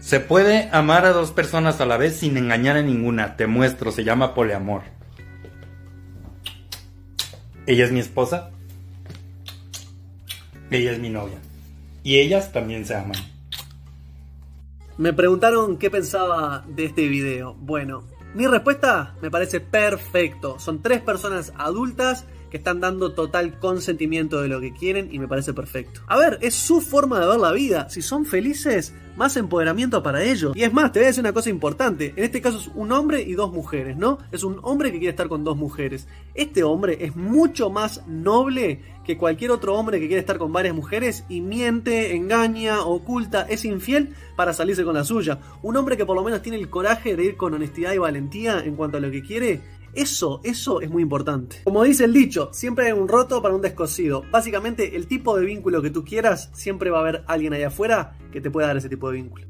Se puede amar a dos personas a la vez sin engañar a ninguna. Te muestro, se llama poliamor. Ella es mi esposa. Ella es mi novia. Y ellas también se aman. Me preguntaron qué pensaba de este video. Bueno, mi respuesta me parece perfecto. Son tres personas adultas que están dando total consentimiento de lo que quieren y me parece perfecto. A ver, es su forma de ver la vida. Si son felices, más empoderamiento para ellos. Y es más, te voy a decir una cosa importante. En este caso es un hombre y dos mujeres, ¿no? Es un hombre que quiere estar con dos mujeres. Este hombre es mucho más noble que cualquier otro hombre que quiere estar con varias mujeres y miente, engaña, oculta, es infiel para salirse con la suya. Un hombre que por lo menos tiene el coraje de ir con honestidad y valentía en cuanto a lo que quiere eso, eso es muy importante. Como dice el dicho, siempre hay un roto para un descosido. Básicamente, el tipo de vínculo que tú quieras, siempre va a haber alguien allá afuera que te pueda dar ese tipo de vínculo.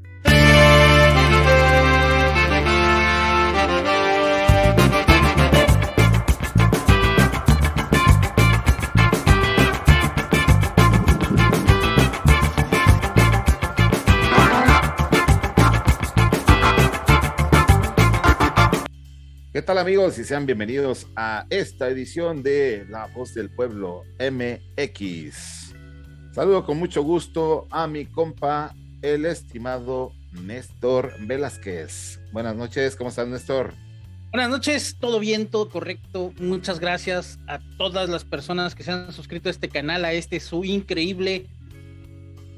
¿Qué tal amigos? Y sean bienvenidos a esta edición de La Voz del Pueblo MX. Saludo con mucho gusto a mi compa, el estimado Néstor Velázquez. Buenas noches, ¿cómo estás Néstor? Buenas noches, todo bien, todo correcto. Muchas gracias a todas las personas que se han suscrito a este canal, a este su increíble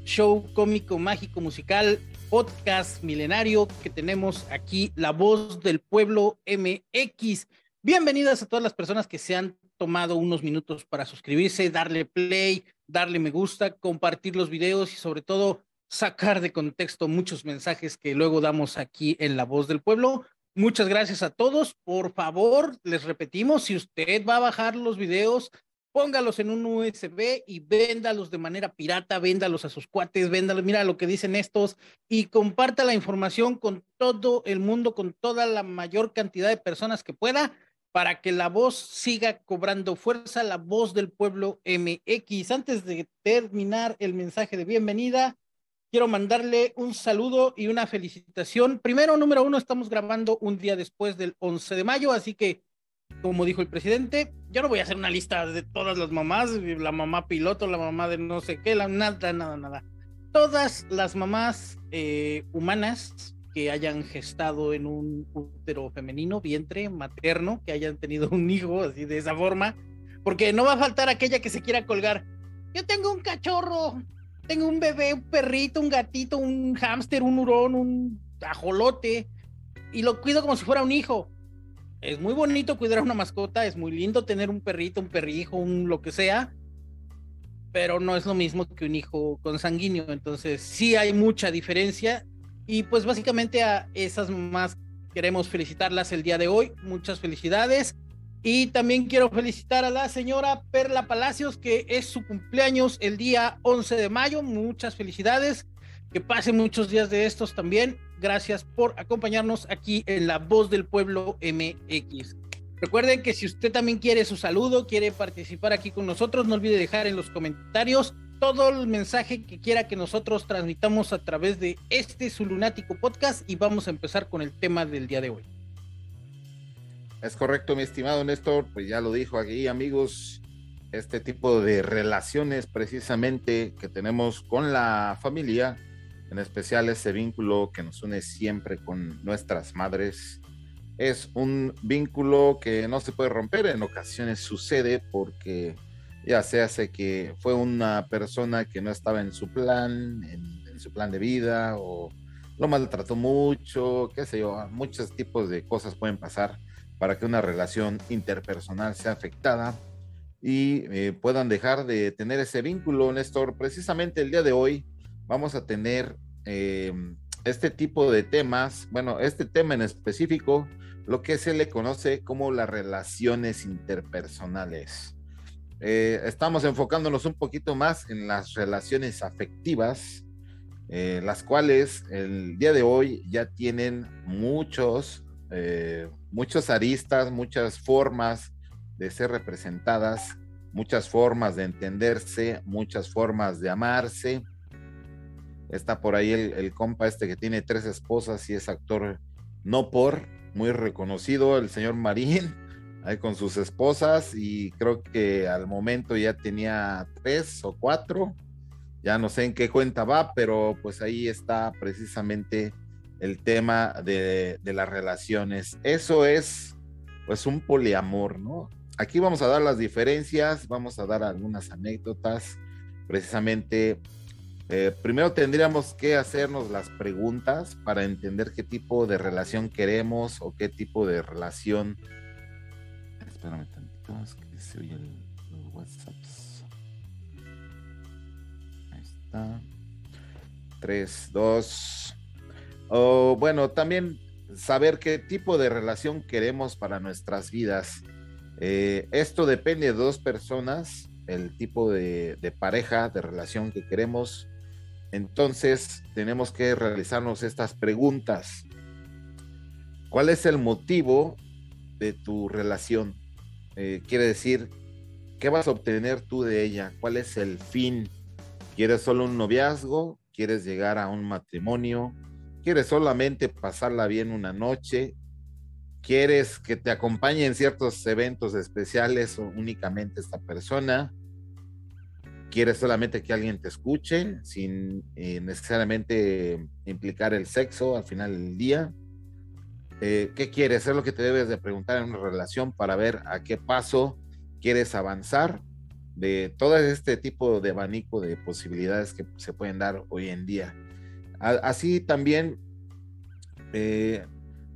show cómico, mágico, musical podcast milenario que tenemos aquí, La Voz del Pueblo MX. Bienvenidas a todas las personas que se han tomado unos minutos para suscribirse, darle play, darle me gusta, compartir los videos y sobre todo sacar de contexto muchos mensajes que luego damos aquí en La Voz del Pueblo. Muchas gracias a todos. Por favor, les repetimos, si usted va a bajar los videos, póngalos en un USB y véndalos de manera pirata, véndalos a sus cuates, véndalos, mira lo que dicen estos y comparta la información con todo el mundo, con toda la mayor cantidad de personas que pueda para que la voz siga cobrando fuerza, la voz del pueblo MX. Antes de terminar el mensaje de bienvenida, quiero mandarle un saludo y una felicitación. Primero, número uno, estamos grabando un día después del 11 de mayo, así que como dijo el presidente, yo no voy a hacer una lista de todas las mamás, la mamá piloto, la mamá de no sé qué, la, nada, nada, nada. Todas las mamás eh, humanas que hayan gestado en un útero femenino, vientre materno, que hayan tenido un hijo así de esa forma, porque no va a faltar aquella que se quiera colgar. Yo tengo un cachorro, tengo un bebé, un perrito, un gatito, un hámster, un hurón, un ajolote, y lo cuido como si fuera un hijo es muy bonito cuidar a una mascota, es muy lindo tener un perrito, un perrijo, un lo que sea, pero no es lo mismo que un hijo consanguíneo. Entonces, sí hay mucha diferencia. Y pues básicamente a esas mamás queremos felicitarlas el día de hoy. Muchas felicidades. Y también quiero felicitar a la señora Perla Palacios, que es su cumpleaños el día 11 de mayo. Muchas felicidades. Que pase muchos días de estos también gracias por acompañarnos aquí en La Voz del Pueblo MX. Recuerden que si usted también quiere su saludo, quiere participar aquí con nosotros, no olvide dejar en los comentarios todo el mensaje que quiera que nosotros transmitamos a través de este su lunático podcast y vamos a empezar con el tema del día de hoy. Es correcto, mi estimado Néstor, pues ya lo dijo aquí, amigos, este tipo de relaciones precisamente que tenemos con la familia en especial ese vínculo que nos une siempre con nuestras madres. Es un vínculo que no se puede romper, en ocasiones sucede porque ya se hace que fue una persona que no estaba en su plan, en, su plan de vida, o lo maltrató mucho, qué sé yo, muchos tipos de cosas pueden pasar para que una relación interpersonal sea afectada y eh, puedan dejar de tener ese vínculo, Néstor. Precisamente el día de hoy vamos a tener em, este tipo de temas, bueno, este tema en específico, lo que se le conoce como las relaciones interpersonales. Eh, estamos enfocándonos un poquito más en las relaciones afectivas, eh, las cuales el día de hoy ya tienen muchos, eh, muchos aristas, muchas formas de ser representadas, muchas formas de entenderse, muchas formas de amarse Está por ahí el, el compa este que tiene tres esposas y es actor no por, muy reconocido, el señor Marín, ahí con sus esposas y creo que al momento ya tenía tres o cuatro, ya no sé en qué cuenta va, pero pues ahí está precisamente el tema de, de las relaciones. Eso es pues un poliamor, ¿no? Aquí vamos a dar las diferencias, vamos a dar algunas anécdotas, precisamente eh, primero tendríamos que hacernos las preguntas para entender qué tipo de relación queremos o qué tipo de relación. Espérame tantito, es que se oye los WhatsApps. Ahí está. 3, 2. O bueno, también saber qué tipo de relación queremos para nuestras vidas. Eh, esto depende de dos personas, el tipo de pareja, de relación que queremos entonces tenemos que realizarnos estas preguntas. ¿Cuál es el motivo de tu relación? Eh, quiere decir, ¿qué vas a obtener tú de ella? ¿Cuál es el fin? ¿Quieres solo un noviazgo? ¿Quieres llegar a un matrimonio? ¿Quieres solamente pasarla bien una noche? ¿Quieres que te acompañe en ciertos eventos especiales o únicamente esta persona? Quieres solamente que alguien te escuche sin eh, necesariamente implicar el sexo al final del día. Eh, ¿Qué quieres? Es lo que te debes de preguntar en una relación para ver a qué paso quieres avanzar de todo este tipo de abanico de posibilidades que se pueden dar hoy en día. así también eh,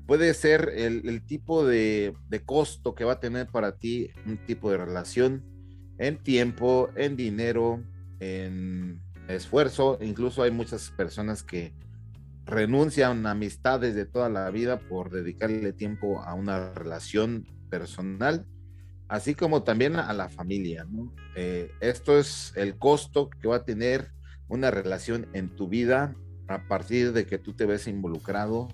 puede ser el, tipo de costo que va a tener para ti un tipo de relación en tiempo, en dinero, en esfuerzo. Incluso hay muchas personas que renuncian a amistades de toda la vida por dedicarle tiempo a una relación personal, así como también a la familia. Eh, esto es el costo que va a tener una relación en tu vida a partir de que tú te ves involucrado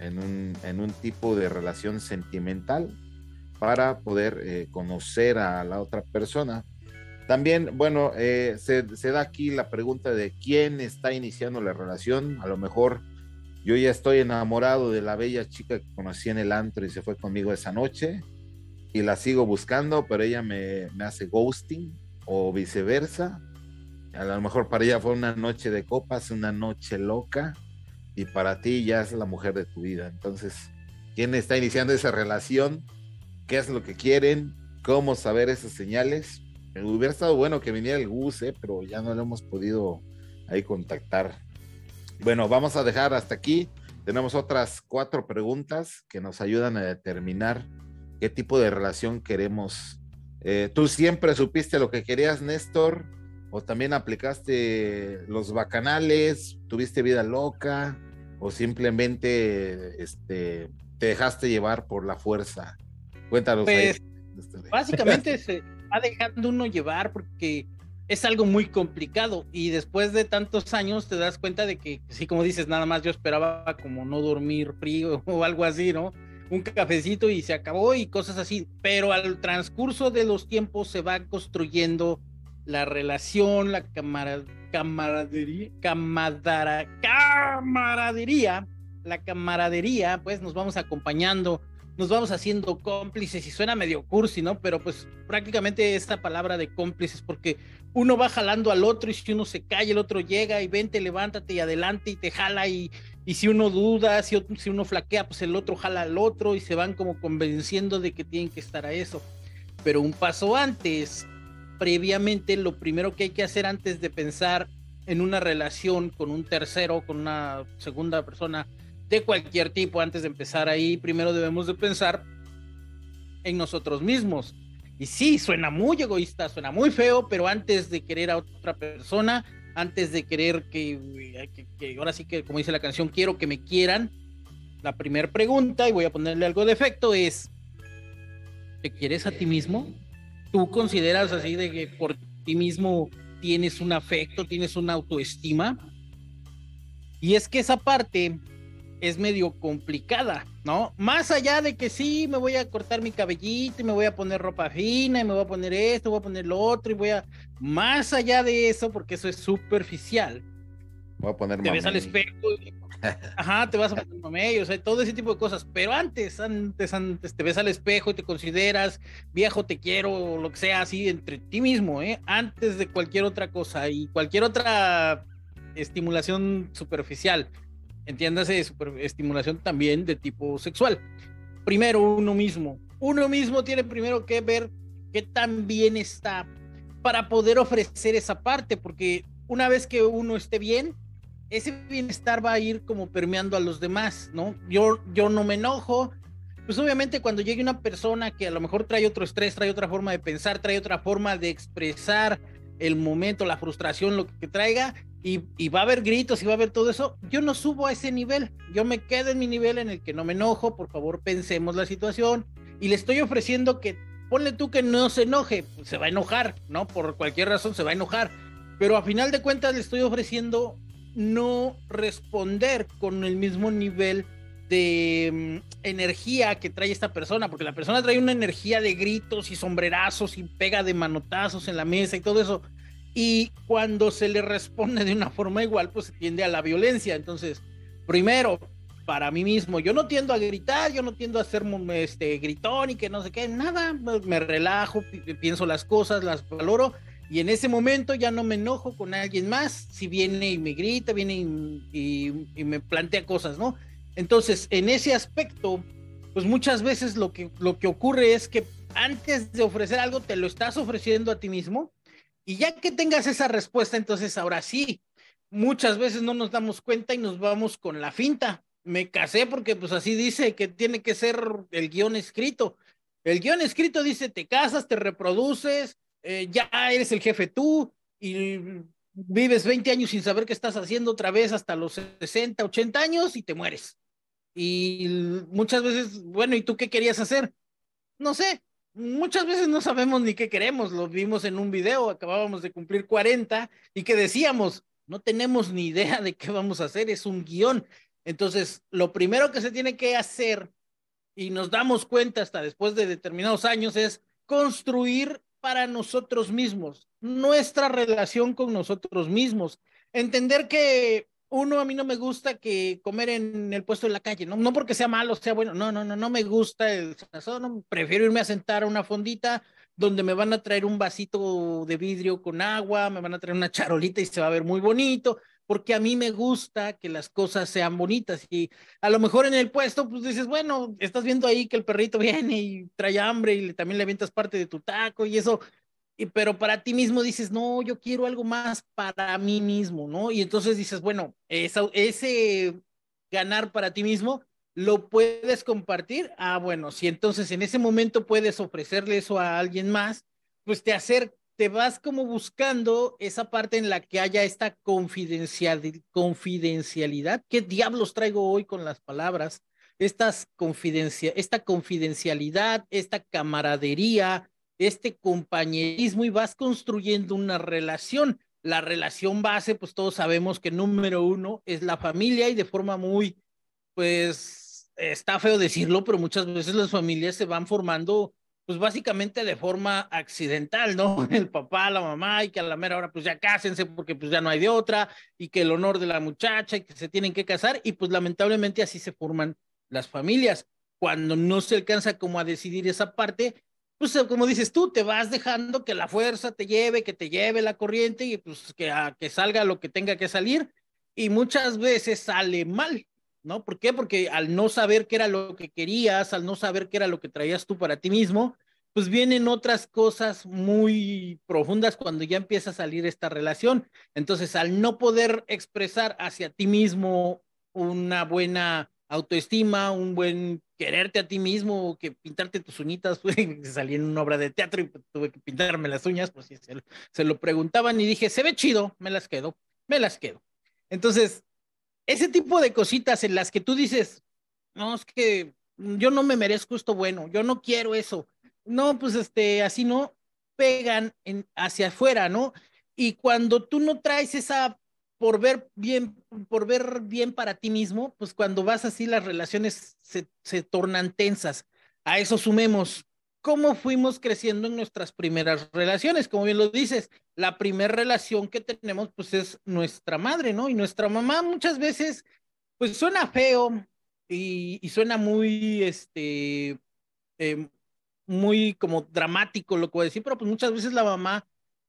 en un, en un tipo de relación sentimental para poder eh, conocer a la otra persona. También, bueno, eh, se, da aquí la pregunta de quién está iniciando la relación. A lo mejor yo ya estoy enamorado de la bella chica que conocí en el antro y se fue conmigo esa noche y la sigo buscando, pero ella me, me hace ghosting o viceversa. A lo mejor para ella fue una noche de copas, una noche loca y para ti ya es la mujer de tu vida. Entonces, ¿quién está iniciando esa relación? Qué es lo que quieren, cómo saber esas señales. Hubiera estado bueno que viniera el Gus, eh, pero ya no lo hemos podido ahí contactar. Bueno, vamos a dejar hasta aquí. Tenemos otras cuatro preguntas que nos ayudan a determinar qué tipo de relación queremos. Eh, ¿Tú siempre supiste lo que querías, Néstor? ¿O también aplicaste los bacanales? ¿Tuviste vida loca? ¿O simplemente este, te dejaste llevar por la fuerza? Cuéntanos. Pues, básicamente se va dejando uno llevar porque es algo muy complicado y después de tantos años te das cuenta de que, sí, como dices, nada más yo esperaba como no dormir frío o algo así, ¿no? Un cafecito y se acabó y cosas así, pero al transcurso de los tiempos se va construyendo la relación, la camaradería, camaradería, la camaradería, pues nos vamos acompañando nos vamos haciendo cómplices y suena medio cursi, ¿no? Pero pues prácticamente esta palabra de cómplices porque uno va jalando al otro y si uno se cae el otro llega y vente, levántate y adelante y te jala y, y si uno duda, si, si uno flaquea, pues el otro jala al otro y se van como convenciendo de que tienen que estar a eso. Pero un paso antes, previamente, lo primero que hay que hacer antes de pensar en una relación con un tercero, con una segunda persona, de cualquier tipo, antes de empezar ahí, primero debemos de pensar en nosotros mismos. Y sí, suena muy egoísta, suena muy feo, pero antes de querer a otra persona, antes de querer que, que, ahora sí que, como dice la canción, quiero que me quieran, la primera pregunta, y voy a ponerle algo de efecto, es, ¿te quieres a ti mismo? ¿Tú consideras así de que por ti mismo tienes un afecto, tienes una autoestima? Y es que esa parte es medio complicada, ¿no? Más allá de que sí, me voy a cortar mi cabellito y me voy a poner ropa fina y me voy a poner esto, voy a poner lo otro y voy a... Más allá de eso, porque eso es superficial, Voy a poner te ves al espejo. ajá, te vas a poner mamey, o sea, todo ese tipo de cosas. Pero antes, antes, antes, te ves al espejo y te consideras viejo, te quiero, o lo que sea, así entre ti mismo, ¿eh? Antes de cualquier otra cosa y cualquier otra estimulación superficial. Entiéndase, super, estimulación también de tipo sexual. Primero, uno mismo. Uno mismo tiene primero que ver qué tan bien está para poder ofrecer esa parte, porque una vez que uno esté bien, ese bienestar va a ir como permeando a los demás, ¿no? Yo, yo no me enojo, pues obviamente cuando llegue una persona que a lo mejor trae otro estrés, trae otra forma de pensar, trae otra forma de expresar el momento, la frustración, lo que traiga, y, va a haber gritos y va a haber todo eso, yo no subo a ese nivel, yo me quedo en mi nivel en el que no me enojo, por favor pensemos la situación, y le estoy ofreciendo que ponle tú que no se enoje, pues se va a enojar, ¿no? Por cualquier razón se va a enojar. Pero a final de cuentas le estoy ofreciendo no responder con el mismo nivel de mm, energía que trae esta persona, porque la persona trae una energía de gritos y sombrerazos y pega de manotazos en la mesa y todo eso. Y cuando se le responde de una forma igual, pues se tiende a la violencia. Entonces, primero, para mí mismo. Yo no tiendo a gritar, yo no tiendo a ser este, gritón y que no sé qué, nada, me relajo, pienso las cosas, las valoro y en ese momento ya no me enojo con alguien más si viene y me grita, viene y, y, me plantea cosas, ¿no? Entonces, en ese aspecto, pues muchas veces lo que, lo que ocurre es que antes de ofrecer algo te lo estás ofreciendo a ti mismo y ya que tengas esa respuesta, entonces ahora sí, muchas veces no nos damos cuenta y nos vamos con la finta me casé porque pues así dice que tiene que ser el guion escrito. El guion escrito dice, te casas, te reproduces, eh, ya eres el jefe tú y vives 20 años sin saber qué estás haciendo otra vez hasta los 60, 80 años y te mueres. Y muchas veces, bueno, ¿y tú qué querías hacer? No sé, muchas veces no sabemos ni qué queremos, lo vimos en un video, acabábamos de cumplir 40 y que decíamos, no tenemos ni idea de qué vamos a hacer, es un guion. Entonces, lo primero que se tiene que hacer, y nos damos cuenta hasta después de determinados años, es construir para nosotros mismos, nuestra relación con nosotros mismos. Entender que uno, a mí no me gusta que comer en el puesto de la calle, no, no porque sea malo, sea bueno, no, no, no, no me gusta el sazón, prefiero irme a sentar a una fondita donde me van a traer un vasito de vidrio con agua, me van a traer una charolita y se va a ver muy bonito porque a mí me gusta que las cosas sean bonitas y a lo mejor en el puesto pues dices, bueno, estás viendo ahí que el perrito viene y trae hambre y también le avientas parte de tu taco y eso, pero para ti mismo dices, no, yo quiero algo más para mí mismo, ¿no? Y entonces dices, bueno, ese ganar para ti mismo lo puedes compartir. Ah, bueno, si entonces en ese momento puedes ofrecerle eso a alguien más, pues te acerca te vas como buscando esa parte en la que haya esta confidencialidad. ¿Qué diablos traigo hoy con las palabras? Estas confidencia, esta confidencialidad, esta camaradería, este compañerismo y vas construyendo una relación. La relación base, pues todos sabemos que número uno es la familia y de forma muy, pues, está feo decirlo, pero muchas veces las familias se van formando pues básicamente de forma accidental, ¿no? El papá, la mamá y que a la mera hora pues ya cásense porque pues ya no hay de otra y que el honor de la muchacha y que se tienen que casar y pues lamentablemente así se forman las familias. Cuando no se alcanza como a decidir esa parte, pues como dices tú, te vas dejando que la fuerza te lleve, que te lleve la corriente y pues que, que salga lo que tenga que salir y muchas veces sale mal, ¿no? ¿Por qué? Porque al no saber qué era lo que querías, al no saber qué era lo que traías tú para ti mismo, pues vienen otras cosas muy profundas cuando ya empieza a salir esta relación. Entonces, al no poder expresar hacia ti mismo una buena autoestima, un buen quererte a ti mismo, que pintarte tus uñitas, salí en una obra de teatro y tuve que pintarme las uñas, pues sí, se, se lo preguntaban y dije, se ve chido, me las quedo, me las quedo. Entonces, ese tipo de cositas en las que tú dices, no, es que yo no me merezco esto bueno, yo no quiero eso. No, pues este, así no pegan en, hacia afuera, ¿no? Y cuando tú no traes esa por ver bien, por ver bien para ti mismo, pues cuando vas así las relaciones se, se tornan tensas. A eso sumemos cómo fuimos creciendo en nuestras primeras relaciones. Como bien lo dices, la primera relación que tenemos pues es nuestra madre, ¿no? Y nuestra mamá muchas veces pues suena feo y, suena muy, este, em, muy como dramático lo que voy a decir, pero pues muchas veces la mamá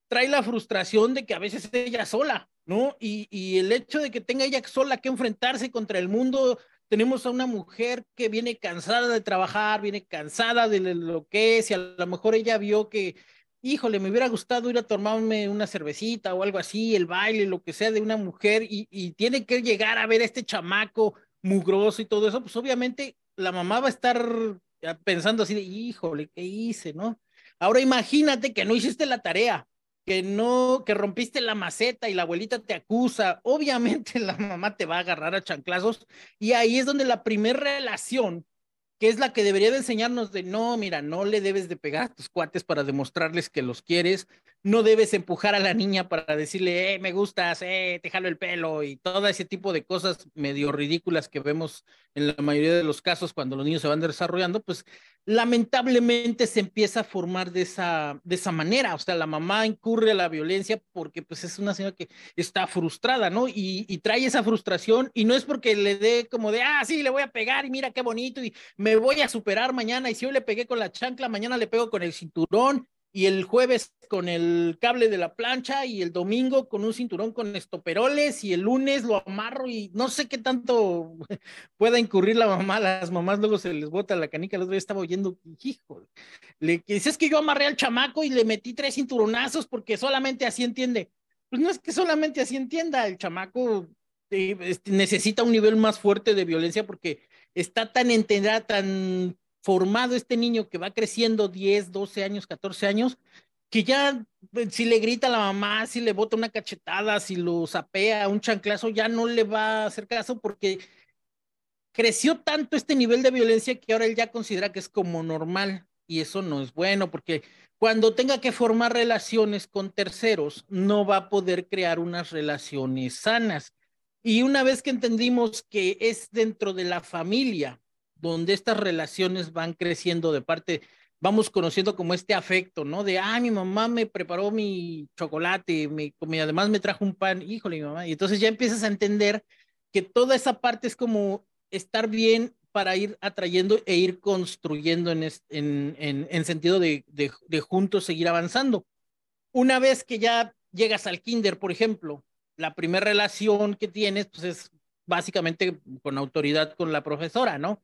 trae la frustración de que a veces ella sola, ¿no? Y, el hecho de que tenga ella sola que enfrentarse contra el mundo tenemos a una mujer que viene cansada de trabajar, viene cansada de lo que es, y a lo mejor ella vio que, híjole, me hubiera gustado ir a tomarme una cervecita o algo así, el baile, lo que sea de una mujer, y, y tiene que llegar a ver a este chamaco mugroso y todo eso, pues obviamente la mamá va a estar pensando así de, híjole, ¿qué hice, no? Ahora imagínate que no hiciste la tarea, que no, que rompiste la maceta y la abuelita te acusa, obviamente la mamá te va a agarrar a chanclazos y ahí es donde la primera relación, que es la que debería de enseñarnos de no, mira, no le debes de pegar tus cuates para demostrarles que los quieres, no debes empujar a la niña para decirle, eh, me gustas, eh, te jalo el pelo y todo ese tipo de cosas medio ridículas que vemos en la mayoría de los casos cuando los niños se van desarrollando, pues lamentablemente se empieza a formar de esa, de esa manera. O sea, la mamá incurre a la violencia porque pues es una señora que está frustrada, ¿no? Y, trae esa frustración y no es porque le dé como de, ah, sí, le voy a pegar y mira qué bonito y me voy a superar mañana y si hoy le pegué con la chancla, mañana le pego con el cinturón y el jueves con el cable de la plancha y el domingo con un cinturón con estoperoles y el lunes lo amarro y no sé qué tanto pueda incurrir la mamá, las mamás luego se les bota la canica, el otro día estaba oyendo, hijo, le dices que yo amarré al chamaco y le metí tres cinturonazos porque solamente así entiende. Pues no es que solamente así entienda, el chamaco eh, este, necesita un nivel más fuerte de violencia porque está tan entendida, tan formado este niño que va creciendo 10, 12 años, 14 años, que ya eh, si le grita a la mamá, si le bota una cachetada, si lo sapea, un chanclazo, ya no le va a hacer caso porque creció tanto este nivel de violencia que ahora él ya considera que es como normal y eso no es bueno porque cuando tenga que formar relaciones con terceros, no va a poder crear unas relaciones sanas. Y una vez que entendimos que es dentro de la familia donde estas relaciones van creciendo de parte, vamos conociendo como este afecto, ¿no? De, ah, mi mamá me preparó mi chocolate, me, además me trajo un pan, híjole, mi mamá. Y entonces ya empiezas a entender que toda esa parte es como estar bien para ir atrayendo e ir construyendo en, en, en, sentido de, de, de juntos seguir avanzando. Una vez que ya llegas al kinder, por ejemplo, la primera relación que tienes, pues es básicamente con autoridad con la profesora, ¿no?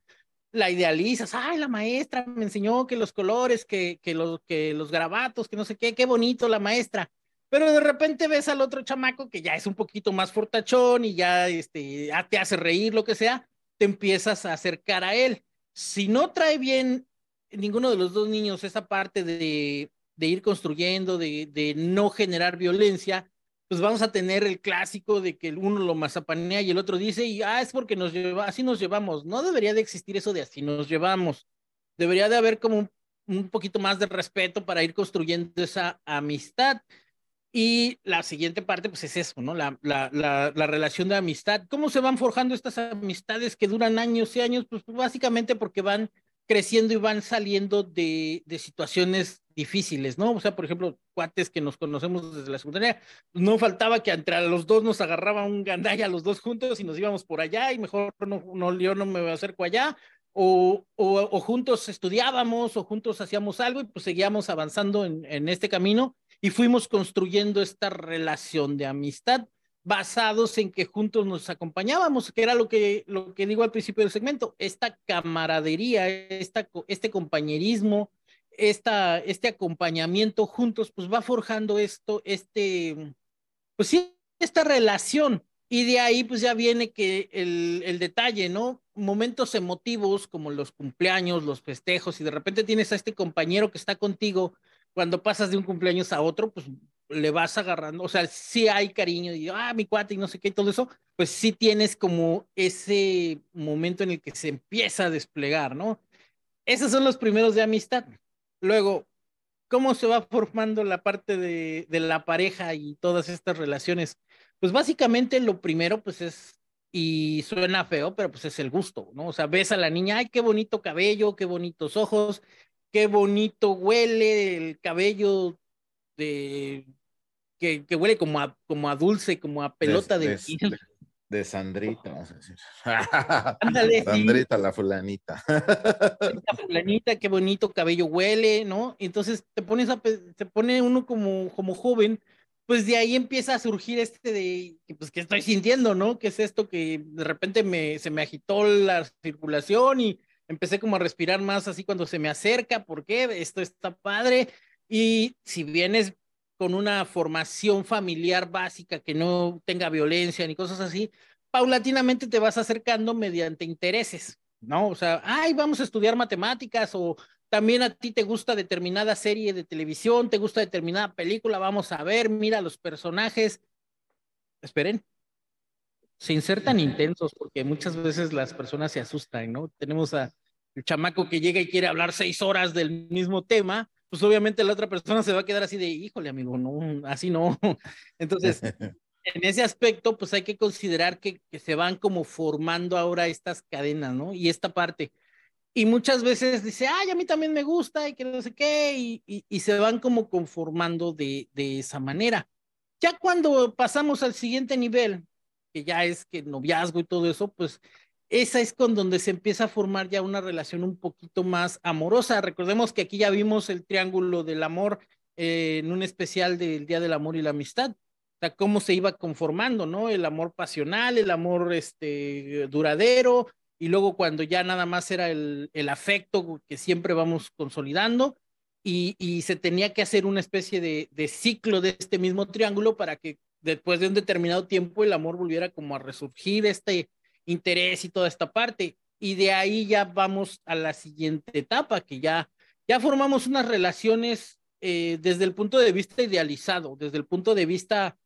La idealizas, ay, la maestra me enseñó que los colores, que, que, los, que los garabatos, que no sé qué, qué bonito la maestra. Pero de repente ves al otro chamaco que ya es un poquito más fortachón y ya este, te hace reír, lo que sea, te empiezas a acercar a él. Si no trae bien ninguno de los dos niños esa parte de, de ir construyendo, de, de no generar violencia, pues vamos a tener el clásico de que el uno lo mazapanea y el otro dice, y ah, es porque nos lleva, así nos llevamos. No debería de existir eso de así nos llevamos. Debería de haber como un, poquito más de respeto para ir construyendo esa amistad. Y la siguiente parte, pues es eso, ¿no? La, la, la, la, relación de amistad. ¿Cómo se van forjando estas amistades que duran años y años? Pues básicamente porque van creciendo y van saliendo de, de situaciones difíciles, ¿no? O sea, por ejemplo, cuates que nos conocemos desde la secundaria, no faltaba que entre los dos nos agarraba un gandalla los dos juntos y nos íbamos por allá y mejor no, no yo no me acerco allá, o, o, o, juntos estudiábamos o juntos hacíamos algo y pues seguíamos avanzando en, en este camino y fuimos construyendo esta relación de amistad basados en que juntos nos acompañábamos, que era lo que, lo que digo al principio del segmento, esta camaradería, esta, este compañerismo, esta, este acompañamiento juntos, pues va forjando esto, este, pues sí, esta relación. Y de ahí pues ya viene que el, el detalle, ¿no? Momentos emotivos como los cumpleaños, los festejos, y de repente tienes a este compañero que está contigo cuando pasas de un cumpleaños a otro, pues le vas agarrando, o sea, sí hay cariño y, ah, mi cuate y no sé qué y todo eso, pues sí tienes como ese momento en el que se empieza a desplegar, ¿no? Esos son los primeros de amistad. Luego, ¿cómo se va formando la parte de, de la pareja y todas estas relaciones? Pues básicamente lo primero, pues es, y suena feo, pero pues es el gusto, ¿no? O sea, ves a la niña, ay, qué bonito cabello, qué bonitos ojos, qué bonito huele el cabello de que, huele como a, como a dulce, como a pelota de, de, de, Sandrita, vamos a decir. Sandrita, la fulanita. La fulanita, qué bonito cabello huele, ¿no? Entonces te pones a, te pone uno como, como joven, pues de ahí empieza a surgir este de, pues, ¿qué estoy sintiendo, no? ¿Qué es esto que de repente me, se me agitó la circulación y empecé como a respirar más así cuando se me acerca, ¿por qué? Esto está padre. Y si vienes con una formación familiar básica que no tenga violencia ni cosas así, paulatinamente te vas acercando mediante intereses, ¿no? O sea, ay, vamos a estudiar matemáticas o también a ti te gusta determinada serie de televisión, te gusta determinada película, vamos a ver, mira los personajes. Esperen, sin ser tan intensos, porque muchas veces las personas se asustan, ¿no? Tenemos a el chamaco que llega y quiere hablar seis horas del mismo tema, pues obviamente la otra persona se va a quedar así de, híjole, amigo, no, así no. Entonces, en ese aspecto, pues hay que considerar que, que, se van como formando ahora estas cadenas, ¿no? Y esta parte. Y muchas veces dice, ay, a mí también me gusta y que no sé qué, y, y, y se van como conformando de, de, esa manera. Ya cuando pasamos al siguiente nivel, que ya es que noviazgo y todo eso, pues esa es con donde se empieza a formar ya una relación un poquito más amorosa. Recordemos que aquí ya vimos el triángulo del amor eh, en un especial del Día del Amor y la Amistad. O sea, cómo se iba conformando, ¿no? El amor pasional, el amor este, duradero, y luego cuando ya nada más era el, afecto que siempre vamos consolidando, y, y, se tenía que hacer una especie de, de ciclo de este mismo triángulo para que después de un determinado tiempo el amor volviera como a resurgir este, interés y toda esta parte. Y de ahí ya vamos a la siguiente etapa, que ya, ya formamos unas relaciones eh, desde el punto de vista idealizado, desde el punto de vista,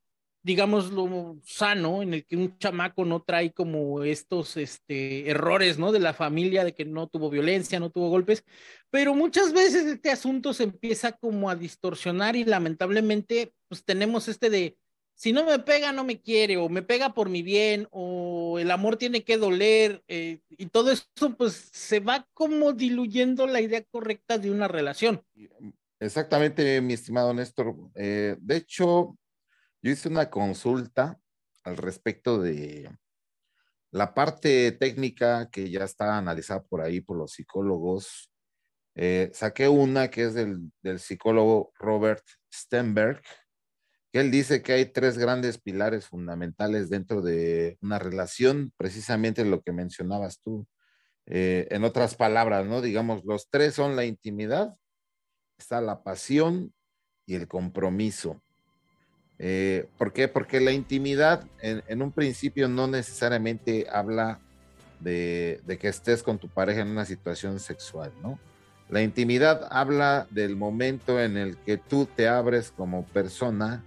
digamos, lo sano, en el que un chamaco no trae como estos este, errores, ¿no? De la familia, de que no tuvo violencia, no tuvo golpes, pero muchas veces este asunto se empieza como a distorsionar y lamentablemente, pues tenemos este de, si no me pega, no me quiere, o me pega por mi bien, o el amor tiene que doler, eh, y todo eso, pues se va como diluyendo la idea correcta de una relación. Exactamente, mi estimado Néstor. Eh, de hecho, yo hice una consulta al respecto de la parte técnica que ya está analizada por ahí por los psicólogos. Eh, saqué una que es del, del psicólogo Robert Stenberg, que él dice que hay tres grandes pilares fundamentales dentro de una relación, precisamente lo que mencionabas tú. Eh, en otras palabras, ¿no? Digamos, los tres son la intimidad, está la pasión y el compromiso. Eh, ¿Por qué? Porque la intimidad en, un principio no necesariamente habla de, de, que estés con tu pareja en una situación sexual, ¿no? La intimidad habla del momento en el que tú te abres como persona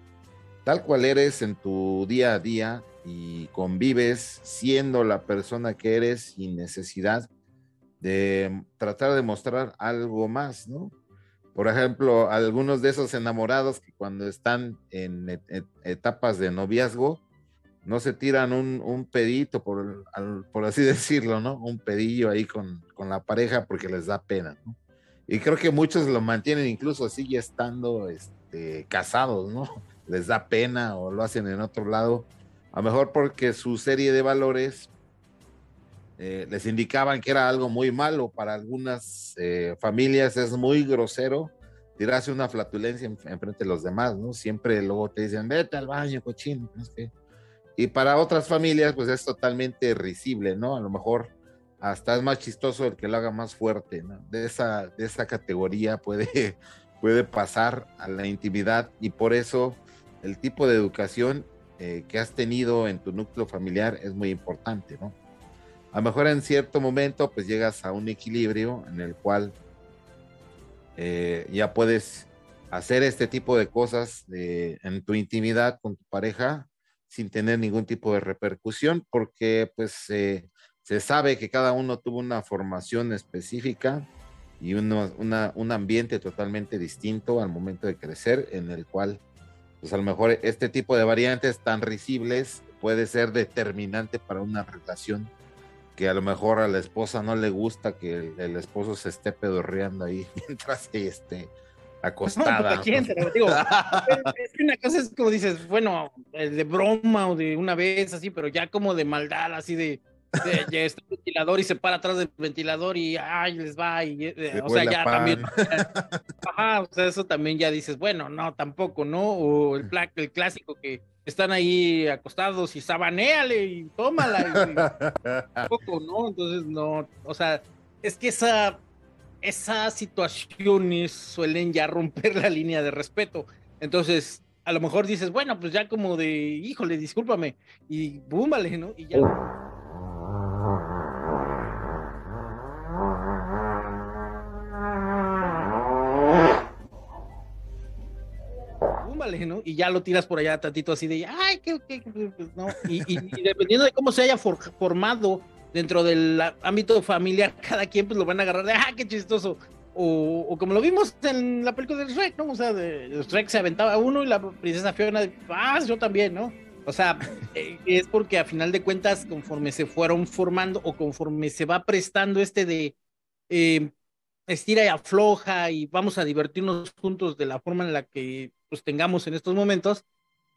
tal cual eres en tu día a día y convives siendo la persona que eres sin necesidad de tratar de mostrar algo más, ¿no? Por ejemplo, algunos de esos enamorados que cuando están en etapas de noviazgo, no se tiran un, pedito, por, por, así decirlo, ¿no? Un pedillo ahí con, con, la pareja porque les da pena, ¿no? Y creo que muchos lo mantienen incluso así estando este, casados, ¿no? Les da pena o lo hacen en otro lado, a lo mejor porque su serie de valores eh, les indicaban que era algo muy malo para algunas eh, familias, es muy grosero tirarse una flatulencia en, frente de los demás, ¿no? Siempre luego te dicen, vete al baño, cochino. Y para otras familias, pues es totalmente risible, ¿no? A lo mejor hasta es más chistoso el que lo haga más fuerte, ¿no? De esa, de esa categoría puede, puede pasar a la intimidad y por eso el tipo de educación eh, que has tenido en tu núcleo familiar es muy importante, ¿no? A lo mejor en cierto momento pues llegas a un equilibrio en el cual eh, ya puedes hacer este tipo de cosas en tu intimidad con tu pareja sin tener ningún tipo de repercusión porque pues se sabe que cada uno tuvo una formación específica y un ambiente totalmente distinto al momento de crecer en el cual pues a lo mejor este tipo de variantes tan risibles puede ser determinante para una relación que a lo mejor a la esposa no le gusta que el, esposo se esté pedorreando ahí mientras que esté acostada. No, digo, es que una cosa es como dices, bueno, de broma o de una vez así, pero ya como de maldad, así de, ya está el ventilador y se para atrás del ventilador y ay, les va, y, eh, o sea, ya también. Ajá, o sea, eso también ya dices, bueno, no, tampoco, ¿no? O el, el clásico que están ahí acostados y sabaneale y tómala. Y, tampoco, ¿no? Entonces, no, o sea, es que esa, esas situaciones suelen ya romper la línea de respeto. Entonces, a lo mejor dices, bueno, pues ya como de, híjole, discúlpame, y búmbale, ¿no? Y ya. Y ya lo tiras por allá tantito así de, ay, qué, pues, no. Y, dependiendo de cómo se haya formado dentro del ámbito familiar, cada quien pues lo van a agarrar de, ah, qué chistoso. O, como lo vimos en la película de Shrek, ¿no? O sea, de, Shrek se aventaba uno y la princesa Fiona, ah, yo también, ¿no? O sea, eh, es porque a final de cuentas, conforme se fueron formando o conforme se va prestando este de eh, estira y afloja y vamos a divertirnos juntos de la forma en la que pues tengamos en estos momentos,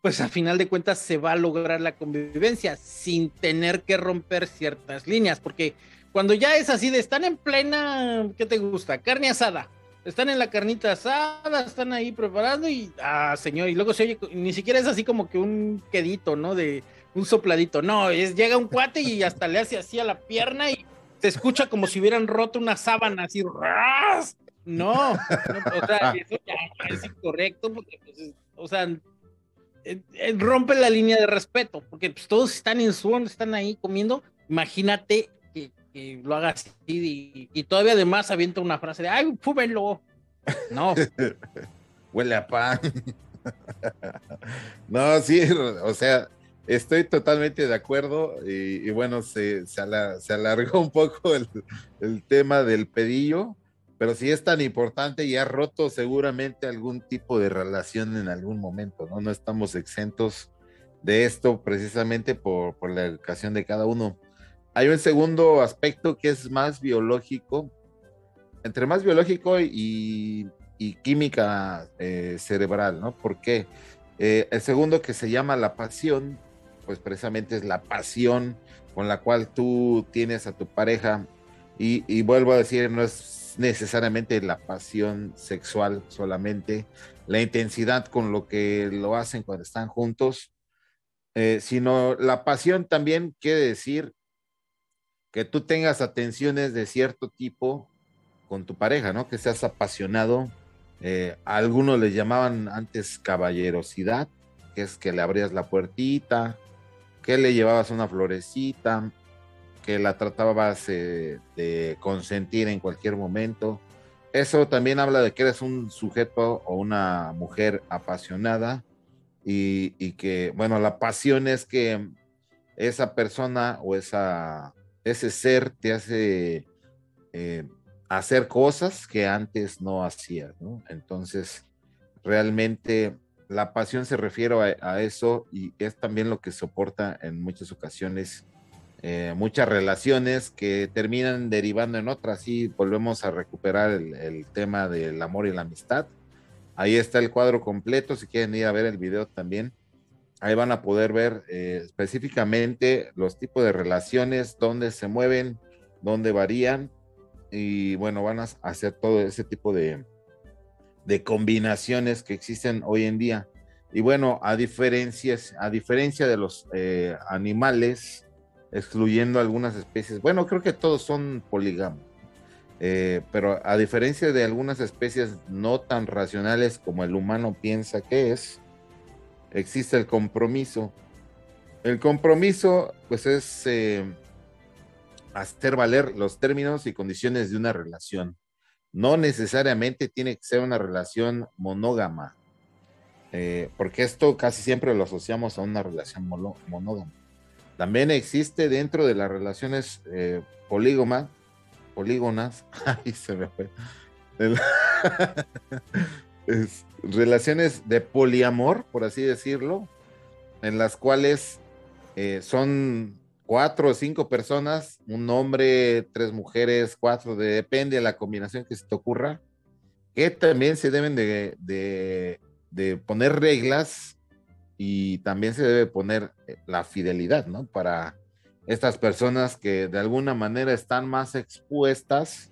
pues a final de cuentas se va a lograr la convivencia sin tener que romper ciertas líneas, porque cuando ya es así de están en plena, ¿qué te gusta? Carne asada. Están en la carnita asada, están ahí preparando y, ah, señor, y luego se oye, ni siquiera es así como que un quedito, ¿no? De un sopladito, no, es, llega un cuate y hasta le hace así a la pierna y se escucha como si hubieran roto una sábana así, ¡ras! No, o sea, eso ya, es incorrecto, porque, pues, o sea, eh, eh, rompe la línea de respeto, porque pues, todos están en su están ahí comiendo. Imagínate que, lo hagas así y, todavía además avienta una frase de, ¡ay, fúmenlo! No. Huele a pan. no, sí, o sea, estoy totalmente de acuerdo y, bueno, se, se, alargó un poco el, el tema del pedillo pero si es tan importante y ha roto seguramente algún tipo de relación en algún momento, ¿no? No estamos exentos de esto precisamente por, la educación de cada uno. Hay un segundo aspecto que es más biológico, entre más biológico y, química eh, cerebral, ¿no? Porque eh, el segundo que se llama la pasión, pues precisamente es la pasión con la cual tú tienes a tu pareja y, vuelvo a decir, no es necesariamente la pasión sexual solamente, la intensidad con lo que lo hacen cuando están juntos, eh, sino la pasión también quiere decir que tú tengas atenciones de cierto tipo con tu pareja, ¿no? Que seas apasionado. Eh, algunos le llamaban antes caballerosidad, que es que le abrías la puertita, que le llevabas una florecita, que la tratabas de consentir en cualquier momento. Eso también habla de que eres un sujeto o una mujer apasionada y, que, bueno, la pasión es que esa persona o esa, ese ser te hace eh, hacer cosas que antes no hacías. Entonces, realmente la pasión se refiere a, eso y es también lo que soporta en muchas ocasiones eh, muchas relaciones que terminan derivando en otras y volvemos a recuperar el, tema del amor y la amistad. Ahí está el cuadro completo, si quieren ir a ver el video también. Ahí van a poder ver eh, específicamente los tipos de relaciones, dónde se mueven, dónde varían y bueno, van a hacer todo ese tipo de, de combinaciones que existen hoy en día. Y bueno, a, diferencias, a diferencia de los eh, animales, excluyendo algunas especies. Bueno, creo que todos son polígamos. Eh, pero a diferencia de algunas especies no tan racionales como el humano piensa que es, existe el compromiso. El compromiso, pues, es eh, hacer valer los términos y condiciones de una relación. No necesariamente tiene que ser una relación monógama, eh, porque esto casi siempre lo asociamos a una relación monógama. También existe dentro de las relaciones eh, polígonas, ahí se me fue, relaciones de poliamor, por así decirlo, en las cuales eh, son cuatro o cinco personas, un hombre, tres mujeres, cuatro, depende de la combinación que se te ocurra, que también se deben de, de, poner reglas y también se debe poner eh, la fidelidad, ¿no? Para estas personas que de alguna manera están más expuestas,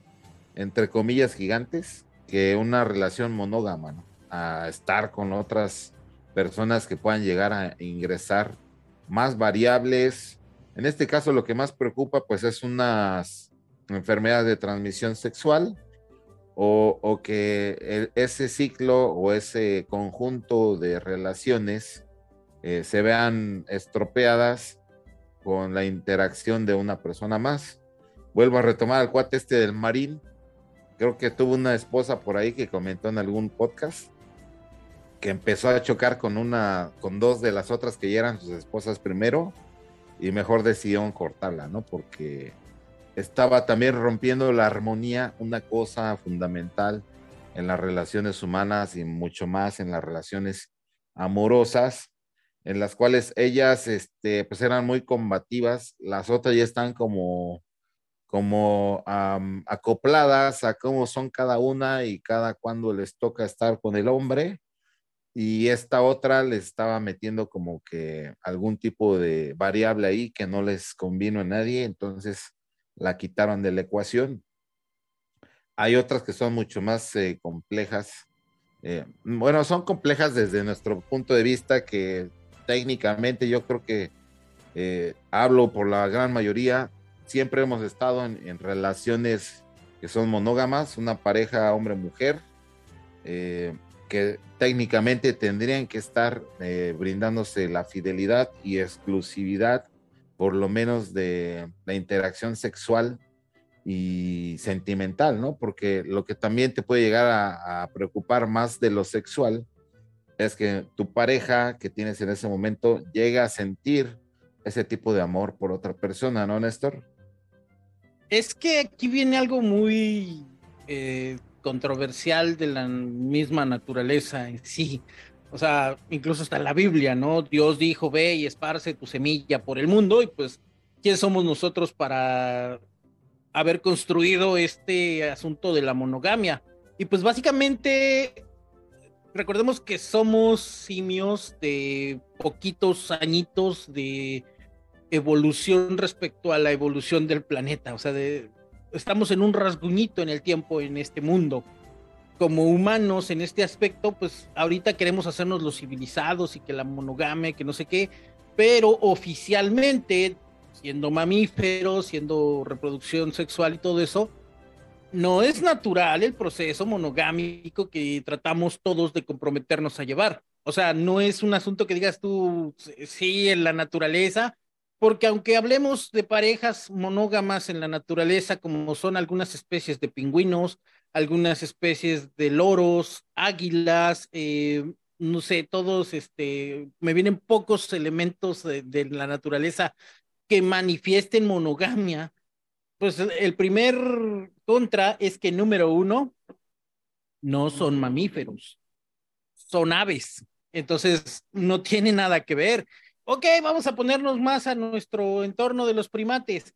entre comillas, gigantes, que una relación monógama, ¿no? A estar con otras personas que puedan llegar a ingresar más variables, en este caso lo que más preocupa pues es unas enfermedades de transmisión sexual o, que ese ciclo o ese conjunto de relaciones eh, se vean estropeadas con la interacción de una persona más. Vuelvo a retomar al cuate este del marín. Creo que tuvo una esposa por ahí que comentó en algún podcast que empezó a chocar con una, con dos de las otras que ya eran sus esposas primero y mejor decidieron cortarla, ¿no? Porque estaba también rompiendo la armonía, una cosa fundamental en las relaciones humanas y mucho más en las relaciones amorosas, en las cuales ellas, este, pues eran muy combativas, las otras ya están como, como acopladas a cómo son cada una y cada cuando les toca estar con el hombre y esta otra le estaba metiendo como que algún tipo de variable ahí que no les convino a nadie, entonces la quitaron de la ecuación. Hay otras que son mucho más eh, complejas. Eh, bueno, son complejas desde nuestro punto de vista que técnicamente yo creo que eh, hablo por la gran mayoría, siempre hemos estado en, en relaciones que son monógamas, una pareja hombre-mujer que técnicamente tendrían que estar eh, brindándose la fidelidad y exclusividad, por lo menos de la interacción sexual y sentimental, ¿no? Porque lo que también te puede llegar a, preocupar más de lo sexual es que tu pareja que tienes en ese momento llega a sentir ese tipo de amor por otra persona, ¿no, Néstor? Es que aquí viene algo muy eh, controversial de la misma naturaleza en sí. O sea, incluso en la Biblia, ¿no? Dios dijo, ve y esparce tu semilla por el mundo y pues, ¿quién somos nosotros para haber construido este asunto de la monogamia? Y pues básicamente, recordemos que somos simios de poquitos añitos de evolución respecto a la evolución del planeta, o sea, de, estamos en un rasguñito en el tiempo en este mundo. Como humanos en este aspecto, pues ahorita queremos hacernos los civilizados y que la monogamia, que no sé qué, pero oficialmente, siendo mamíferos, siendo reproducción sexual y todo eso, no es natural el proceso monogámico que tratamos todos de comprometernos a llevar. O sea, no es un asunto que digas tú, sí, en la naturaleza, porque aunque hablemos de parejas monógamas en la naturaleza, como son algunas especies de pingüinos, algunas especies de loros, águilas, eh, no sé, todos, este, me vienen pocos elementos de, de, la naturaleza que manifiesten monogamia. Pues el primer contra es que número uno, no son mamíferos, son aves. Entonces, no tiene nada que ver ok, vamos a ponernos más a nuestro entorno de los primates.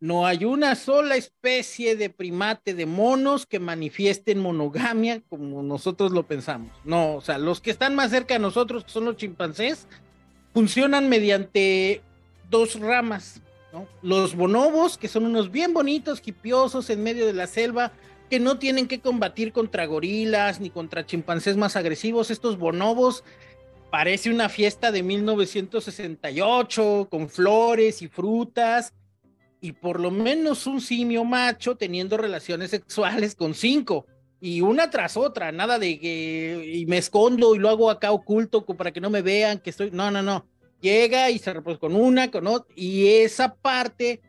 No hay una sola especie de primate de monos que manifiesten monogamia como nosotros lo pensamos. No, o sea, los que están más cerca de nosotros, que son los chimpancés, funcionan mediante dos ramas. ¿no? Los bonobos, que son unos bien bonitos, hipiosos en medio de la selva, que no tienen que combatir contra gorilas ni contra chimpancés más agresivos. Estos bonobos parece una fiesta de 1968 con flores y frutas y por lo menos un simio macho teniendo relaciones sexuales con cinco y una tras otra, nada de que me escondo y lo hago acá oculto para que no me vean que estoy, no, no, no, llega y se reproduce con una, con otra y esa parte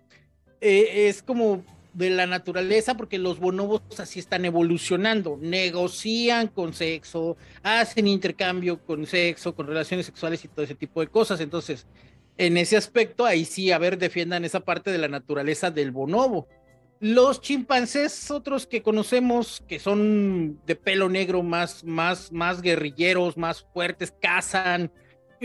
eh, es como de la naturaleza porque los bonobos así están evolucionando, negocian con sexo, hacen intercambio con sexo, con relaciones sexuales y todo ese tipo de cosas. Entonces, en ese aspecto, ahí sí, a ver, defiendan esa parte de la naturaleza del bonobo. Los chimpancés, otros que conocemos, que son de pelo negro, más, más, más guerrilleros, más fuertes, cazan,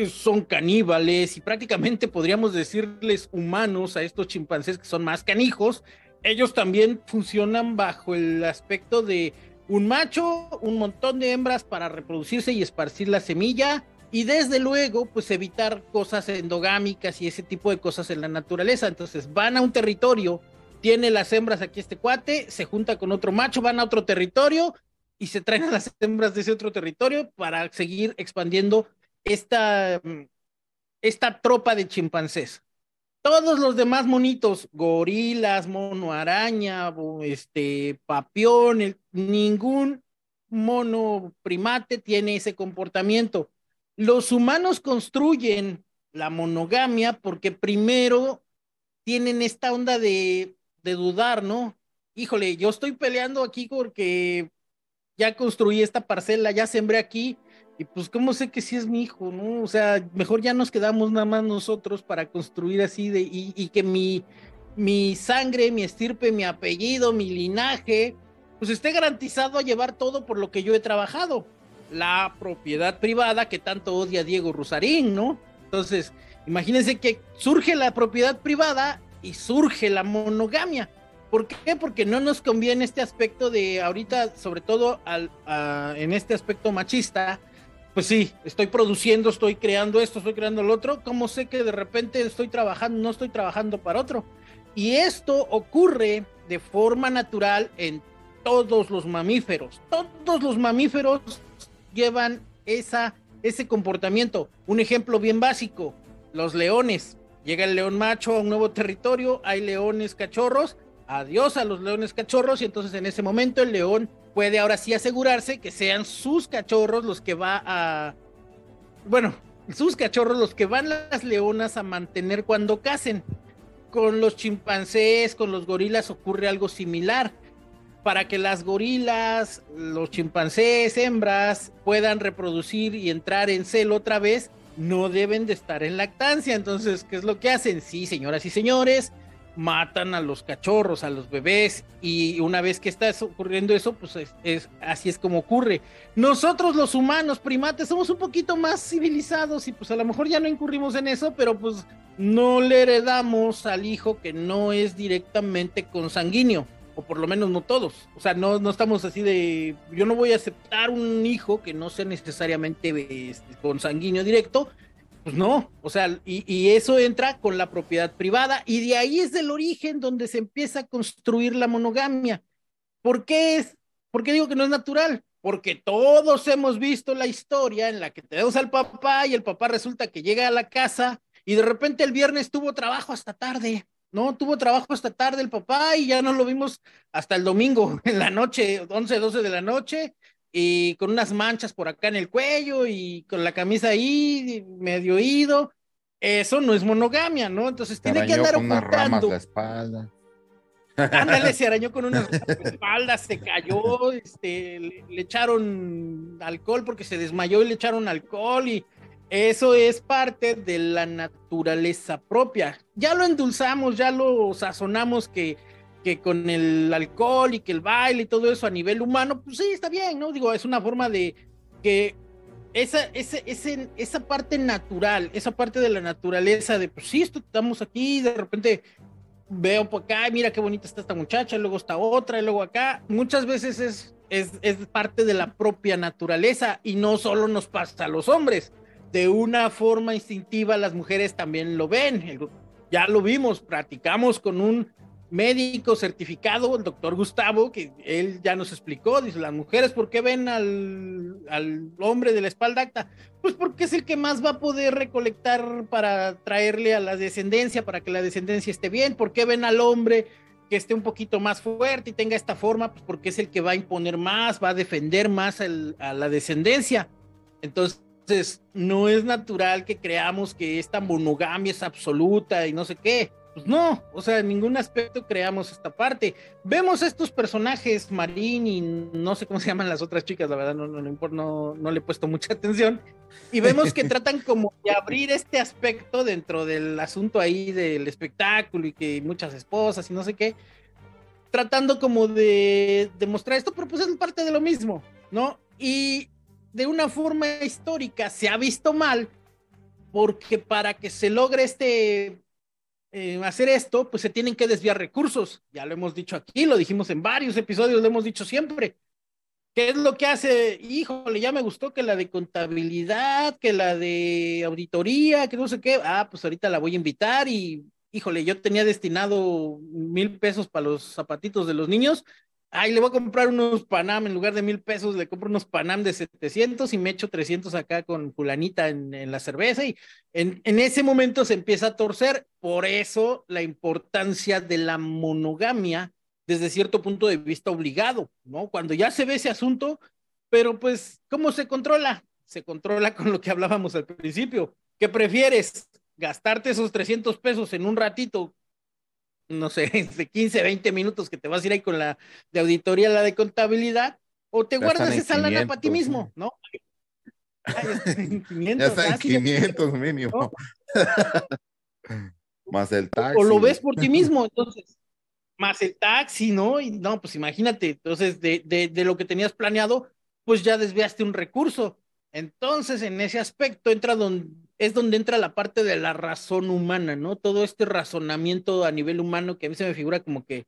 son caníbales y prácticamente podríamos decirles humanos a estos chimpancés que son más canijos, ellos también funcionan bajo el aspecto de un macho, un montón de hembras para reproducirse y esparcir la semilla y desde luego pues evitar cosas endogámicas y ese tipo de cosas en la naturaleza. Entonces van a un territorio, tiene las hembras aquí este cuate, se junta con otro macho, van a otro territorio y se traen a las hembras de ese otro territorio para seguir expandiendo esta, esta tropa de chimpancés. Todos los demás monitos, gorilas, mono araña, este, papión, ningún mono primate tiene ese comportamiento. Los humanos construyen la monogamia porque primero tienen esta onda de, de dudar, ¿no? Híjole, yo estoy peleando aquí porque ya construí esta parcela, ya sembré aquí, y pues, ¿cómo sé que sí es mi hijo, no? O sea, mejor ya nos quedamos nada más nosotros para construir así de, y, que mi, mi sangre, mi estirpe, mi apellido, mi linaje, pues esté garantizado a llevar todo por lo que yo he trabajado. La propiedad privada que tanto odia Diego Rusarín, ¿no? Entonces, imagínense que surge la propiedad privada y surge la monogamia. ¿Por qué? Porque no nos conviene este aspecto de ahorita, sobre todo al, en este aspecto machista, pues sí, estoy produciendo, estoy creando esto, estoy creando lo otro, ¿cómo sé que de repente estoy trabajando, no estoy trabajando para otro? Y esto ocurre de forma natural en todos los mamíferos. Todos los mamíferos llevan esa, ese comportamiento. Un ejemplo bien básico, los leones. Llega el león macho a un nuevo territorio, hay leones cachorros, adiós a los leones cachorros y entonces en ese momento el león puede ahora sí asegurarse que sean sus cachorros los que va a... Bueno, sus cachorros los que van las leonas a mantener cuando casen. Con los chimpancés, con los gorilas ocurre algo similar. Para que las gorilas, los chimpancés, hembras, puedan reproducir y entrar en celo otra vez, no deben de estar en lactancia. Entonces, ¿qué es lo que hacen? Sí, señoras y señores, matan a los cachorros, a los bebés, y una vez que está ocurriendo eso, pues es, así es como ocurre. Nosotros los humanos primates somos un poquito más civilizados y pues a lo mejor ya no incurrimos en eso, pero pues no le heredamos al hijo que no es directamente consanguíneo, o por lo menos no todos. O sea, no, no estamos así de, yo no voy a aceptar un hijo que no sea necesariamente este, consanguíneo directo, pues no, o sea, y, eso entra con la propiedad privada y de ahí es el origen donde se empieza a construir la monogamia. ¿Por qué es? ¿Por qué digo que no es natural? Porque todos hemos visto la historia en la que tenemos al papá y el papá resulta que llega a la casa y de repente el viernes tuvo trabajo hasta tarde, ¿no? Tuvo trabajo hasta tarde el papá y ya no lo vimos hasta el domingo en la noche, 11, 12 de la noche y con unas manchas por acá en el cuello y con la camisa ahí medio ido. Eso no es monogamia, ¿no? Entonces tiene que andar ocultando. la espalda. Ándale, se arañó con una espalda, se cayó, este, le, echaron alcohol porque se desmayó y le echaron alcohol y eso es parte de la naturaleza propia. Ya lo endulzamos, ya lo sazonamos que que con el alcohol y que el baile y todo eso a nivel humano, pues sí, está bien, ¿no? Digo, es una forma de que esa, ese, ese, esa parte natural, esa parte de la naturaleza de, pues sí, estamos aquí, de repente veo por acá, mira qué bonita está esta muchacha, luego está otra, y luego acá, muchas veces es, es, es parte de la propia naturaleza y no solo nos pasa a los hombres, de una forma instintiva las mujeres también lo ven, ya lo vimos, practicamos con un médico certificado, el doctor Gustavo, que él ya nos explicó, dice, las mujeres, ¿por qué ven al, al, hombre de la espalda acta? Pues porque es el que más va a poder recolectar para traerle a la descendencia, para que la descendencia esté bien. ¿Por qué ven al hombre que esté un poquito más fuerte y tenga esta forma? Pues porque es el que va a imponer más, va a defender más a la descendencia. Entonces, no es natural que creamos que esta monogamia es absoluta y no sé qué pues no, o sea, en ningún aspecto creamos esta parte. Vemos estos personajes, Marín y no sé cómo se llaman las otras chicas, la verdad no, no, no, no le he puesto mucha atención, y vemos que tratan como de abrir este aspecto dentro del asunto ahí del espectáculo y que muchas esposas y no sé qué, tratando como de demostrar esto, pero pues es parte de lo mismo, ¿no? Y de una forma histórica se ha visto mal porque para que se logre este eh, hacer esto, pues se tienen que desviar recursos. Ya lo hemos dicho aquí, lo dijimos en varios episodios, lo hemos dicho siempre. ¿Qué es lo que hace? Híjole, ya me gustó que la de contabilidad, que la de auditoría, que no sé qué. Ah, pues ahorita la voy a invitar y, híjole, yo tenía destinado mil pesos para los zapatitos de los niños. Ay, le voy a comprar unos Panam, en lugar de mil pesos, le compro unos Panam de 700 y me echo 300 acá con fulanita en, la cerveza. Y en, en ese momento se empieza a torcer. Por eso la importancia de la monogamia desde cierto punto de vista obligado, ¿no? Cuando ya se ve ese asunto, pero pues, ¿cómo se controla? Se controla con lo que hablábamos al principio. ¿Qué prefieres? ¿Gastarte esos 300 pesos en un ratito? No sé, de 15, 20 minutos que te vas a ir ahí con la de auditoría, la de contabilidad, o te guardas esa lana para ti mismo, ¿no? Ay, en 500, ya está en 500 mínimo. Más el taxi. O lo ves por ti mismo, entonces más el taxi, ¿no? Y no, pues imagínate, entonces de, de, de, lo que tenías planeado, pues ya desviaste un recurso. Entonces, en ese aspecto entra donde, es donde entra la parte de la razón humana, ¿no? Todo este razonamiento a nivel humano que a mí se me figura como que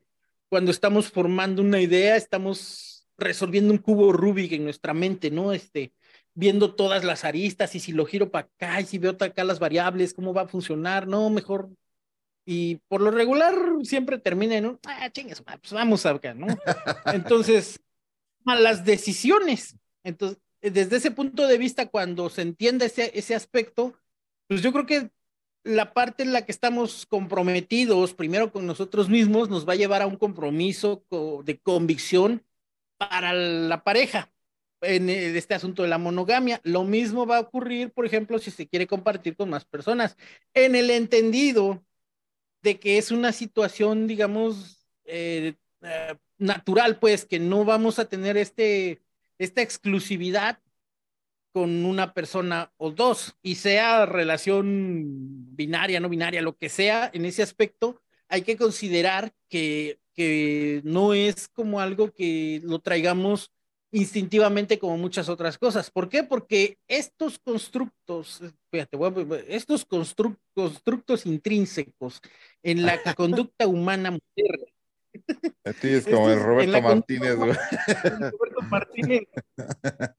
cuando estamos formando una idea, estamos resolviendo un cubo Rubik en nuestra mente, ¿no? Este, viendo todas las aristas y si lo giro para acá y si veo acá las variables, cómo va a funcionar, no, mejor y por lo regular siempre termina en un, ah, chingas, pues vamos a ver, ¿no? Entonces, las decisiones. Entonces, desde ese punto de vista, cuando se entiende ese, ese aspecto, pues yo creo que la parte en la que estamos comprometidos, primero con nosotros mismos, nos va a llevar a un compromiso de convicción para la pareja en este asunto de la monogamia. Lo mismo va a ocurrir, por ejemplo, si se quiere compartir con más personas, en el entendido de que es una situación, digamos, eh, eh, natural, pues, que no vamos a tener este, esta exclusividad con una persona o dos, y sea relación binaria, no binaria, lo que sea, en ese aspecto, hay que considerar que, que no es como algo que lo traigamos instintivamente como muchas otras cosas. ¿Por qué? Porque estos constructos, fíjate, estos constructos intrínsecos en la conducta humana moderna. Este es como el Roberto Martínez. Roberto Martínez.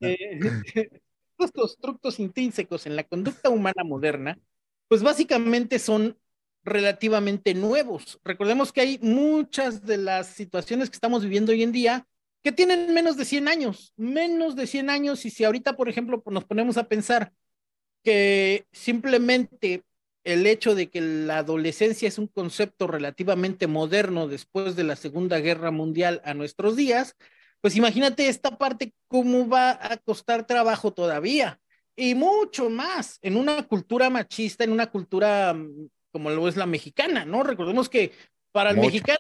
Eh, estos constructos intrínsecos en la conducta humana moderna, pues básicamente son relativamente nuevos. Recordemos que hay muchas de las situaciones que estamos viviendo hoy en día que tienen menos de 100 años, menos de 100 años, y si ahorita, por ejemplo, nos ponemos a pensar que simplemente el hecho de que la adolescencia es un concepto relativamente moderno después de la Segunda Guerra Mundial a nuestros días, pues imagínate esta parte cómo va a costar trabajo todavía y mucho más en una cultura machista, en una cultura mm, como lo es la mexicana, ¿no? Recordemos que para el mexicano,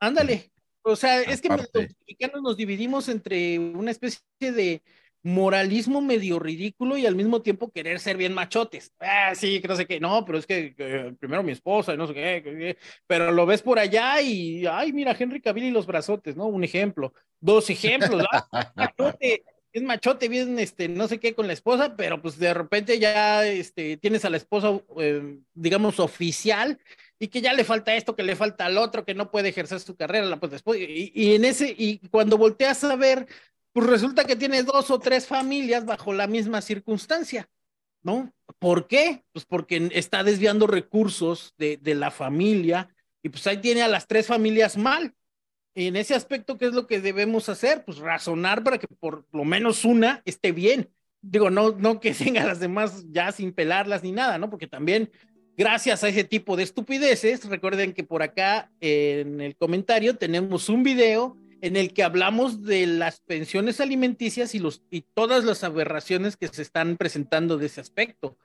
ándale, o sea, es que los mexicanos nos dividimos entre una especie de moralismo medio ridículo y al mismo tiempo querer ser bien machotes. Ah, sí, que no sé qué, no, pero es que primero mi esposa y no sé qué, pero lo ves por allá y, ay, mira, Henry Cavill y los brazotes, ¿no? Un ejemplo, dos ejemplos, machote, es machote, bien, este, no sé qué con la esposa, pero pues de repente ya, este, tienes a la esposa, eh, digamos, oficial y que ya le falta esto, que le falta al otro, que no puede ejercer su carrera, pues después, y, en ese, y cuando volteas a ver, pues resulta que tiene dos o tres familias bajo la misma circunstancia, ¿no? ¿Por qué? Pues porque está desviando recursos de, de la familia y pues ahí tiene a las tres familias mal. En ese aspecto, ¿qué es lo que debemos hacer? Pues razonar para que por lo menos una esté bien. Digo, no, no que tenga las demás ya sin pelarlas ni nada, ¿no? Porque también gracias a ese tipo de estupideces, recuerden que por acá en el comentario tenemos un video en el que hablamos de las pensiones alimenticias y, los, y todas las aberraciones que se están presentando de ese aspecto.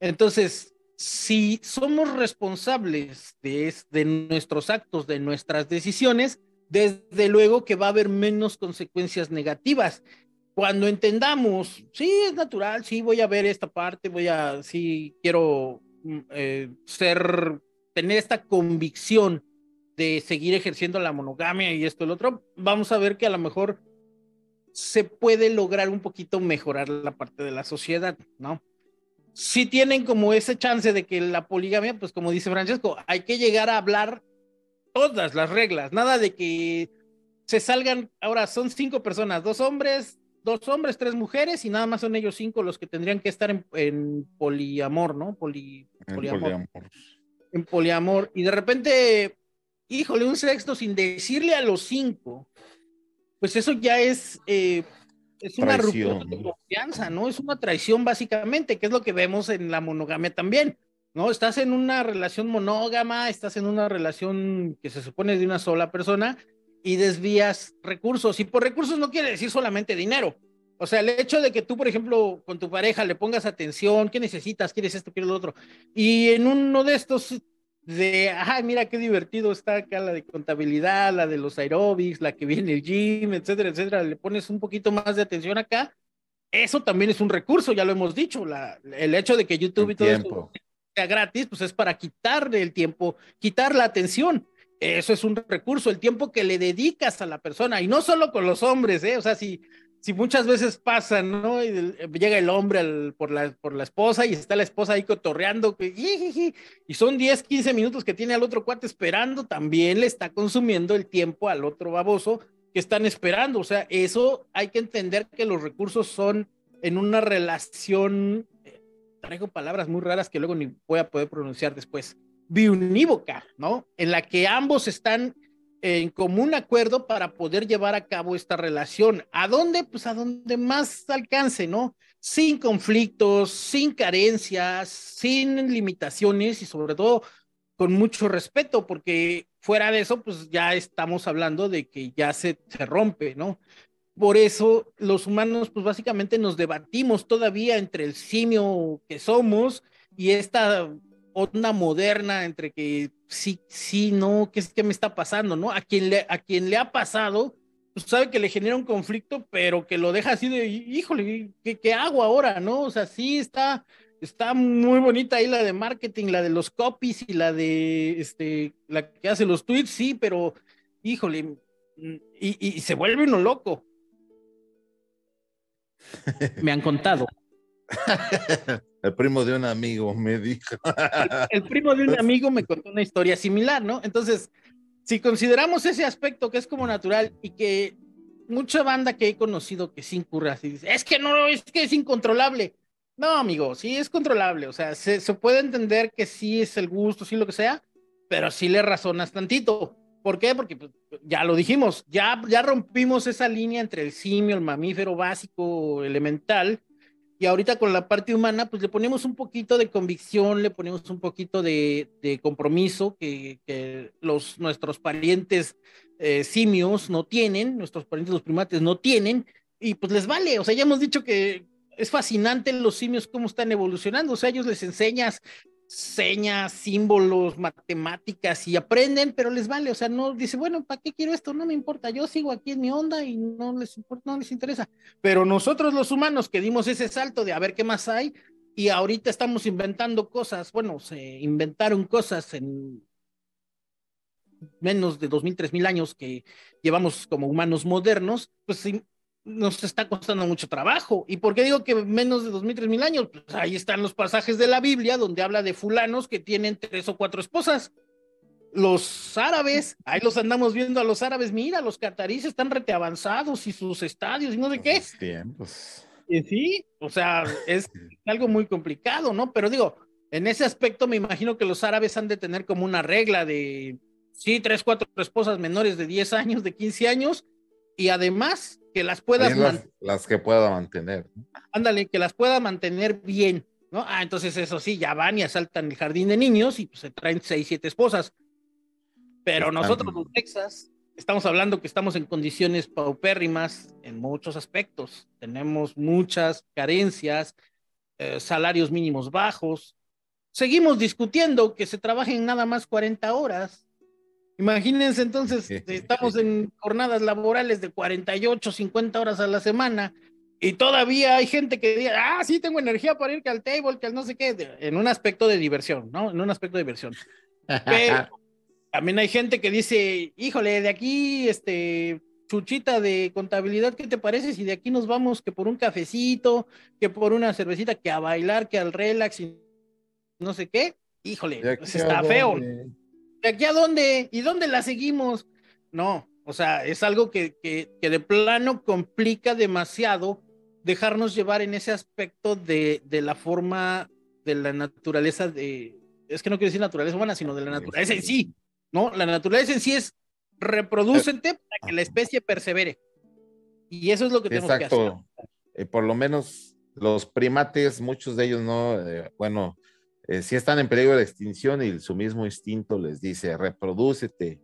Entonces, si somos responsables de, de nuestros actos, de nuestras decisiones, desde luego que va a haber menos consecuencias negativas. Cuando entendamos, sí, es natural, sí, voy a ver esta parte, voy a, sí, quiero Mm, eh, ser, tener esta convicción de seguir ejerciendo la monogamia y esto y lo otro, vamos a ver que a lo mejor se puede lograr un poquito mejorar la parte de la sociedad, ¿no? sí tienen como ese chance de que la poligamia, pues como dice Francesco, hay que llegar a hablar todas las reglas, nada de que se salgan, ahora son cinco personas, dos hombres, dos hombres, tres mujeres y nada más son ellos cinco los que tendrían que estar en, poliamor, ¿no? Poli, poliamor. En poliamor. Y de repente, híjole, un sexto sin decirle a los cinco, pues eso ya es, eh, es una ruptura de confianza, ¿no? Es una traición básicamente, que es lo que vemos en la monogamia también. ¿no? Estás en una relación monógama, estás en una relación que se supone de una sola persona y desvías recursos. Y por recursos no quiere decir solamente dinero. O sea, el hecho de que tú, por ejemplo, con tu pareja le pongas atención, ¿qué necesitas? ¿Quieres esto? ¿Quieres lo otro? Y en uno de estos de, ay, mira qué divertido está acá la de contabilidad, la de los aerobics, la que viene el gym, etcétera, etcétera, le pones un poquito más de atención acá, eso también es un recurso, ya lo hemos dicho, la, el hecho de que YouTube y todo esto sea gratis, pues es para quitarle el tiempo, quitar la atención. Eso es un recurso, el tiempo que le dedicas a la persona, y no solo con los hombres, ¿eh? O sea, si, si muchas veces pasa, ¿no? Y llega el hombre por, la, por la esposa y está la esposa ahí cotorreando, y son 10, 15 minutos que tiene al otro cuate esperando, también le está consumiendo el tiempo al otro baboso que están esperando. O sea, eso hay que entender que los recursos son en una relación, eh, traigo palabras muy raras que luego ni voy a poder pronunciar después biunívoca, ¿no? En la que ambos están en común acuerdo para poder llevar a cabo esta relación. ¿A dónde? Pues a donde más alcance, ¿no? Sin conflictos, sin carencias, sin limitaciones y sobre todo con mucho respeto, porque fuera de eso, pues ya estamos hablando de que ya se, se rompe, ¿no? Por eso los humanos, pues básicamente nos debatimos todavía entre el simio que somos y esta onda moderna entre que sí, sí, no, ¿qué es que me está pasando? ¿No? A quien le, a quien le ha pasado, pues sabe que le genera un conflicto, pero que lo deja así de, híjole, ¿qué, qué hago ahora? ¿No? O sea, sí está, está muy bonita ahí la de marketing, la de los copies y la de, este, la que hace los tweets, sí, pero, híjole, y, y se vuelve uno loco. Me han contado. El primo de un amigo me dijo. El, primo de un amigo me contó una historia similar, ¿no? Entonces, si consideramos ese aspecto que es como natural y que mucha banda que he conocido que sin incurre así dice, es que no, es que es incontrolable. No, amigo, sí es controlable. O sea, se, puede entender que sí es el gusto, sí lo que sea, pero sí le razonas tantito. ¿Por qué? Porque pues, ya lo dijimos, ya, ya rompimos esa línea entre el simio, el mamífero básico, elemental, y ahorita con la parte humana, pues le ponemos un poquito de convicción, le ponemos un poquito de, compromiso que, los, nuestros parientes eh, simios no tienen, nuestros parientes los primates no tienen, y pues les vale, o sea, ya hemos dicho que es fascinante los simios cómo están evolucionando, o sea, ellos les enseñas señas, símbolos, matemáticas y aprenden, pero les vale, o sea, no dice, bueno, ¿para qué quiero esto? No me importa, yo sigo aquí en mi onda y no les importa, no les interesa. Pero nosotros los humanos que dimos ese salto de a ver qué más hay y ahorita estamos inventando cosas, bueno, se inventaron cosas en menos de dos mil, tres mil años que llevamos como humanos modernos, pues nos está costando mucho trabajo. ¿Y por qué digo que menos de dos mil, tres mil años? Pues ahí están los pasajes de la Biblia donde habla de fulanos que tienen tres o cuatro esposas. Los árabes, ahí los andamos viendo a los árabes, mira, los cataríes están rete avanzados y sus estadios y no de qué. Tiempos. Y sí, o sea, es algo muy complicado, ¿no? Pero digo, en ese aspecto me imagino que los árabes han de tener como una regla de, sí, tres, cuatro esposas menores de 10 años, de 15 años, y además que las puedas las, las, que pueda mantener. Ándale, que las pueda mantener bien, ¿no? Ah, entonces eso sí, ya van y asaltan el jardín de niños y pues se traen seis, siete esposas. Pero nosotros los Texas estamos hablando que estamos en condiciones paupérrimas en muchos aspectos. Tenemos muchas carencias, eh, salarios mínimos bajos. Seguimos discutiendo que se trabajen nada más 40 horas Imagínense entonces, estamos en jornadas laborales de 48, 50 horas a la semana y todavía hay gente que dice, ah, sí, tengo energía para ir que al table, que al no sé qué, en un aspecto de diversión, ¿no? En un aspecto de diversión. Pero también hay gente que dice, híjole, de aquí, este, chuchita de contabilidad, ¿qué te parece si de aquí nos vamos que por un cafecito, que por una cervecita, que a bailar, que al relax y no sé qué? Híjole, pues está feo. ¿De aquí a dónde? ¿Y dónde la seguimos? No, o sea, es algo que, que, que de plano complica demasiado dejarnos llevar en ese aspecto de, de la forma de la naturaleza de, es que no quiero decir naturaleza humana, sino de la naturaleza en sí, ¿no? La naturaleza en sí es reproducente para que la especie persevere. Y eso es lo que tenemos que hacer. Eh, por lo menos los primates, muchos de ellos no, eh, bueno, eh, si están en peligro de extinción y su mismo instinto les dice, reprodúcete.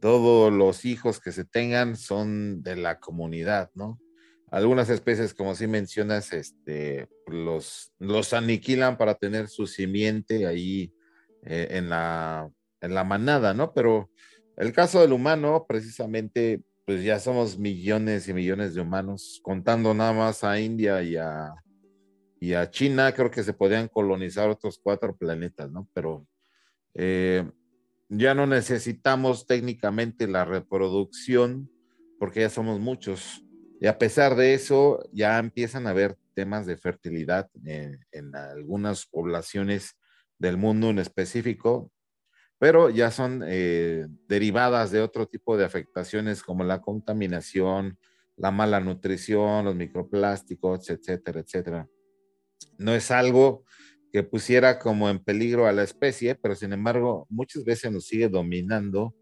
Todos los hijos que se tengan son de la comunidad, ¿no? Algunas especies, como si mencionas, este, los, los aniquilan para tener su simiente ahí eh, en, la, en la manada, ¿no? Pero el caso del humano, precisamente, pues ya somos millones y millones de humanos, contando nada más a India y a, y a China, creo que se podían colonizar otros cuatro planetas, ¿no? Pero eh, ya no necesitamos técnicamente la reproducción porque ya somos muchos. Y a pesar de eso, ya empiezan a haber temas de fertilidad en, algunas poblaciones del mundo en específico, pero ya son eh, derivadas de otro tipo de afectaciones como la contaminación, la mala nutrición, los microplásticos, etcétera, etcétera. No es algo que pusiera como en peligro a la especie, pero sin embargo muchas veces nos sigue dominando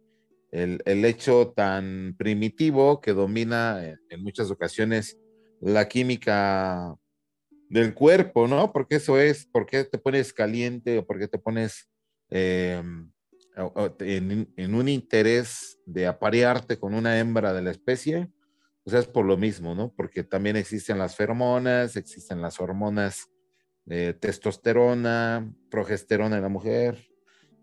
el, hecho tan primitivo que domina en, muchas ocasiones la química del cuerpo, ¿no? Porque eso es, ¿por qué te pones caliente o por qué te pones em, en, un interés de aparearte con una hembra de la especie? O sea, es por lo mismo, ¿no? Porque también existen las feromonas, existen las hormonas de testosterona, progesterona en la mujer,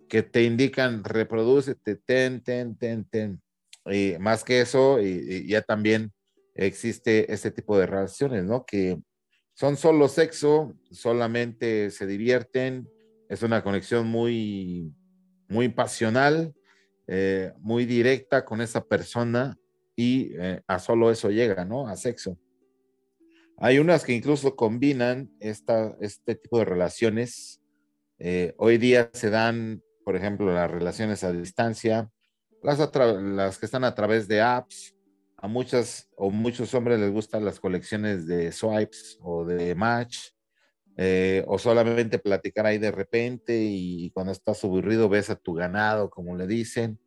que te indican reproducete, ten, ten, ten, ten. Y más que eso, ya también existe este tipo de relaciones, ¿no? Que son solo sexo, solamente se divierten, es una conexión muy, muy pasional, eh, muy directa con esa persona y eh, a solo eso llega, ¿no? A sexo. Hay unas que incluso combinan esta, este tipo de relaciones. Eh, hoy día se dan por ejemplo, las relaciones a distancia, las, que están a través de apps. A muchas o muchos hombres les gustan las colecciones de swipes o de match, eh, o solamente platicar ahí de repente y cuando estás aburrido ves a tu ganado, como le dicen.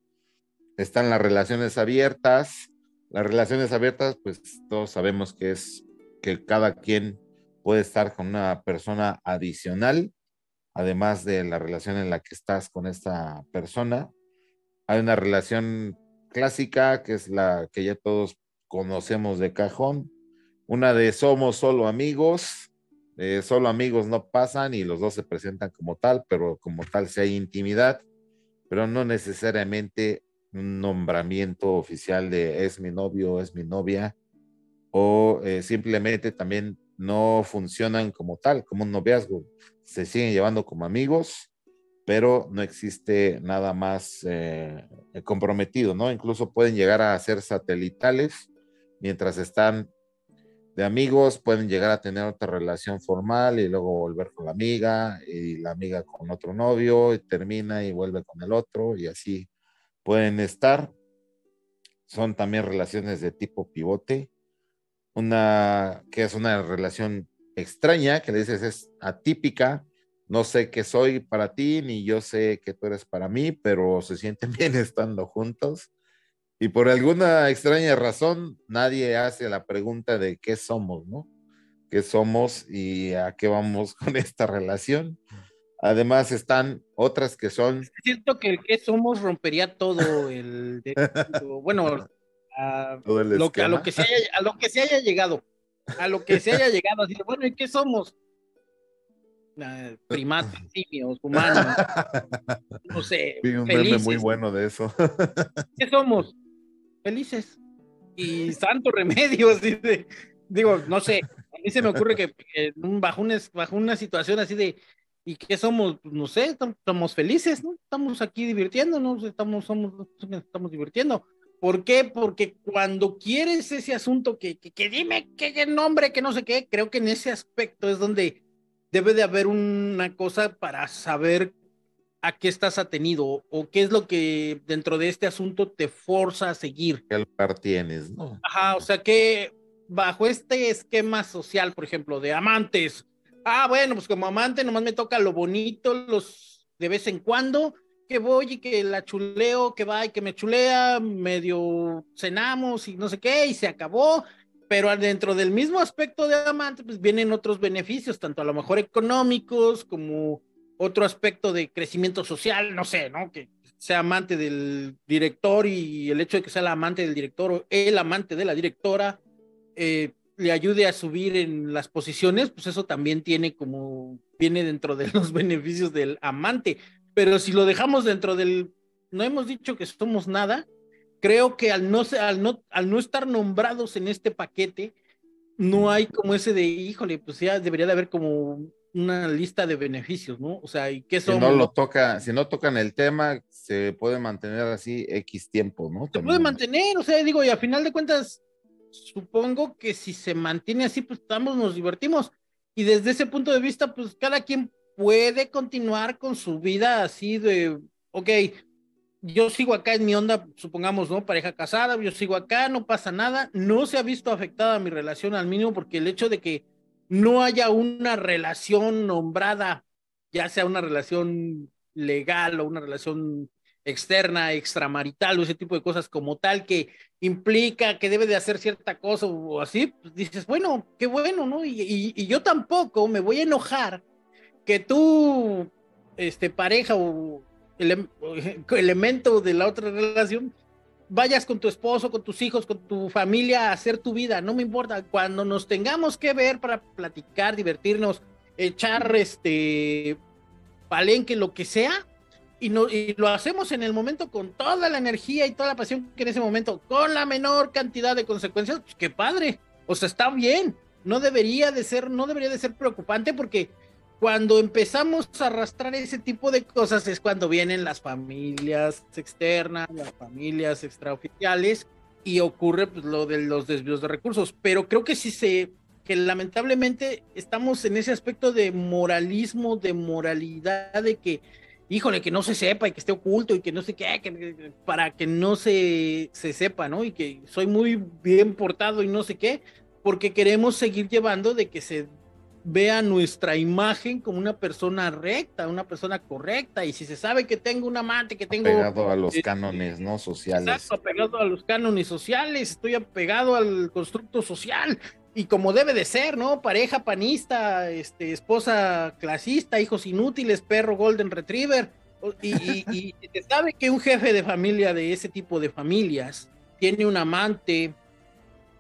Están las relaciones abiertas. Las relaciones abiertas, pues todos sabemos que es que cada quien puede estar con una persona adicional además de la relación en la que estás con esta persona. Hay una relación clásica que es la que ya todos conocemos de cajón, una de somos solo amigos, solo amigos no pasan y los dos se presentan como tal, pero como tal si hay intimidad, pero no necesariamente un nombramiento oficial de es mi novio, es mi novia, o eh, simplemente también no funcionan como tal, como un noviazgo se siguen llevando como amigos, pero no existe nada más eh, comprometido, ¿no? Incluso pueden llegar a ser satelitales mientras están de amigos, pueden llegar a tener otra relación formal y luego volver con la amiga y la amiga con otro novio y termina y vuelve con el otro y así pueden estar. Son también relaciones de tipo pivote, una que es una relación extraña que le dices es atípica, no sé qué soy para ti, ni yo sé que tú eres para mí, pero se sienten bien estando juntos. Y por alguna extraña razón, nadie hace la pregunta de qué somos, ¿no? ¿Qué somos y a qué vamos con esta relación? Además están otras que son... Siento que el qué somos rompería todo el... bueno, a, lo, que, a, lo que se haya, a lo que se haya llegado a lo que se haya llegado, así bueno, ¿y qué somos? primates, simios, humanos, no sé, un felices. muy bueno de eso. ¿Qué somos? Felices. Y santo remedio, así de, digo, no sé, a mí se me ocurre que, bajo, una, bajo una situación así de, ¿y qué somos? No sé, somos felices, ¿no? Estamos aquí divirtiéndonos, estamos, somos, estamos divirtiendo. ¿Por qué? Porque cuando quieres ese asunto que, que, dime qué nombre, que no sé qué, creo que en ese aspecto es donde debe de haber una cosa para saber a qué estás atenido o qué es lo que dentro de este asunto te forza a seguir. ¿Qué lugar tienes, no? Ajá, o sea que bajo este esquema social, por ejemplo, de amantes, ah, bueno, pues como amante nomás me toca lo bonito, los de vez en cuando, que voy y que la chuleo, que va y que me chulea, medio cenamos y no sé qué, y se acabó. Pero dentro del mismo aspecto de amante, pues vienen otros beneficios, tanto a lo mejor económicos como otro aspecto de crecimiento social, no sé, ¿no? Que sea amante del director y el hecho de que sea la amante del director o el amante de la directora eh, le ayude a subir en las posiciones, pues eso también tiene como, viene dentro de los beneficios del amante. Pero si lo dejamos dentro del, no hemos dicho que somos nada, creo que al no, al no, al no estar nombrados en este paquete, no hay como ese de, híjole, pues ya debería de haber como una lista de beneficios, ¿no? O sea, ¿y qué son? Si no lo toca, si no tocan el tema, se puede mantener así X tiempo, ¿no? Se puede mantener, o sea, digo, y a final de cuentas, supongo que si se mantiene así, pues estamos, nos divertimos. Y desde ese punto de vista, pues cada quien puede continuar con su vida así de, ok, yo sigo acá en mi onda, supongamos, ¿no? Pareja casada, yo sigo acá, no pasa nada, no se ha visto afectada mi relación al mínimo porque el hecho de que no haya una relación nombrada, ya sea una relación legal o una relación externa, extramarital o ese tipo de cosas como tal que implica que debe de hacer cierta cosa o así, pues dices, bueno, qué bueno, ¿no? y yo tampoco me voy a enojar que tú, este, pareja o, elemento de la otra relación, vayas con tu esposo, con tus hijos, con tu familia a hacer tu vida, no me importa. Cuando nos tengamos que ver para platicar, divertirnos, echar este palenque, lo que sea, y, no, y lo hacemos en el momento con toda la energía y toda la pasión que en ese momento, con la menor cantidad de consecuencias, pues qué padre. O sea, está bien. No debería de ser, no debería de ser preocupante porque cuando empezamos a arrastrar ese tipo de cosas es cuando vienen las familias externas, las familias extraoficiales y ocurre pues, lo de los desvíos de recursos. Pero creo que sí se, que lamentablemente estamos en ese aspecto de moralismo, de moralidad, de que, híjole, que no se sepa y que esté oculto y que no sé qué, para que no se, se sepa, ¿no? Y que soy muy bien portado y no sé qué, porque queremos seguir llevando de que se vea nuestra imagen como una persona recta, una persona correcta. Y si se sabe que tengo un amante, que tengo. Apegado a los cánones, ¿no? Sociales. Exacto, apegado a los cánones sociales, estoy apegado al constructo social. Y como debe de ser, ¿no? Pareja panista, este, esposa clasista, hijos inútiles, perro golden retriever. Y, y se sabe que un jefe de familia de ese tipo de familias tiene un amante,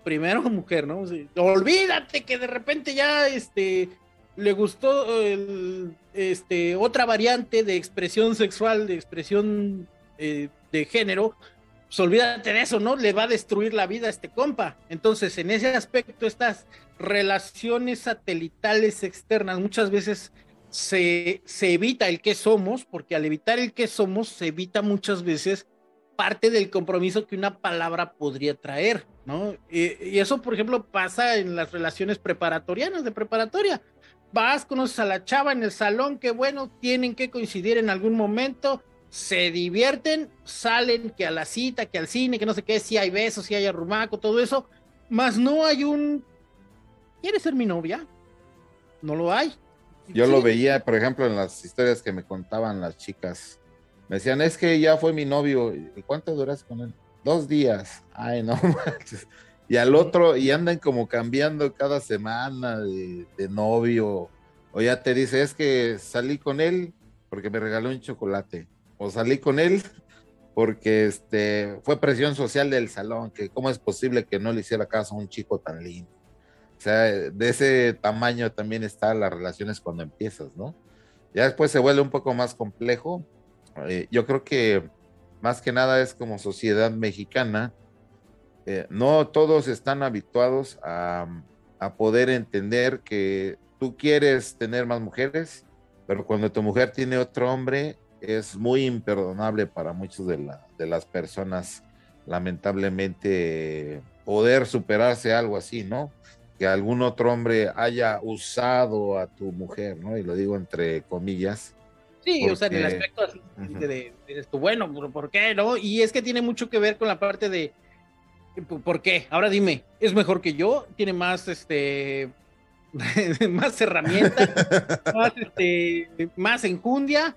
primero mujer, ¿no? olvídate que de repente ya este le gustó el, este otra variante de expresión sexual, de expresión eh, de género, pues olvídate de eso, ¿no? Le va a destruir la vida a este compa. Entonces, en ese aspecto, estas relaciones satelitales externas muchas veces se, se evita el que somos, porque al evitar el que somos, se evita muchas veces parte del compromiso que una palabra podría traer, ¿no? Y, eso, por ejemplo, pasa en las relaciones preparatorianas de preparatoria. Vas, conoces a la chava en el salón, que bueno, tienen que coincidir en algún momento, se divierten, salen que a la cita, que al cine, que no sé qué, si hay besos, si hay arrumaco, todo eso, más no hay un... ¿Quieres ser mi novia? No lo hay. Yo lo veía, por ejemplo, en las historias que me contaban las chicas me decían, es que ya fue mi novio. ¿Y cuánto duras con él? Dos días. Ay, no manches. Y al otro, y andan como cambiando cada semana de, novio. O ya te dice, es que salí con él porque me regaló un chocolate. O salí con él porque este fue presión social del salón, que cómo es posible que no le hiciera caso a un chico tan lindo. O sea, de ese tamaño también están las relaciones cuando empiezas, ¿no? Ya después se vuelve un poco más complejo, eh, yo creo que más que nada es como sociedad mexicana, eh, no todos están habituados a, poder entender que tú quieres tener más mujeres, pero cuando tu mujer tiene otro hombre, es muy imperdonable para muchos de, las personas lamentablemente poder superarse algo así, ¿no? Que algún otro hombre haya usado a tu mujer, ¿no? Y lo digo entre comillas. Sí, o sea, en el aspecto de, de, de, bueno, ¿por qué, no? Y es que tiene mucho que ver con la parte de, ¿por qué? Ahora dime, ¿es mejor que yo? ¿Tiene más, este, más herramientas, más, este, más enjundia.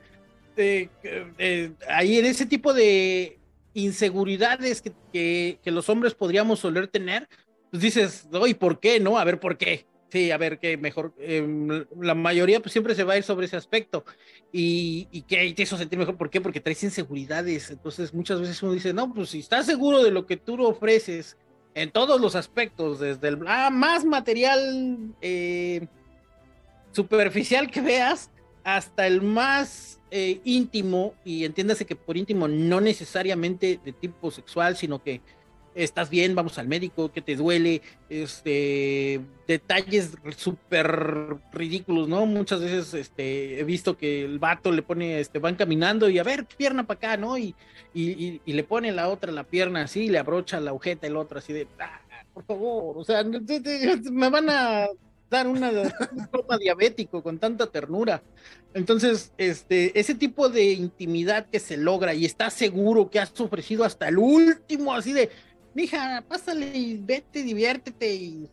Eh, eh, ahí en ese tipo de inseguridades que, que, los hombres podríamos soler tener, pues dices, oye, ¿por qué? No, a ver, ¿por qué? Sí, a ver, qué mejor. Em, la mayoría pues siempre se va a ir sobre ese aspecto. Y, y que te hizo sentir mejor. ¿Por qué? Porque traes inseguridades. Entonces muchas veces uno dice, no, pues si estás seguro de lo que tú ofreces en todos los aspectos, desde el ah, más material eh, superficial que veas hasta el más eh, íntimo, y entiéndase que por íntimo no necesariamente de tipo sexual, sino que estás bien, vamos al médico, que te duele, este, detalles súper ridículos, ¿no? Muchas veces este, he visto que el vato le pone, este, van caminando y a ver, pierna para acá, ¿no? Y, y, le pone la otra la pierna así, le abrocha la agujeta el otro así de, ah, por favor, o sea, me van a dar una, forma diabético con tanta ternura. Entonces, este, ese tipo de intimidad que se logra y está seguro que has ofrecido hasta el último, así de, mija, pásale y vete, diviértete y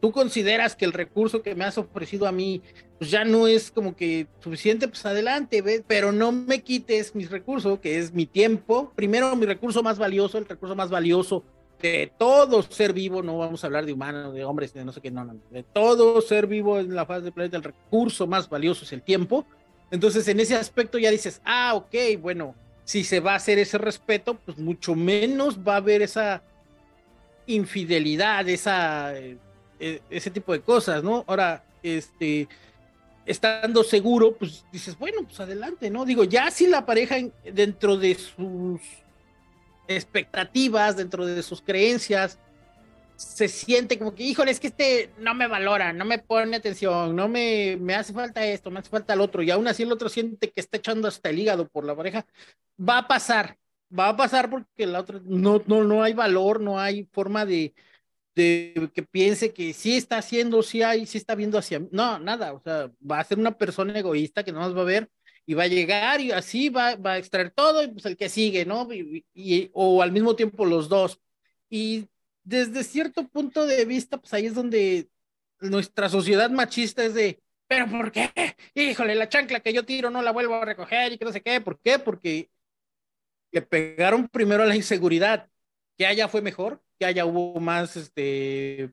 tú consideras que el recurso que me has ofrecido a mí pues ya no es como que suficiente, pues adelante, ¿ves? pero no me quites mi recurso, que es mi tiempo. Primero, mi recurso más valioso, el recurso más valioso de todo ser vivo, no vamos a hablar de humanos, de hombres, de no sé qué, no, no, de todo ser vivo en la faz del planeta, el recurso más valioso es el tiempo. Entonces, en ese aspecto ya dices, ah, ok, bueno, si se va a hacer ese respeto, pues mucho menos va a haber esa infidelidad, esa, eh, ese tipo de cosas, ¿no? Ahora, este, estando seguro, pues dices, bueno, pues adelante, ¿no? Digo, ya si la pareja dentro de sus expectativas, dentro de sus creencias, se siente como que, híjole, es que este no me valora, no me pone atención, no me, me hace falta esto, me hace falta el otro, y aún así el otro siente que está echando hasta el hígado por la pareja, va a pasar, va a pasar porque la otra no, no, no hay valor, no hay forma de, de que piense que sí está haciendo, sí hay, sí está viendo hacia mí. No, nada, o sea, va a ser una persona egoísta que no nos va a ver y va a llegar y así va, va a extraer todo y pues el que sigue, ¿no? Y, o al mismo tiempo los dos. Y desde cierto punto de vista, pues ahí es donde nuestra sociedad machista es de, pero ¿por qué? Híjole, la chancla que yo tiro no la vuelvo a recoger y que no sé qué, ¿por qué? Porque le pegaron primero a la inseguridad, que allá fue mejor, que haya hubo más este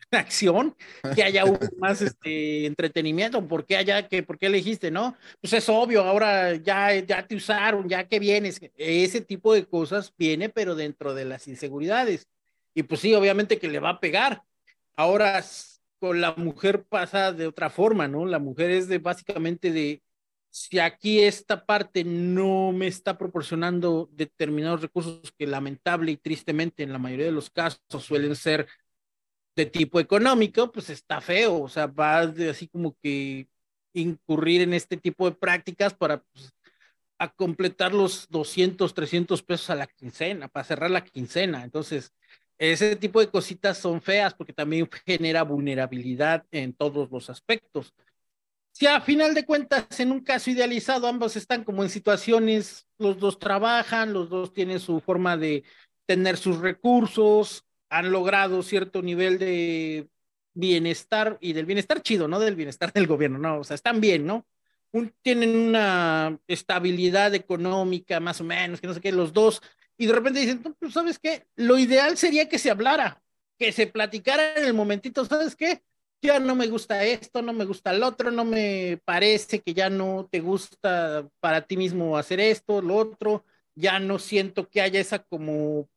acción, que haya hubo más este entretenimiento, ¿por qué allá que por qué elegiste, no? Pues es obvio, ahora ya ya te usaron, ya que vienes, ese tipo de cosas viene pero dentro de las inseguridades. Y pues sí, obviamente que le va a pegar. Ahora con la mujer pasa de otra forma, ¿no? La mujer es de básicamente de si aquí esta parte no me está proporcionando determinados recursos que lamentable y tristemente en la mayoría de los casos suelen ser de tipo económico, pues está feo, o sea, va de así como que incurrir en este tipo de prácticas para pues, a completar los 200, 300 pesos a la quincena, para cerrar la quincena. Entonces, ese tipo de cositas son feas porque también genera vulnerabilidad en todos los aspectos si a final de cuentas, en un caso idealizado, ambos están como en situaciones, los dos trabajan, los dos tienen su forma de tener sus recursos, han logrado cierto nivel de bienestar y del bienestar chido, ¿no? Del bienestar del gobierno, ¿no? O sea, están bien, ¿no? tienen una estabilidad económica más o menos, que no sé qué, los dos, y de repente dicen, pues, ¿sabes qué? Lo ideal sería que se hablara, que se platicara en el momentito, ¿sabes qué? Ya no me gusta esto, no me gusta el otro, no me parece que ya no te gusta para ti mismo hacer esto, lo otro, ya no siento que haya esa como,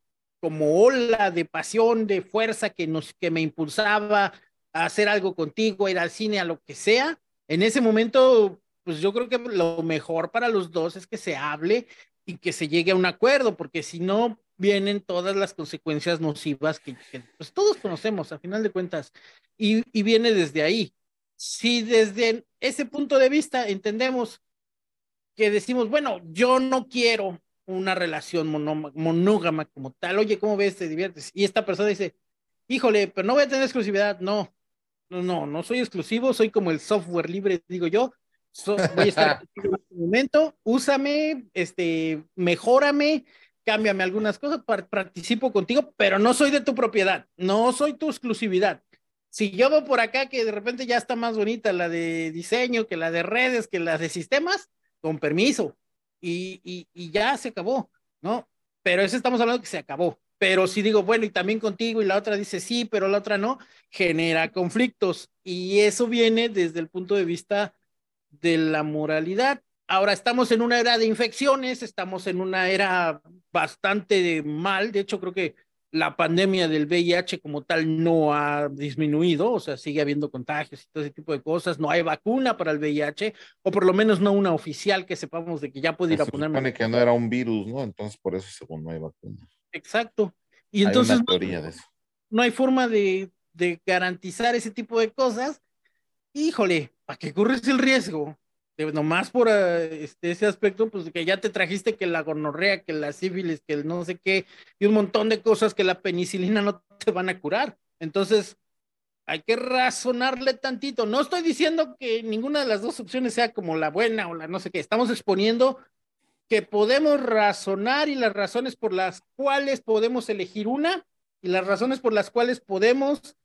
como ola de pasión, de fuerza que, nos, que me impulsaba a hacer algo contigo, a ir al cine, a lo que sea. En ese momento, pues yo creo que lo mejor para los dos es que se hable y que se llegue a un acuerdo, porque si no, vienen todas las consecuencias nocivas que, pues, todos conocemos, a final de cuentas, y, y, viene desde ahí. Si desde ese punto de vista entendemos que decimos, bueno, yo no quiero una relación monógama como tal. Oye, ¿cómo ves? ¿Te diviertes? Y esta persona dice, híjole, pero no voy a tener exclusividad. No, no, no, no soy exclusivo, soy como el software libre, digo yo. voy a estar en este momento, úsame, este, mejórame, cámbiame algunas cosas, participo contigo, pero no soy de tu propiedad, no soy tu exclusividad. Si yo veo por acá que de repente ya está más bonita la de diseño que la de redes, que la de sistemas, con permiso, y, y, ya se acabó, ¿no? Pero eso estamos hablando que se acabó. Pero si digo, bueno, y también contigo, y la otra dice sí, pero la otra no, genera conflictos. Y eso viene desde el punto de vista de la moralidad. Ahora estamos en una era de infecciones, estamos en una era bastante mal. De hecho, creo que la pandemia del VIH como tal no ha disminuido, o sea, sigue habiendo contagios y todo ese tipo de cosas. No hay vacuna para el VIH, o por lo menos no una oficial que sepamos de que ya puede ir a ponerme. Se supone que no era un virus, ¿no? Entonces, por eso, según no hay vacuna. Exacto. Y entonces. no, hay forma de, de garantizar ese tipo de cosas. Híjole, ¿para qué corres el riesgo? Nomás por eh, este, ese aspecto, pues que ya te trajiste que la gonorrea, que la sífilis, que el no sé qué, y un montón de cosas que la penicilina no te van a curar. Entonces, hay que razonarle tantito. No estoy diciendo que ninguna de las dos opciones sea como la buena o la no sé qué. Estamos exponiendo que podemos razonar y las razones por las cuales podemos elegir una y las razones por las cuales podemos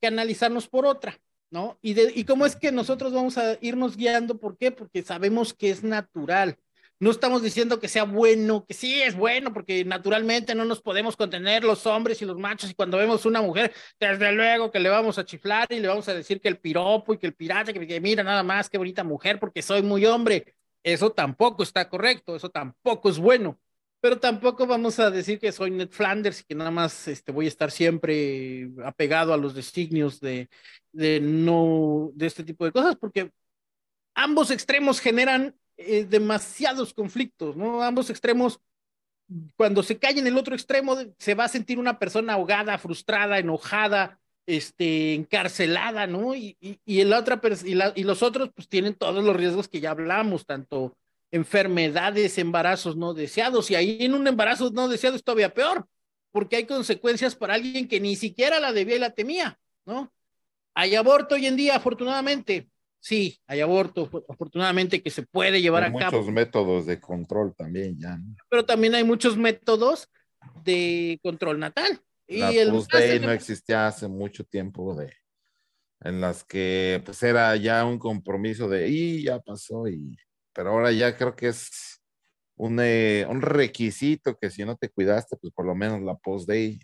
canalizarnos por otra. ¿No? Y, de, y cómo es que nosotros vamos a irnos guiando, ¿por qué? Porque sabemos que es natural. No estamos diciendo que sea bueno, que sí es bueno, porque naturalmente no nos podemos contener los hombres y los machos. Y cuando vemos una mujer, desde luego que le vamos a chiflar y le vamos a decir que el piropo y que el pirata, que, mira nada más, qué bonita mujer, porque soy muy hombre. Eso tampoco está correcto, eso tampoco es bueno pero tampoco vamos a decir que soy Ned Flanders y que nada más este, voy a estar siempre apegado a los designios de, de no de este tipo de cosas, porque ambos extremos generan eh, demasiados conflictos, ¿no? Ambos extremos, cuando se cae en el otro extremo, se va a sentir una persona ahogada, frustrada, enojada, este, encarcelada, ¿no? Y, y, y, el otra, y, la, y los otros, pues tienen todos los riesgos que ya hablamos, tanto enfermedades, embarazos no deseados. Y ahí en un embarazo no deseado es todavía peor, porque hay consecuencias para alguien que ni siquiera la debía y la temía, ¿no? Hay aborto hoy en día, afortunadamente. Sí, hay aborto, afortunadamente, que se puede llevar a cabo. Muchos métodos de control también ya. Pero también hay muchos métodos de control natal. La y el no existía hace mucho tiempo de en las que pues era ya un compromiso de y ya pasó y pero ahora ya creo que es un, eh, un requisito que si no te cuidaste, pues por lo menos la post-day.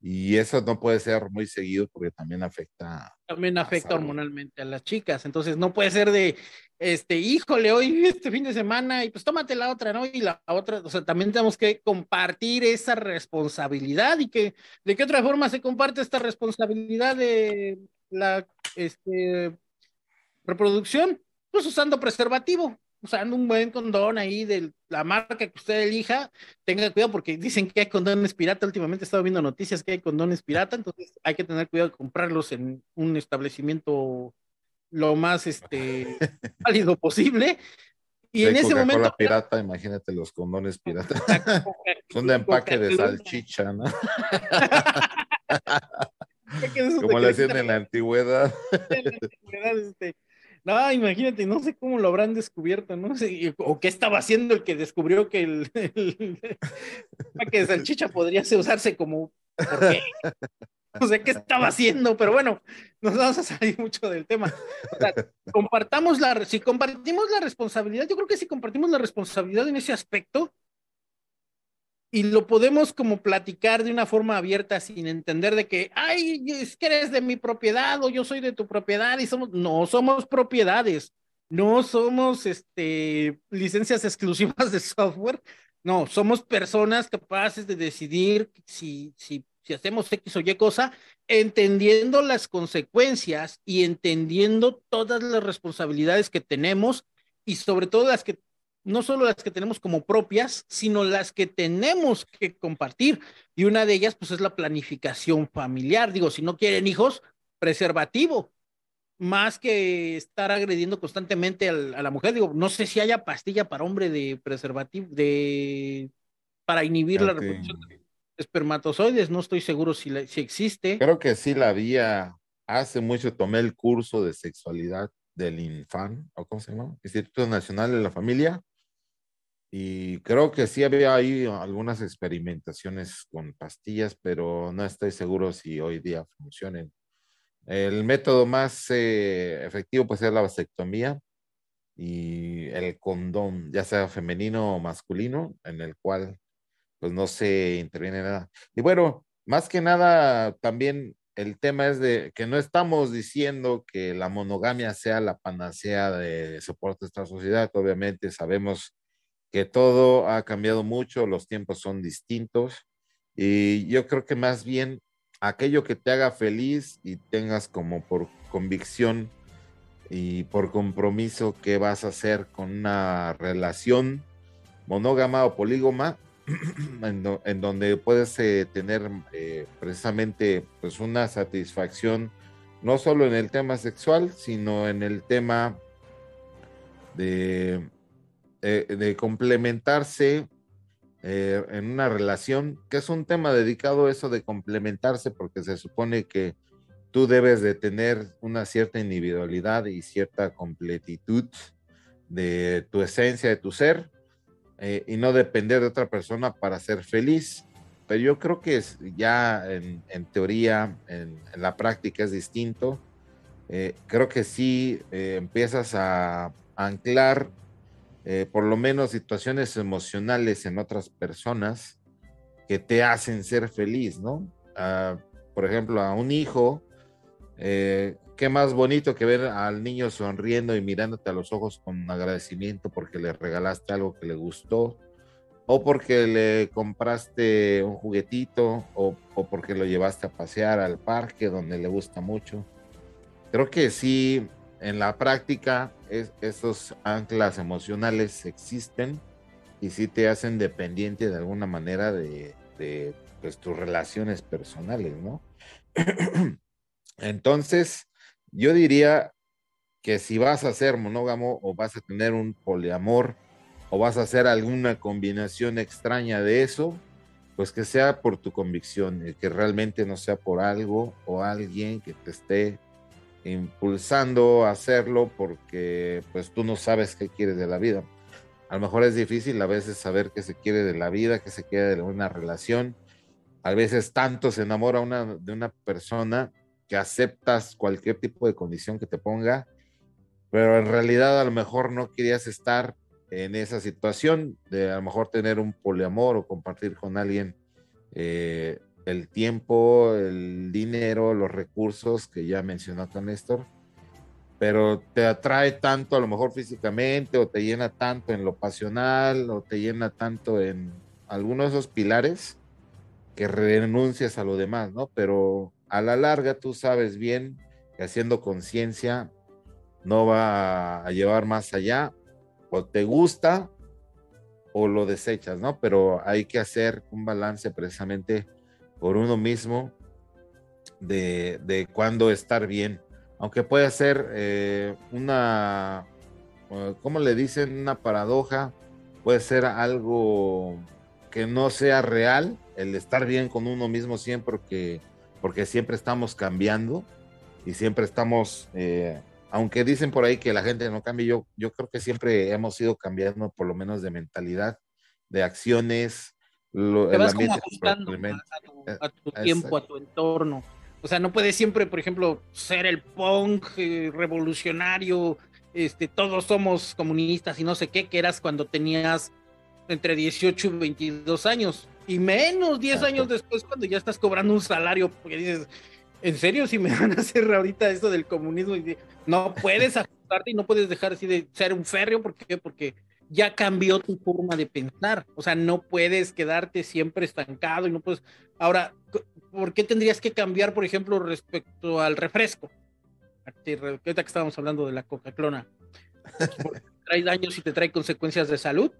Y eso no puede ser muy seguido porque también afecta. También afecta hormonalmente a las chicas. Entonces no puede ser de, este, híjole, hoy este fin de semana y pues tómate la otra, ¿no? Y la otra, o sea, también tenemos que compartir esa responsabilidad y que, ¿de qué otra forma se comparte esta responsabilidad de la este, reproducción? Pues usando preservativo usando un buen condón ahí de la marca que usted elija, tenga cuidado porque dicen que hay condones pirata. Últimamente he estado viendo noticias que hay condones pirata, entonces hay que tener cuidado de comprarlos en un establecimiento lo más este válido posible. Y en ese momento. La pirata, imagínate los condones pirata. Son de empaque de salchicha, ¿no? Como le hacían en la antigüedad. En la antigüedad este, no, imagínate, no sé cómo lo habrán descubierto, no o qué estaba haciendo el que descubrió que el, el, de salchicha podría usarse como, ¿por qué? No sé qué estaba haciendo, pero bueno, nos vamos a salir mucho del tema. compartamos la, si compartimos la responsabilidad, yo creo que si compartimos la responsabilidad en ese aspecto, y lo podemos como platicar de una forma abierta sin entender de que, ay, es que eres de mi propiedad o yo soy de tu propiedad y somos, no somos propiedades, no somos este, licencias exclusivas de software, no, somos personas capaces de decidir si, si, si hacemos X o Y cosa, entendiendo las consecuencias y entendiendo todas las responsabilidades que tenemos y sobre todo las que no solo las que tenemos como propias, sino las que tenemos que compartir. Y una de ellas, pues, es la planificación familiar. Digo, si no quieren hijos, preservativo. más que estar agrediendo constantemente a la mujer. Digo, no sé si haya pastilla para hombre de preservativo, de para inhibir la reproducción de espermatozoides. No estoy seguro si, si existe. Creo que sí la había. Hace mucho tomé el curso de sexualidad del INFAN, o cómo se llama, Instituto Nacional de la Familia. Y creo que sí había ahí algunas experimentaciones con pastillas, pero no estoy seguro si hoy día funcionen. El método más eh, efectivo puede ser la vasectomía y el condón, ya sea femenino o masculino, en el cual pues no se interviene nada. Y bueno, más que nada también el tema es de que no estamos diciendo que la monogamia sea la panacea de soporte de esta sociedad. Obviamente sabemos que todo ha cambiado mucho, los tiempos son distintos y yo creo que más bien aquello que te haga feliz y tengas como por convicción y por compromiso que vas a hacer con una relación monógama o polígama, en, donde puedes eh, tener eh, precisamente pues una satisfacción no solo en el tema sexual, sino en el tema de, eh, de complementarse eh, en una relación, que es un tema dedicado a eso de complementarse, porque se supone que tú debes de tener una cierta individualidad y cierta completitud de tu esencia, de tu ser, eh, y no depender de otra persona para ser feliz. Pero yo creo que es, ya en, teoría, en, la práctica es distinto. Creo que sí empiezas a anclar eh, por lo menos situaciones emocionales en otras personas que te hacen ser feliz, ¿no? Ah, por ejemplo, a un hijo, eh, qué más bonito que ver al niño sonriendo y mirándote a los ojos con agradecimiento porque le regalaste algo que le gustó, o porque le compraste un juguetito, o, o porque lo llevaste a pasear al parque donde le gusta mucho. Creo que sí, en la práctica es, esos anclas emocionales existen y sí te hacen dependiente de alguna manera de, pues, tus relaciones personales, ¿no? Entonces, yo diría que si vas a ser monógamo o vas a tener un poliamor o vas a hacer alguna combinación extraña de eso, pues que sea por tu convicción, que realmente no sea por algo o alguien que te esté impulsando a hacerlo porque pues tú no sabes qué quieres de la vida. A lo mejor es difícil a veces saber qué se quiere de la vida, qué se quiere de una relación. A veces tanto se enamora de una persona que aceptas cualquier tipo de condición que te ponga, pero en realidad a lo mejor no querías estar en esa situación de a lo mejor tener un poliamor o compartir con alguien eh, el tiempo, el dinero, los recursos que ya mencionó acá Néstor, pero te atrae tanto a lo mejor físicamente o te llena tanto en lo pasional o te llena tanto en algunos de esos pilares que renuncias a lo demás, ¿no? Pero a la larga tú sabes bien que haciendo conciencia no va a llevar más allá, o te gusta o lo desechas, ¿no? Pero hay que hacer un balance precisamente por uno mismo de, de cuándo estar bien. Aunque puede ser eh, una, eh, ¿cómo le dicen? Una paradoja, puede ser algo que no sea real, el estar bien con uno mismo siempre, porque, porque siempre estamos cambiando y siempre estamos, eh, aunque dicen por ahí que la gente no cambia, yo, yo creo que siempre hemos ido cambiando por lo menos de mentalidad, de acciones, te vas como ajustando a tu, tiempo, a tu entorno. O sea, no puedes siempre, por ejemplo, ser el punk eh, revolucionario, este, todos somos comunistas y no sé qué, que eras cuando tenías entre 18 y 22 años. Y menos 10 años después, cuando ya estás cobrando un salario, porque dices, ¿en serio si me van a hacer ahorita esto del comunismo? no puedes ajustarte y no puedes dejar así de ser un férreo, ¿por qué? Porque ya cambió tu forma de pensar. O sea, no puedes quedarte siempre estancado y no puedes. Ahora, ¿por qué tendrías que cambiar, por ejemplo, respecto al refresco? Ahorita que estábamos hablando de la Coca-Cola. Trae daños y te trae consecuencias de salud.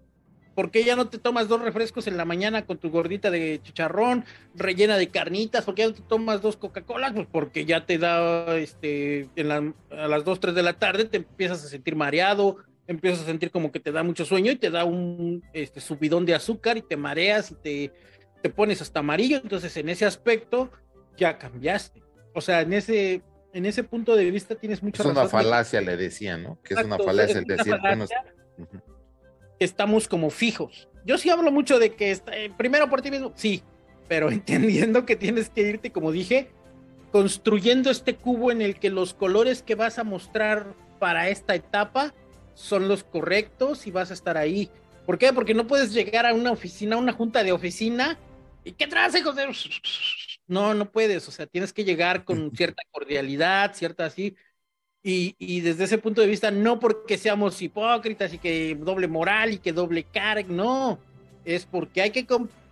¿Por qué ya no te tomas dos refrescos en la mañana con tu gordita de chicharrón rellena de carnitas? ¿Por qué ya no te tomas dos Coca-Cola? Pues porque ya te da, este, a las 2, 3 de la tarde te empiezas a sentir mareado, empiezas a sentir como que te da mucho sueño y te da un este, subidón de azúcar y te mareas y te, te pones hasta amarillo. Entonces, en ese aspecto, ya cambiaste. O sea, en ese, en ese punto de vista tienes mucha Es una falacia, le decía, ¿no? Que es una falacia el decir Estamos como fijos. Yo sí hablo mucho de que está, eh, primero por ti mismo, sí, pero entendiendo que tienes que irte, como dije, construyendo este cubo en el que los colores que vas a mostrar para esta etapa son los correctos y vas a estar ahí. ¿Por qué? Porque no puedes llegar a una oficina, a una junta de oficina y ¿qué traes, hijos de...? No, no puedes, o sea, tienes que llegar con cierta cordialidad, cierta así, y, desde ese punto de vista, no porque seamos hipócritas y que doble moral y que doble carga, no, es porque hay que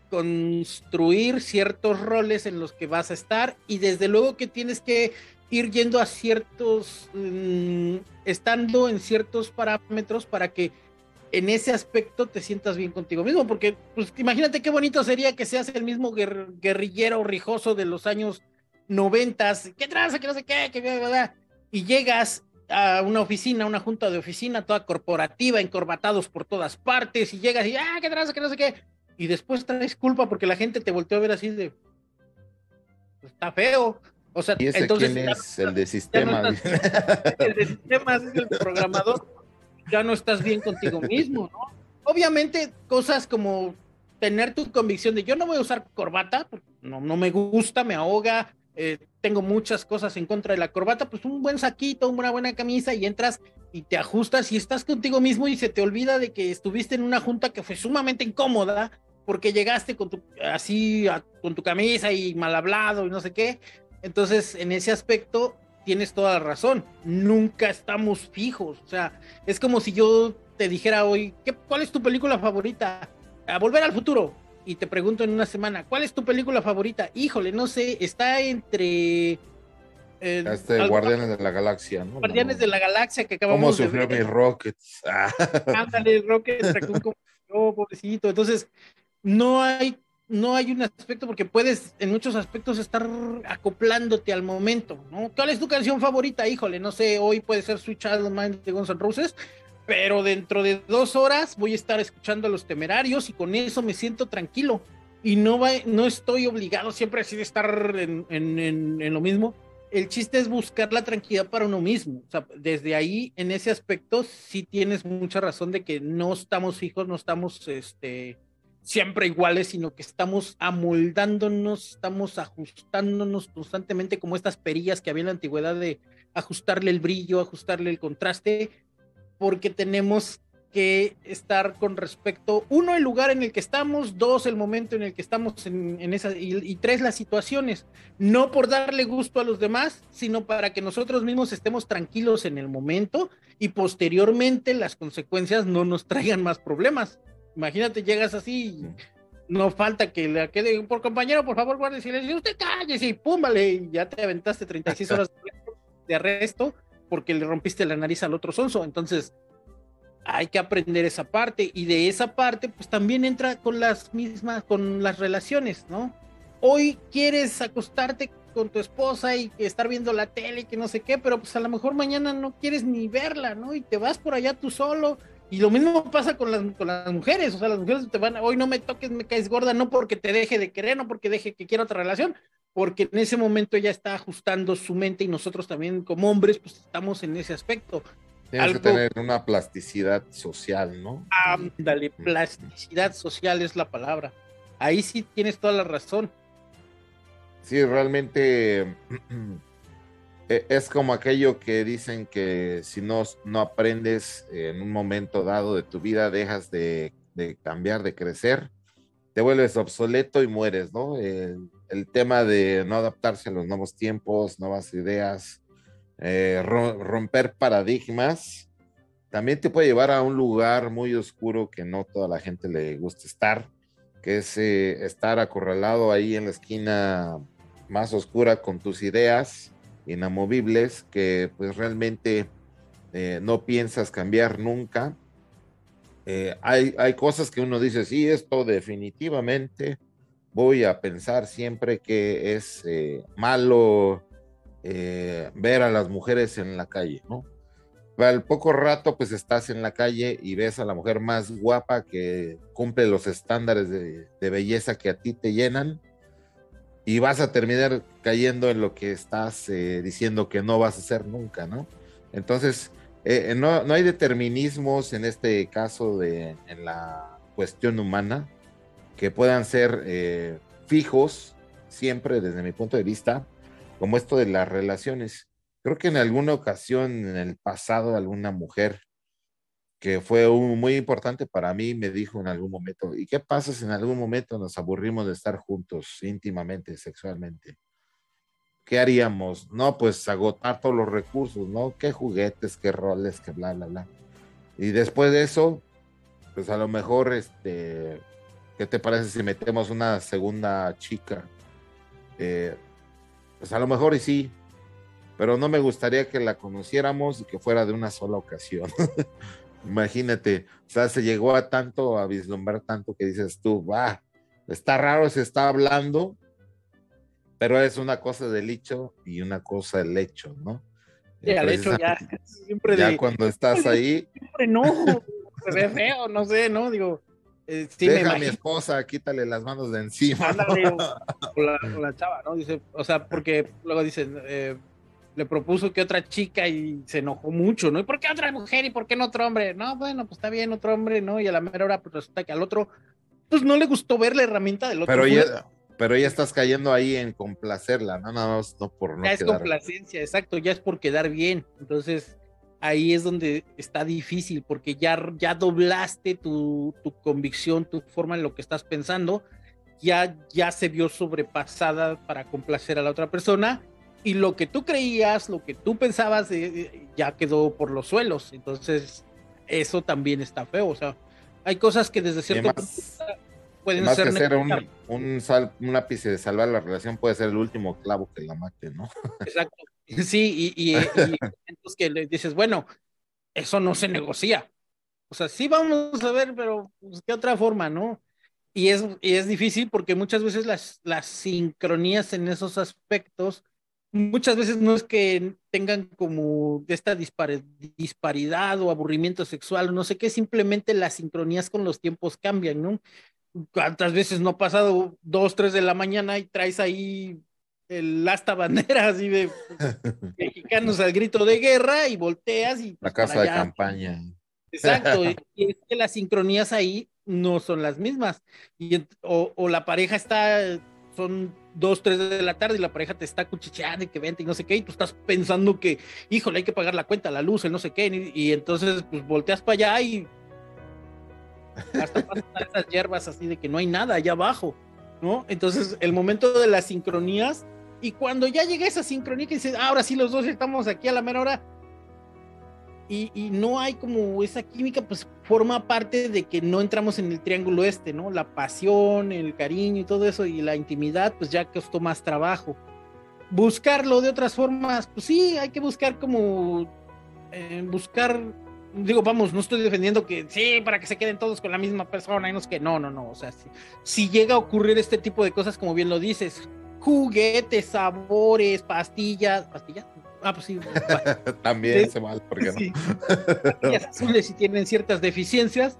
construir ciertos roles en los que vas a estar y desde luego que tienes que ir yendo a ciertos, mm, estando en ciertos parámetros para que en ese aspecto te sientas bien contigo mismo, porque pues imagínate qué bonito sería que seas el mismo guerrillero rijoso de los años noventas, qué traza, que no sé qué, que y llegas a una oficina, una junta de oficina toda corporativa, encorbatados por todas partes, y llegas y, ah, qué traza, que no sé qué, y después traes culpa porque la gente te volteó a ver así de, pues, está feo. O sea, ¿Y ese entonces, quién es el de sistemas? el de sistemas es el programador, ya no estás bien contigo mismo, ¿no? Obviamente, cosas como tener tu convicción de yo no voy a usar corbata, no, no me gusta, me ahoga, eh, tengo muchas cosas en contra de la corbata, pues un buen saquito, una buena camisa y entras y te ajustas y estás contigo mismo y se te olvida de que estuviste en una junta que fue sumamente incómoda porque llegaste con tu así con tu camisa y mal hablado y no sé qué. Entonces, en ese aspecto tienes toda la razón. Nunca estamos fijos, o sea, es como si yo te dijera hoy, ¿qué, ¿cuál es tu película favorita? A volver al futuro y te pregunto en una semana, ¿cuál es tu película favorita? Híjole, no sé, está entre... Eh, este Guardianes de la Galaxia, ¿no? Guardianes de la Galaxia que acabamos de ¿Cómo sufrió mi Rockets? Ándale, Rockets, como oh, pobrecito. Entonces, no hay, no hay un aspecto porque puedes en muchos aspectos estar acoplándote al momento, ¿no? ¿Cuál es tu canción favorita? Híjole, no sé, hoy puede ser Sweet Child Mind de Guns N' Roses, pero dentro de dos horas voy a estar escuchando a los temerarios y con eso me siento tranquilo. Y no, va, no estoy obligado siempre así de estar en, en, lo mismo. El chiste es buscar la tranquilidad para uno mismo. Desde ahí, en ese aspecto, sí tienes mucha razón de que no estamos fijos, no estamos este, siempre iguales, sino que estamos amoldándonos, estamos ajustándonos constantemente como estas perillas que había en la antigüedad de ajustarle el brillo, ajustarle el contraste porque tenemos que estar con respecto, uno, el lugar en el que estamos, dos, el momento en el que estamos en, esa, y, tres, las situaciones, no por darle gusto a los demás, sino para que nosotros mismos estemos tranquilos en el momento y posteriormente las consecuencias no nos traigan más problemas. Imagínate, llegas así, no falta que le quede, por compañero, por favor, guarde silencio, usted cállese y pum, y ya te aventaste 36 horas de arresto porque le rompiste la nariz al otro sonso. Entonces, hay que aprender esa parte y de esa parte, pues también entra con las mismas, con las relaciones, ¿no? Hoy quieres acostarte con tu esposa y estar viendo la tele y que no sé qué, pero pues a lo mejor mañana no quieres ni verla, ¿no? Y te vas por allá tú solo. Y lo mismo pasa con las, con las mujeres, o sea, las mujeres te van, hoy no me toques, me caes gorda, no porque te deje de querer, no porque deje que quiera otra relación, porque en ese momento ella está ajustando su mente y nosotros también como hombres pues estamos en ese aspecto. Tienes que tener una plasticidad social, ¿no? Ándale, plasticidad social es la palabra. Ahí sí tienes toda la razón. Sí, realmente es como aquello que dicen que si no, no aprendes en un momento dado de tu vida, dejas de, cambiar, de crecer, te vuelves obsoleto y mueres, ¿no? el tema de no adaptarse a los nuevos tiempos, nuevas ideas, eh, romper paradigmas, también te puede llevar a un lugar muy oscuro que no toda la gente le gusta estar, que es eh, estar acorralado ahí en la esquina más oscura con tus ideas inamovibles que pues realmente eh, no piensas cambiar nunca eh, hay, hay cosas que uno dice, sí, esto definitivamente voy a pensar siempre que es eh, malo ver a las mujeres en la calle, ¿no? Al poco rato, pues estás en la calle y ves a la mujer más guapa que cumple los estándares de, de belleza que a ti te llenan y vas a terminar cayendo en lo que estás eh, diciendo que no vas a hacer nunca, ¿no? Entonces, eh, no, no, hay determinismos en este caso de en la cuestión humana que puedan ser eh, fijos siempre desde mi punto de vista, como esto de las relaciones. Creo que en alguna ocasión en el pasado alguna mujer que fue un, muy importante para mí me dijo en algún momento, ¿y qué pasa si en algún momento nos aburrimos de estar juntos íntimamente, sexualmente? ¿Qué haríamos? No, pues agotar todos los recursos, ¿no? ¿Qué juguetes, qué roles, qué bla, bla, bla? Y después de eso, pues a lo mejor, este, ¿qué te parece si metemos una segunda chica? Eh, pues a lo mejor y sí, pero no me gustaría que la conociéramos y que fuera de una sola ocasión. Imagínate, o sea, se llegó a tanto, a vislumbrar tanto que dices tú, va, está raro, se está hablando, pero es una cosa del hecho y una cosa del hecho, ¿no? Sí, al hecho ya, siempre ya cuando estás ahí. Siempre no, se ve feo, no sé, ¿no? Digo, eh, sí Deja a mi esposa, quítale las manos de encima. Ándale, ¿no? o, la, o, la, chava, ¿no? Dice, o sea, porque luego dicen, eh, le propuso que otra chica y se enojó mucho, ¿no? ¿Y por qué otra mujer y por qué no otro hombre? No, bueno, pues está bien otro hombre, ¿no? Y a la mera hora pues resulta que al otro, pues no le gustó ver la herramienta del otro. Pero ya, pero ya estás cayendo ahí en complacerla, ¿no? Nada más, no por no Ya es complacencia, exacto, ya es por quedar bien. Entonces, ahí es donde está difícil, porque ya, ya doblaste tu, tu convicción, tu forma en lo que estás pensando, ya, ya se vio sobrepasada para complacer a la otra persona y lo que tú creías, lo que tú pensabas, eh, ya quedó por los suelos. Entonces, eso también está feo. O sea, hay cosas que desde cierto punto pueden ser. Que ser un, un, sal, un ápice de salvar la relación puede ser el último clavo que la mate, ¿no? Exacto. Sí, y, y, y entonces que le dices, bueno, eso no se negocia. O sea, sí vamos a ver, pero pues, ¿qué otra forma, no? Y es, y es difícil porque muchas veces las, las sincronías en esos aspectos muchas veces no es que tengan como esta disparidad o aburrimiento sexual, no sé qué, simplemente las sincronías con los tiempos cambian, ¿no? ¿Cuántas veces no ha pasado dos, tres de la mañana y traes ahí el asta bandera así de mexicanos al grito de guerra y volteas y... La casa de campaña. Exacto, y es que las sincronías ahí no son las mismas. Y, o, o la pareja está, son dos, tres de la tarde y la pareja te está cuchicheando y que vente y no sé qué, y tú estás pensando que, híjole, hay que pagar la cuenta, la luz, el no sé qué, y, entonces pues volteas para allá y hasta pasan esas hierbas así de que no hay nada allá abajo, ¿no? Entonces el momento de las sincronías, y cuando ya llega esa sincronía que dices, ah, ahora sí los dos estamos aquí a la mera hora, y, no hay como esa química, pues forma parte de que no entramos en el triángulo este, ¿no? La pasión, el cariño y todo eso, y la intimidad, pues ya costó más trabajo. Buscarlo de otras formas, pues sí, hay que buscar como, eh, buscar, digo, vamos, no estoy defendiendo que sí, para que se queden todos con la misma persona, y no es que no, no, no, o sea, si, si llega a ocurrir este tipo de cosas, como bien lo dices, juguetes, sabores, pastillas, pastillas, Ah, pues sí. También se mal, ¿por qué no? azules tienen ciertas deficiencias.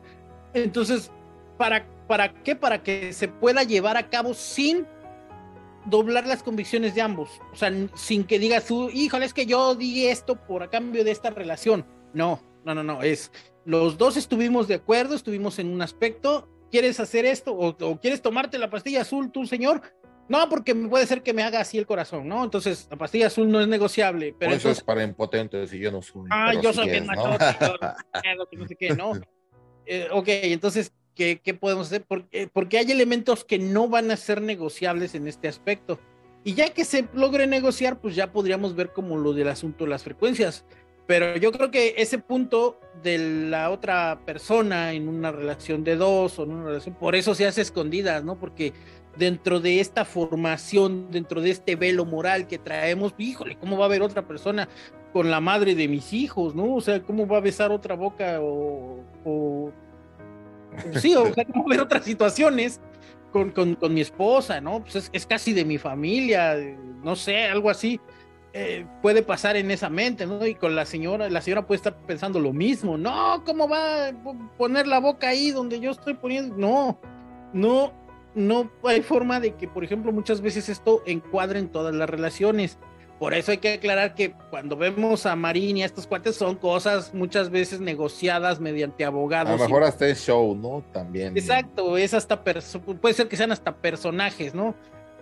Entonces, ¿para, ¿para qué? Para que se pueda llevar a cabo sin doblar las convicciones de ambos. O sea, sin que digas tú, híjole, es que yo di esto por a cambio de esta relación. No, no, no, no. Es los dos estuvimos de acuerdo, estuvimos en un aspecto. ¿Quieres hacer esto o, o quieres tomarte la pastilla azul, tú, señor? No, porque puede ser que me haga así el corazón, ¿no? Entonces, la pastilla azul no es negociable. Pero eso es para impotentes y yo no soy. Ah, yo soy bien macho, no sé qué, ¿no? Eh, ok, entonces, ¿qué, ¿qué, podemos hacer? Porque, porque hay elementos que no van a ser negociables en este aspecto. Y ya que se logre negociar, pues ya podríamos ver como lo del asunto de las frecuencias. Pero yo creo que ese punto de la otra persona en una relación de dos o en una relación, por eso se hace escondidas, ¿no? Porque dentro de esta formación, dentro de este velo moral que traemos, híjole, ¿cómo va a haber otra persona con la madre de mis hijos, no? O sea, ¿cómo va a besar otra boca o, sí, o sea, como ver otras situaciones con, con, mi esposa, ¿no? Pues es, es, casi de mi familia, no sé, algo así. Eh, puede pasar en esa mente, ¿no? Y con la señora, la señora puede estar pensando lo mismo. No, ¿cómo va a poner la boca ahí donde yo estoy poniendo? No, no, no hay forma de que, por ejemplo, muchas veces esto encuadre en todas las relaciones. Por eso hay que aclarar que cuando vemos a Marín y a estos cuates son cosas muchas veces negociadas mediante abogados. A lo mejor hasta es show, ¿no? También. Exacto, es hasta puede ser que sean hasta personajes, ¿no?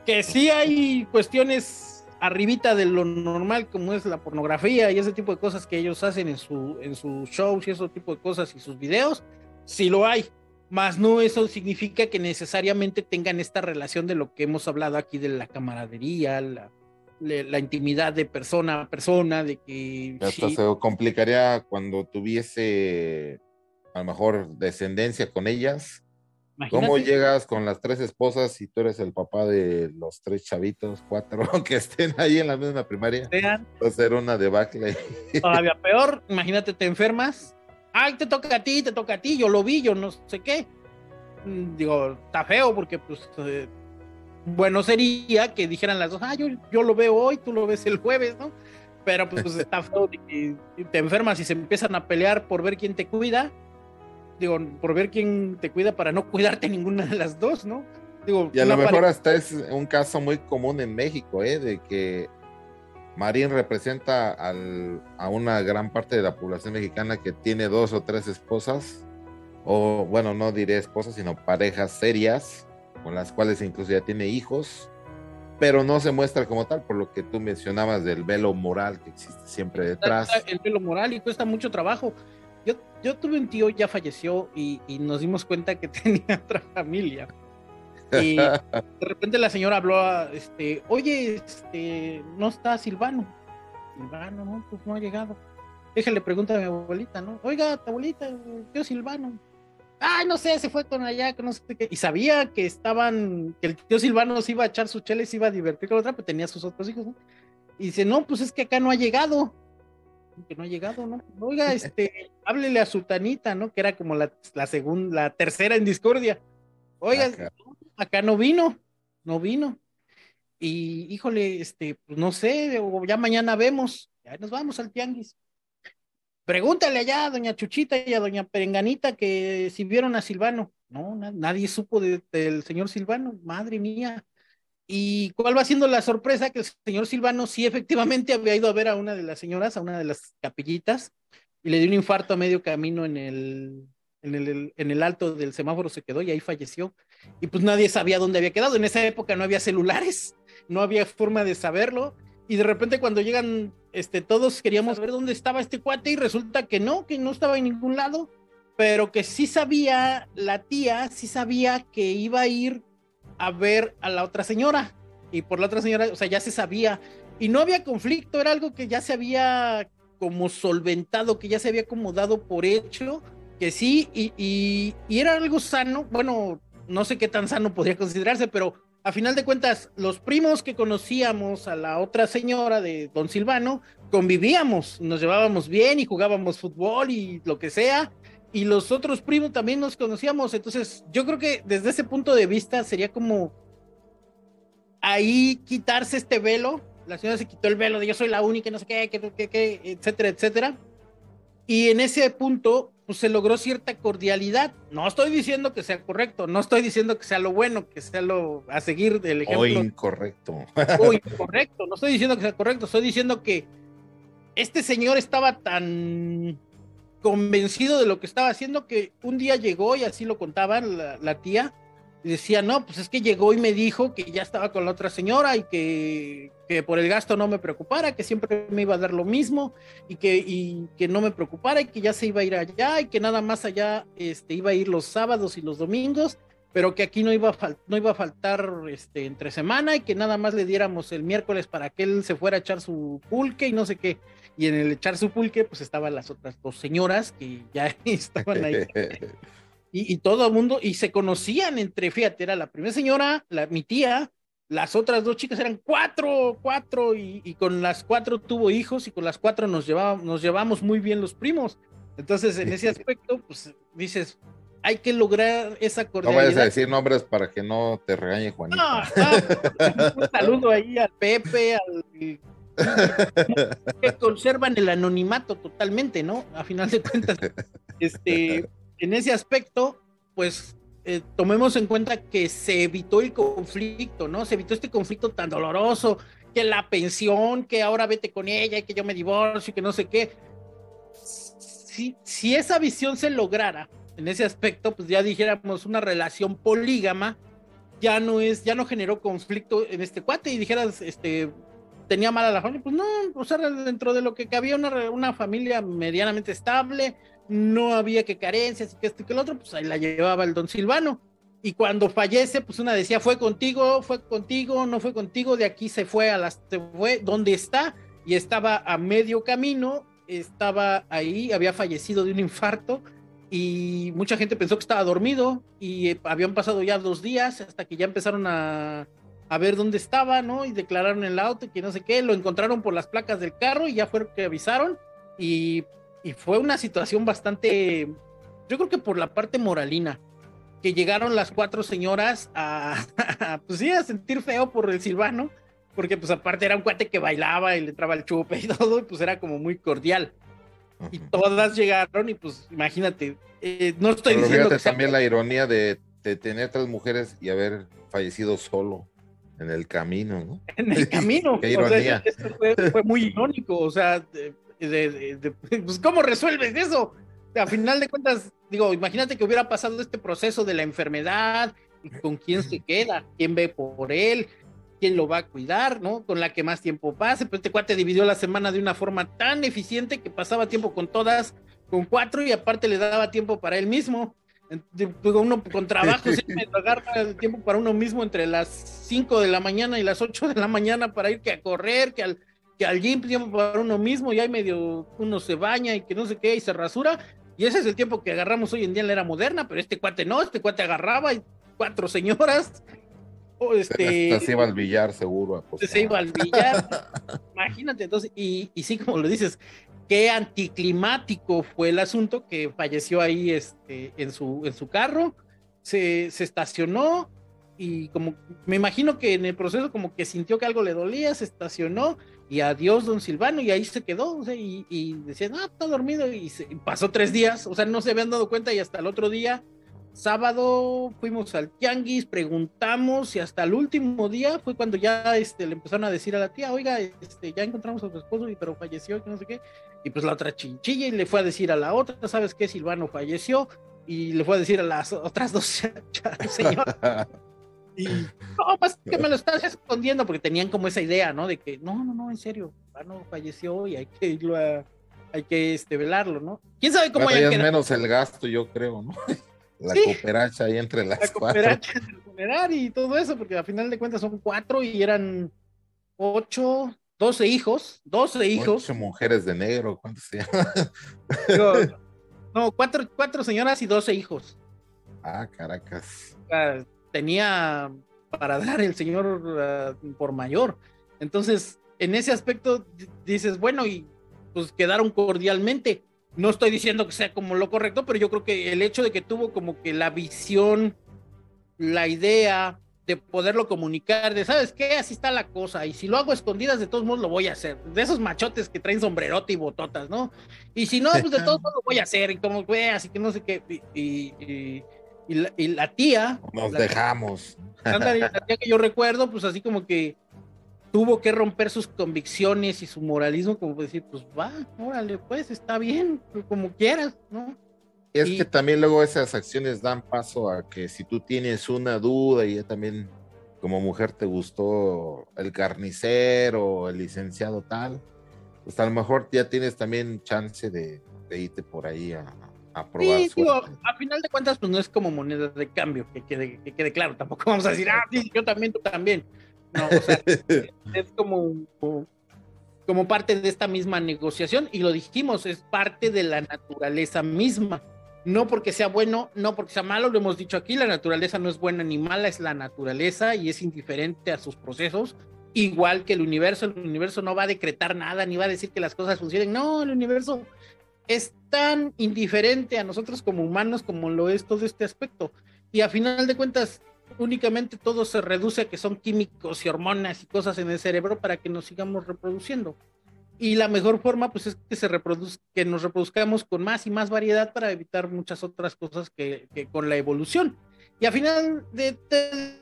Que sí hay cuestiones arribita de lo normal como es la pornografía y ese tipo de cosas que ellos hacen en su en sus shows y ese tipo de cosas y sus videos, sí lo hay. Más no eso significa que necesariamente tengan esta relación de lo que hemos hablado aquí de la camaradería, la la intimidad de persona a persona, de que... Hasta se complicaría cuando tuviese a lo mejor descendencia con ellas. ¿Cómo llegas con las tres esposas si tú eres el papá de los tres chavitos, cuatro, que estén ahí en la misma primaria? Va a ser una debacle. Todavía peor, imagínate, te enfermas. Ay, te toca a ti, te toca a ti, yo lo vi, yo no sé qué. Mm, digo, está feo porque pues eh, bueno sería que dijeran las dos, ah, yo, yo lo veo hoy, tú lo ves el jueves, ¿no? Pero pues, pues está feo de que te enfermas y se empiezan a pelear por ver quién te cuida. Digo, por ver quién te cuida para no cuidarte ninguna de las dos, ¿no? Digo, y a lo mejor hasta es un caso muy común en México, ¿eh? De que Marín representa al, a una gran parte de la población mexicana que tiene dos o tres esposas, o bueno, no diré esposas, sino parejas serias, con las cuales incluso ya tiene hijos, pero no se muestra como tal, por lo que tú mencionabas del velo moral que existe siempre detrás. El velo moral y cuesta mucho trabajo. Yo, yo tuve un tío, ya falleció y, nos dimos cuenta que tenía otra familia. Y de repente la señora habló, este, oye, este, no está Silvano. Silvano, no, pues no ha llegado. Déjale pregunta a mi abuelita, ¿no? Oiga, tu abuelita, tío Silvano ay, no sé, se fue con allá, no sé qué. Y sabía que estaban, que el tío Silvano se iba a echar su chela se iba a divertir con otra, pero tenía sus otros hijos, ¿no? Y dice, no, pues es que acá no ha llegado. Que no ha llegado, ¿no? Oiga, este, háblele a Sultanita, ¿no? Que era como la, la segunda, la tercera en discordia. Oiga, acá. no vino, no vino. Y híjole, este, pues no sé, ya mañana vemos, ya nos vamos al tianguis. Pregúntale allá a doña Chuchita y a doña Perenganita que si vieron a Silvano. No, nadie supo del señor Silvano, madre mía. ¿Y cuál va siendo la sorpresa? Que el señor Silvano sí efectivamente había ido a ver a una de las señoras, a una de las capillitas, y le dio un infarto a medio camino en el, en el, en el alto del semáforo, se quedó y ahí falleció. Y pues nadie sabía dónde había quedado. En esa época no había celulares, no había forma de saberlo y de repente cuando llegan, este, todos queríamos ver dónde estaba este cuate y resulta que no, que no estaba en ningún lado, pero que sí sabía, la tía sí sabía que iba a ir a ver a la otra señora. Y por la otra señora, o sea, ya se sabía. Y no había conflicto, era algo que ya se había como solventado, que ya se había acomodado por hecho, que sí, y, y, y era algo sano, bueno, no sé qué tan sano podría considerarse, pero a final de cuentas, los primos que conocíamos a la otra señora de Don Silvano, convivíamos, nos llevábamos bien y jugábamos fútbol y lo que sea, y los otros primos también nos conocíamos, entonces yo creo que desde ese punto de vista sería como ahí quitarse este velo, la señora se quitó el velo de yo soy la única, no sé qué, qué, qué, qué etcétera, etcétera, y en ese punto pues se logró cierta cordialidad. No estoy diciendo que sea correcto, no estoy diciendo que sea lo bueno, que sea lo a seguir del ejemplo. O incorrecto. O incorrecto, no estoy diciendo que sea correcto, estoy diciendo que este señor estaba tan convencido de lo que estaba haciendo que un día llegó y así lo contaba la tía, y decía, no, pues es que llegó y me dijo que ya estaba con la otra señora y que, que, por el gasto no me preocupara, que siempre me iba a dar lo mismo y que, y que no me preocupara y que ya se iba a ir allá y que nada más allá este, iba a ir los sábados y los domingos, pero que aquí no iba a, no iba a faltar este, entre semana y que nada más le diéramos el miércoles para que él se fuera a echar su pulque y no sé qué. Y en el echar su pulque, pues estaban las otras dos señoras que ya estaban ahí. y, todo el mundo, y se conocían entre, fíjate, era la primera señora, la, mi tía, las otras dos chicas eran cuatro, cuatro, y, con las cuatro tuvo hijos y con las cuatro nos, llevábamos, nos llevamos muy bien los primos. Entonces, en ese aspecto, pues dices, hay que lograr esa cordialidad. No vayas a decir nombres para que no te regañe Juanita. un saludo ahí al Pepe, al que conservan el anonimato totalmente, ¿no? A final de cuentas, este, en ese aspecto, pues eh, tomemos en cuenta que se evitó el conflicto, ¿no? Se evitó este conflicto tan doloroso, que la pensión, que ahora vete con ella y que yo me divorcio y que no sé qué. Si, si esa visión se lograra, en ese aspecto, pues ya dijéramos una relación polígama, ya no es, ya no generó conflicto en este cuate y dijeras, este, tenía mala la familia, pues no, o sea, dentro de lo que cabía una, una familia medianamente estable, no había que carencias y que esto y que el otro, pues ahí la llevaba el don Silvano. Y cuando fallece, pues una decía, fue contigo, fue contigo, no fue contigo, de aquí se fue a las, se fue, ¿dónde está? Y estaba a medio camino, estaba ahí, había fallecido de un infarto, y mucha gente pensó que estaba dormido y eh, habían pasado ya dos días hasta que ya empezaron a, a, ver dónde estaba, ¿no? Y declararon el auto que no sé qué, lo encontraron por las placas del carro y ya fueron que avisaron. Y, y fue una situación bastante, yo creo que por la parte moralina, que llegaron las cuatro señoras a, pues sí, a sentir feo por el Silvano, porque pues aparte era un cuate que bailaba y le entraba el chupe y todo, y pues era como muy cordial. Y todas llegaron y pues imagínate, eh, no estoy diciendo que también la ironía de, tener tres mujeres y haber fallecido solo en el camino, ¿no? En el camino. Qué ironía. fue, muy irónico, o sea, pues ¿cómo resuelves eso? A final de cuentas, digo, imagínate que hubiera pasado este proceso de la enfermedad, y con quién se queda, quién ve por él, quién lo va a cuidar, ¿no? Con la que más tiempo pase. Pero este cuate dividió la semana de una forma tan eficiente que pasaba tiempo con todas, con cuatro, y aparte le daba tiempo para él mismo. Uno con trabajo siempre agarra el tiempo para uno mismo entre las 5 de la mañana y las 8 de la mañana para ir que a correr, que al, que al gym, tiempo para uno mismo, y ahí medio uno se baña y que no sé qué, y se rasura. Y ese es el tiempo que agarramos hoy en día en la era moderna, pero este cuate no, este cuate agarraba y cuatro señoras este, se iba al billar seguro. Se iba al billar. Imagínate, entonces, y, y sí, como lo dices, qué anticlimático fue el asunto que falleció ahí este, en, su, en su carro, se, se, estacionó y como me imagino que en el proceso como que sintió que algo le dolía, se estacionó y adiós don Silvano y ahí se quedó y, y decían, ah, está dormido y, se, pasó tres días, o sea, no se habían dado cuenta y hasta el otro día sábado fuimos al tianguis, preguntamos y hasta el último día fue cuando ya este, le empezaron a decir a la tía, oiga, este, ya encontramos a su esposo, y, pero falleció, y no sé qué. Y pues la otra chinchilla y le fue a decir a la otra, ¿sabes qué? Silvano falleció y le fue a decir a las otras dos señoras. y no, más que me lo estás escondiendo porque tenían como esa idea, ¿no? De que no, no, no, en serio, Silvano falleció y hay que irlo a, hay que este, velarlo, ¿no? ¿Quién sabe cómo haya menos el gasto, yo creo, ¿no? La cooperacha ahí entre las la cooperacha entre y todo eso, porque al final de cuentas son cuatro y eran ocho, doce hijos, doce hijos. Ocho mujeres de negro, ¿cuántos se llaman? no, cuatro, cuatro señoras y doce hijos. Ah, Caracas. tenía para dar el señor ah, por mayor. Entonces, en ese aspecto dices, bueno, y pues quedaron cordialmente no estoy diciendo que sea como lo correcto, pero yo creo que el hecho de que tuvo como que la visión, la idea de poderlo comunicar, de sabes qué, así está la cosa, y si lo hago escondidas, de todos modos lo voy a hacer, de esos machotes que traen sombrerote y bototas, ¿no? Y si no, pues de todos modos lo voy a hacer, y como veas, así que no sé qué, y, la, tía. Nos dejamos. la tía que yo recuerdo, pues así como que tuvo que romper sus convicciones y su moralismo, como decir, pues va, órale, pues está bien, como quieras, ¿no? Es que también luego esas acciones dan paso a que si tú tienes una duda y ya también como mujer te gustó el carnicero, el licenciado tal, pues a lo mejor ya tienes también chance de, irte por ahí a, a probar. Sí, digo, a final de cuentas, pues no es como moneda de cambio, que quede, que quede claro, tampoco vamos a decir, ah, sí, yo también, tú también. No, o sea, es como, como parte de esta misma negociación y lo dijimos, es parte de la naturaleza misma. No porque sea bueno, no porque sea malo, lo hemos dicho aquí, la naturaleza no es buena ni mala, es la naturaleza y es indiferente a sus procesos, igual que el universo, el universo no va a decretar nada ni va a decir que las cosas funcionen, no, el universo es tan indiferente a nosotros como humanos como lo es todo este aspecto. Y a final de cuentas, únicamente todo se reduce a que son químicos y hormonas y cosas en el cerebro para que nos sigamos reproduciendo. Y la mejor forma, pues, es que se reproduzca, que nos reproduzcamos con más y más variedad para evitar muchas otras cosas que, con la evolución. Y a final de,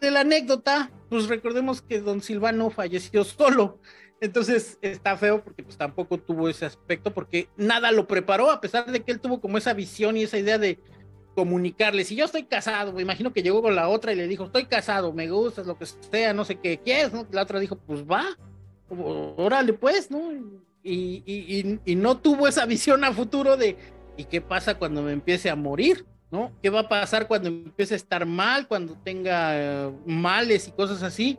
de, la anécdota, pues recordemos que don Silvano falleció solo. Entonces está feo porque pues tampoco tuvo ese aspecto porque nada lo preparó, a pesar de que él tuvo como esa visión y esa idea de comunicarle, si yo estoy casado, me imagino que llegó con la otra y le dijo, estoy casado, me gustas, lo que sea, no sé qué quieres, ¿no? La otra dijo, pues va, órale pues, ¿no? Y, y, y, no tuvo esa visión a futuro de, ¿y qué pasa cuando me empiece a morir? ¿No? ¿Qué va a pasar cuando empiece a estar mal, cuando tenga eh, males y cosas así?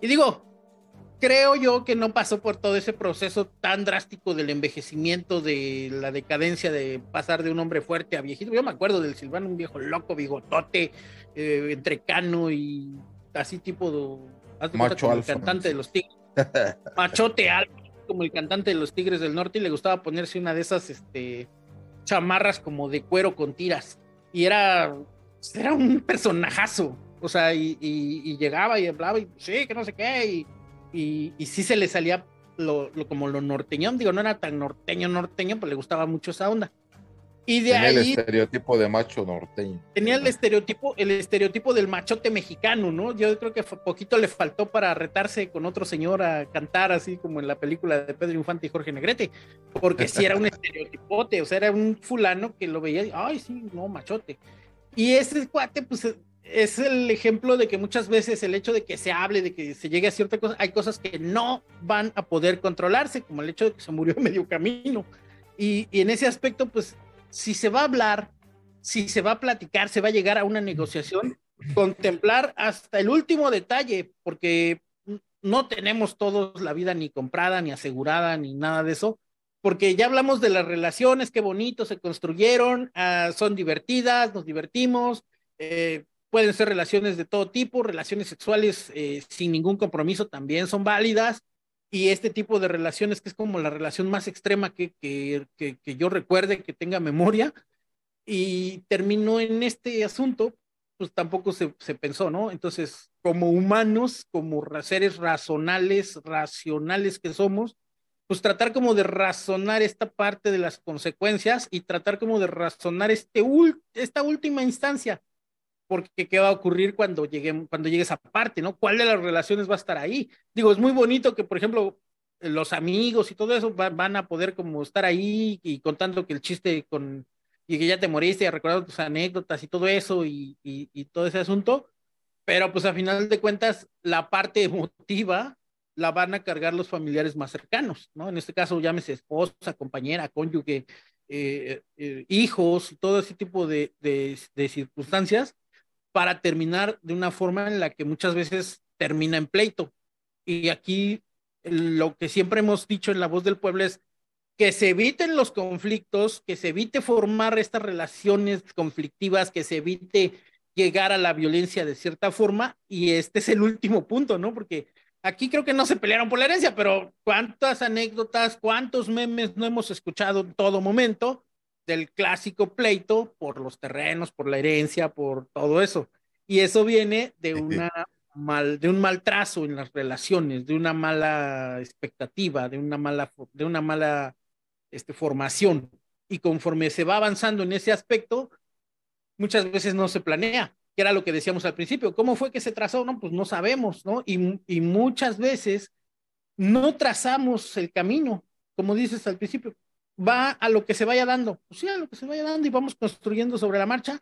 Y digo, creo yo que no pasó por todo ese proceso tan drástico del envejecimiento, de la decadencia de pasar de un hombre fuerte a viejito. Yo me acuerdo del Silvano, un viejo loco, bigotote, eh, entrecano y así tipo de, Macho como el cantante de los tigres. Machote alto, como el cantante de los tigres del norte, y le gustaba ponerse una de esas este, chamarras como de cuero con tiras. Y era, era un personajazo. O sea, y, y llegaba y hablaba y sí, que no sé qué. Y, y, y sí se le salía lo, lo, como lo norteño, digo, no era tan norteño, norteño, pero le gustaba mucho esa onda. Y de tenía ahí, el estereotipo de macho norteño. Tenía el estereotipo, el estereotipo del machote mexicano, ¿no? Yo creo que poquito le faltó para retarse con otro señor a cantar así como en la película de Pedro Infante y Jorge Negrete, porque sí era un estereotipote, o sea, era un fulano que lo veía y, ay, sí, no, machote. Y ese cuate, pues es el ejemplo de que muchas veces el hecho de que se hable, de que se llegue a cierta cosa, hay cosas que no van a poder controlarse, como el hecho de que se murió en medio camino. Y, en ese aspecto, pues, si se va a hablar, si se va a platicar, se va a llegar a una negociación, contemplar hasta el último detalle, porque no tenemos todos la vida ni comprada, ni asegurada, ni nada de eso, porque ya hablamos de las relaciones, qué bonito se construyeron, uh, son divertidas, nos divertimos, eh, pueden ser relaciones de todo tipo, relaciones sexuales eh, sin ningún compromiso también son válidas, y este tipo de relaciones que es como la relación más extrema que, que, que, yo recuerde, que tenga memoria, y terminó en este asunto, pues tampoco se, se pensó, ¿no? Entonces, como humanos, como seres racionales, racionales que somos, pues tratar como de razonar esta parte de las consecuencias y tratar como de razonar este esta última instancia, porque qué va a ocurrir cuando llegue, cuando llegue esa parte, ¿no? ¿Cuál de las relaciones va a estar ahí? Digo, es muy bonito que, por ejemplo, los amigos y todo eso va, van a poder como estar ahí y contando que el chiste con, y que ya te moriste y recordando tus anécdotas y todo eso y, y, y todo ese asunto, pero pues a final de cuentas la parte emotiva la van a cargar los familiares más cercanos, ¿no? En este caso, llámese esposa, compañera, cónyuge, eh, eh, hijos, todo ese tipo de, de, de circunstancias, para terminar de una forma en la que muchas veces termina en pleito. Y aquí lo que siempre hemos dicho en la voz del pueblo es que se eviten los conflictos, que se evite formar estas relaciones conflictivas, que se evite llegar a la violencia de cierta forma. Y este es el último punto, ¿no? Porque aquí creo que no se pelearon por la herencia, pero cuántas anécdotas, cuántos memes no hemos escuchado en todo momento del clásico pleito por los terrenos, por la herencia, por todo eso. Y eso viene de, una mal, de un mal trazo en las relaciones, de una mala expectativa, de una mala, de una mala este, formación. Y conforme se va avanzando en ese aspecto, muchas veces no se planea, que era lo que decíamos al principio. ¿Cómo fue que se trazó? No, pues no sabemos, ¿no? Y, y muchas veces no trazamos el camino, como dices al principio va a lo que se vaya dando, pues sí, a lo que se vaya dando y vamos construyendo sobre la marcha.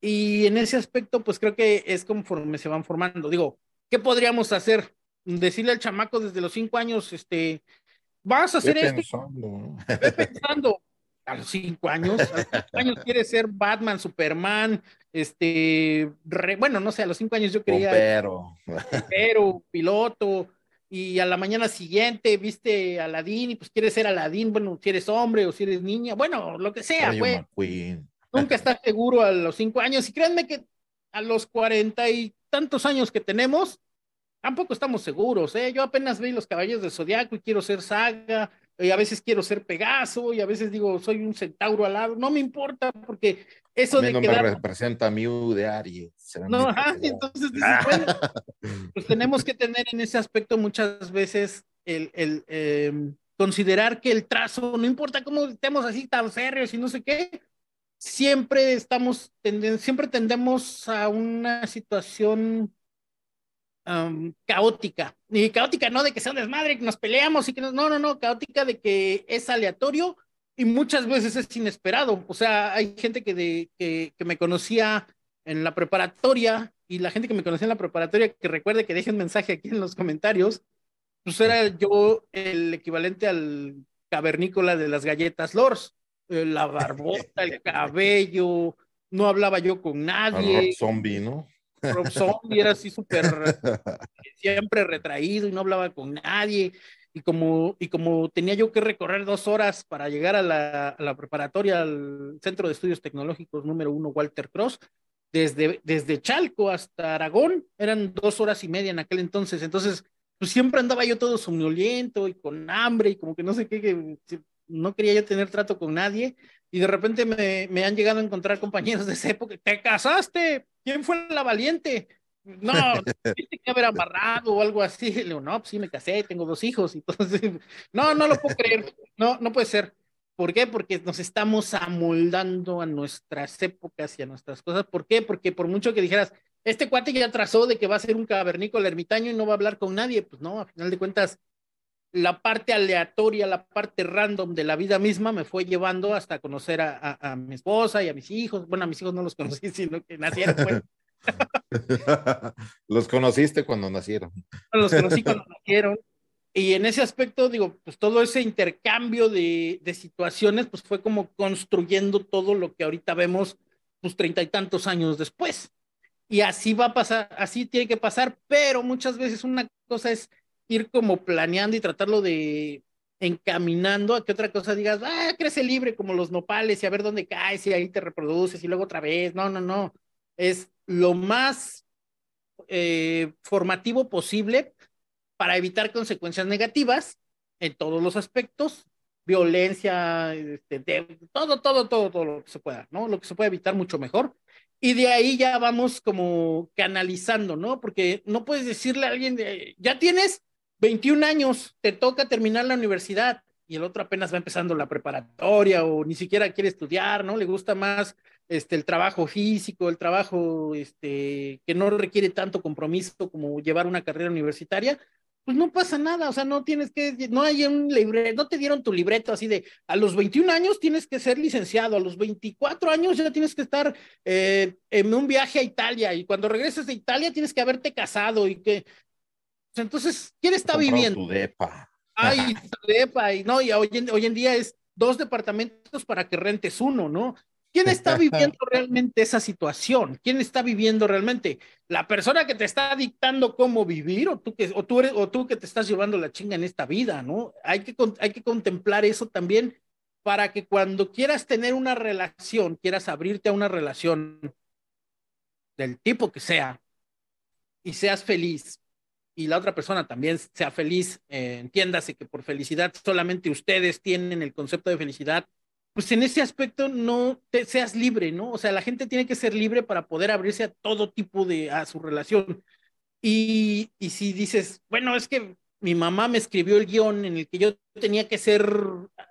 Y en ese aspecto, pues creo que es conforme se van formando. Digo, ¿qué podríamos hacer? Decirle al chamaco desde los cinco años, este, vas a hacer esto. Pensando. pensando. A los cinco años, a los cinco años quiere ser Batman, Superman, este, re, bueno, no sé, a los cinco años yo quería. Pero. Pero, piloto, y a la mañana siguiente viste a Aladín y pues quieres ser Aladín, bueno, si eres hombre o si eres niña, bueno, lo que sea, güey. Nunca estás seguro a los cinco años y créanme que a los cuarenta y tantos años que tenemos, tampoco estamos seguros, ¿eh? Yo apenas vi los caballos del Zodiaco y quiero ser saga, y a veces quiero ser Pegaso, y a veces digo, soy un centauro alado, no me importa, porque eso A mí de no quedar... me representa a Mew de Aries. No, ajá, entonces dices, bueno, pues tenemos que tener en ese aspecto muchas veces el, el em, considerar que el trazo, no importa cómo estemos así tan férreos y no sé qué, siempre estamos, tenden- siempre tendemos a una situación am, caótica. Y caótica no de que sea un desmadre, que nos peleamos y que no, no, no, no, caótica de que es aleatorio y muchas veces es inesperado. O sea, hay gente que, de, que, que me conocía en la preparatoria y la gente que me conocía en la preparatoria que recuerde que dejen mensaje aquí en los comentarios, pues era yo el equivalente al cavernícola de las galletas Lors. Eh, La barbota, el cabello, no hablaba yo con Al nadie. Rob Zombie, ¿no? Rob Zombie era así súper siempre retraído y no hablaba con nadie. Y como, y como tenía yo que recorrer dos horas para llegar a la, preparatoria, al Centro de Estudios Tecnológicos número uno, Walter Cross, desde, desde Chalco hasta Aragón, eran dos horas y media en aquel entonces. Entonces, pues siempre andaba yo todo somnoliento y con hambre y como que no sé qué, no quería yo tener trato con nadie. Y de repente me, me han llegado a encontrar compañeros de esa época. ¿Te casaste? ¿Quién fue la valiente? No, tienes que haber amarrado o algo así. Le digo, no, pues sí, me casé, tengo dos hijos. Entonces, no, no lo puedo creer. No, no puede ser. ¿Por qué? Porque nos estamos amoldando a nuestras épocas y a nuestras cosas. ¿Por qué? Porque por mucho que dijeras, este cuate ya trazó de que va a ser un cavernícola ermitaño y no va a hablar con nadie, pues no, a final de cuentas, la parte aleatoria, la parte random de la vida misma me fue llevando hasta conocer a, a, a mi esposa y a mis hijos. Bueno, a mis hijos no los conocí, sino que nacieron. Pues. los conociste cuando nacieron. Los conocí cuando nacieron. Y en ese aspecto, digo, pues todo ese intercambio de, de situaciones, pues fue como construyendo todo lo que ahorita vemos, pues treinta y tantos años después. Y así va a pasar, así tiene que pasar, pero muchas veces una cosa es ir como planeando y tratarlo de encaminando a que otra cosa digas, ah, crece libre como los nopales y a ver dónde caes y ahí te reproduces y luego otra vez. No, no, no. Es lo más eh, formativo posible para evitar consecuencias negativas en todos los aspectos, violencia, este, todo, todo, todo, todo lo que se pueda, ¿no? Lo que se puede evitar mucho mejor. Y de ahí ya vamos como canalizando, ¿no? Porque no puedes decirle a alguien, ya tienes 21 años, te toca terminar la universidad y el otro apenas va empezando la preparatoria o ni siquiera quiere estudiar, ¿no? Le gusta más este, el trabajo físico, el trabajo este, que no requiere tanto compromiso como llevar una carrera universitaria, pues no pasa nada, o sea, no tienes que, no hay un libre, no te dieron tu libreto así de, a los 21 años tienes que ser licenciado, a los 24 años ya tienes que estar eh, en un viaje a Italia y cuando regreses de Italia tienes que haberte casado y que, pues entonces, ¿quién está viviendo? Tu depa. Ay, tu depa, y no, y hoy en, hoy en día es dos departamentos para que rentes uno, ¿no? ¿Quién está viviendo realmente esa situación? ¿Quién está viviendo realmente? ¿La persona que te está dictando cómo vivir o tú que, o tú, eres, o tú que te estás llevando la chinga en esta vida, ¿no? Hay que, hay que contemplar eso también para que cuando quieras tener una relación, quieras abrirte a una relación del tipo que sea y seas feliz y la otra persona también sea feliz, eh, entiéndase que por felicidad solamente ustedes tienen el concepto de felicidad pues en ese aspecto no te seas libre, ¿no? O sea, la gente tiene que ser libre para poder abrirse a todo tipo de, a su relación. Y, y si dices, bueno, es que mi mamá me escribió el guion en el que yo tenía que ser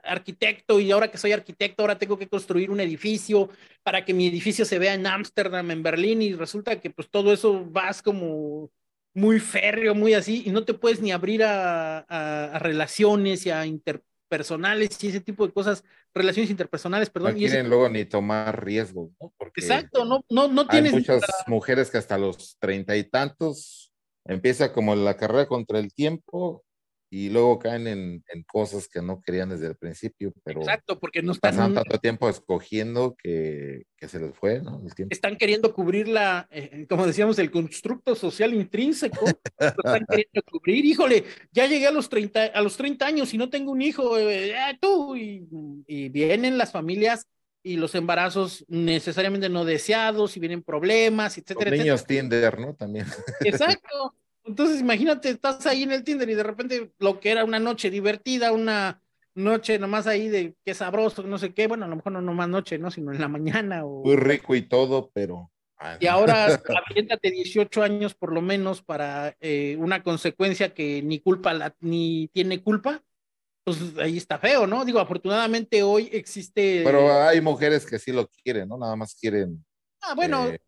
arquitecto y ahora que soy arquitecto, ahora tengo que construir un edificio para que mi edificio se vea en Ámsterdam, en Berlín, y resulta que pues todo eso vas como muy férreo, muy así, y no te puedes ni abrir a, a, a relaciones y a inter personales y ese tipo de cosas, relaciones interpersonales, perdón. No y quieren ese... luego ni tomar riesgos, ¿no? Porque Exacto, no, no, no tienes. Hay muchas mujeres que hasta los treinta y tantos empieza como la carrera contra el tiempo y luego caen en, en, cosas que no querían desde el principio, pero Exacto, porque no están pasan tanto tiempo escogiendo que, que se les fue, ¿no? El tiempo. Están queriendo cubrir la, eh, como decíamos, el constructo social intrínseco, están queriendo cubrir, híjole, ya llegué a los 30, a los 30 años y no tengo un hijo, eh, tú, y, y vienen las familias y los embarazos necesariamente no deseados y vienen problemas, etcétera. Los niños etcétera. Tinder, ¿no? También. Exacto. Entonces, imagínate, estás ahí en el Tinder y de repente lo que era una noche divertida, una, noche nomás ahí de qué sabroso, no sé qué, bueno, a lo mejor no nomás noche, ¿no? Sino en la mañana o... Muy rico y todo, pero... Y ahora aviéntate 18 años por lo menos para eh, una consecuencia que ni culpa la, ni tiene culpa, pues ahí está feo, ¿no? Digo, afortunadamente hoy existe. Pero hay mujeres que sí lo quieren, ¿no? Nada más quieren. Ah, bueno, eh,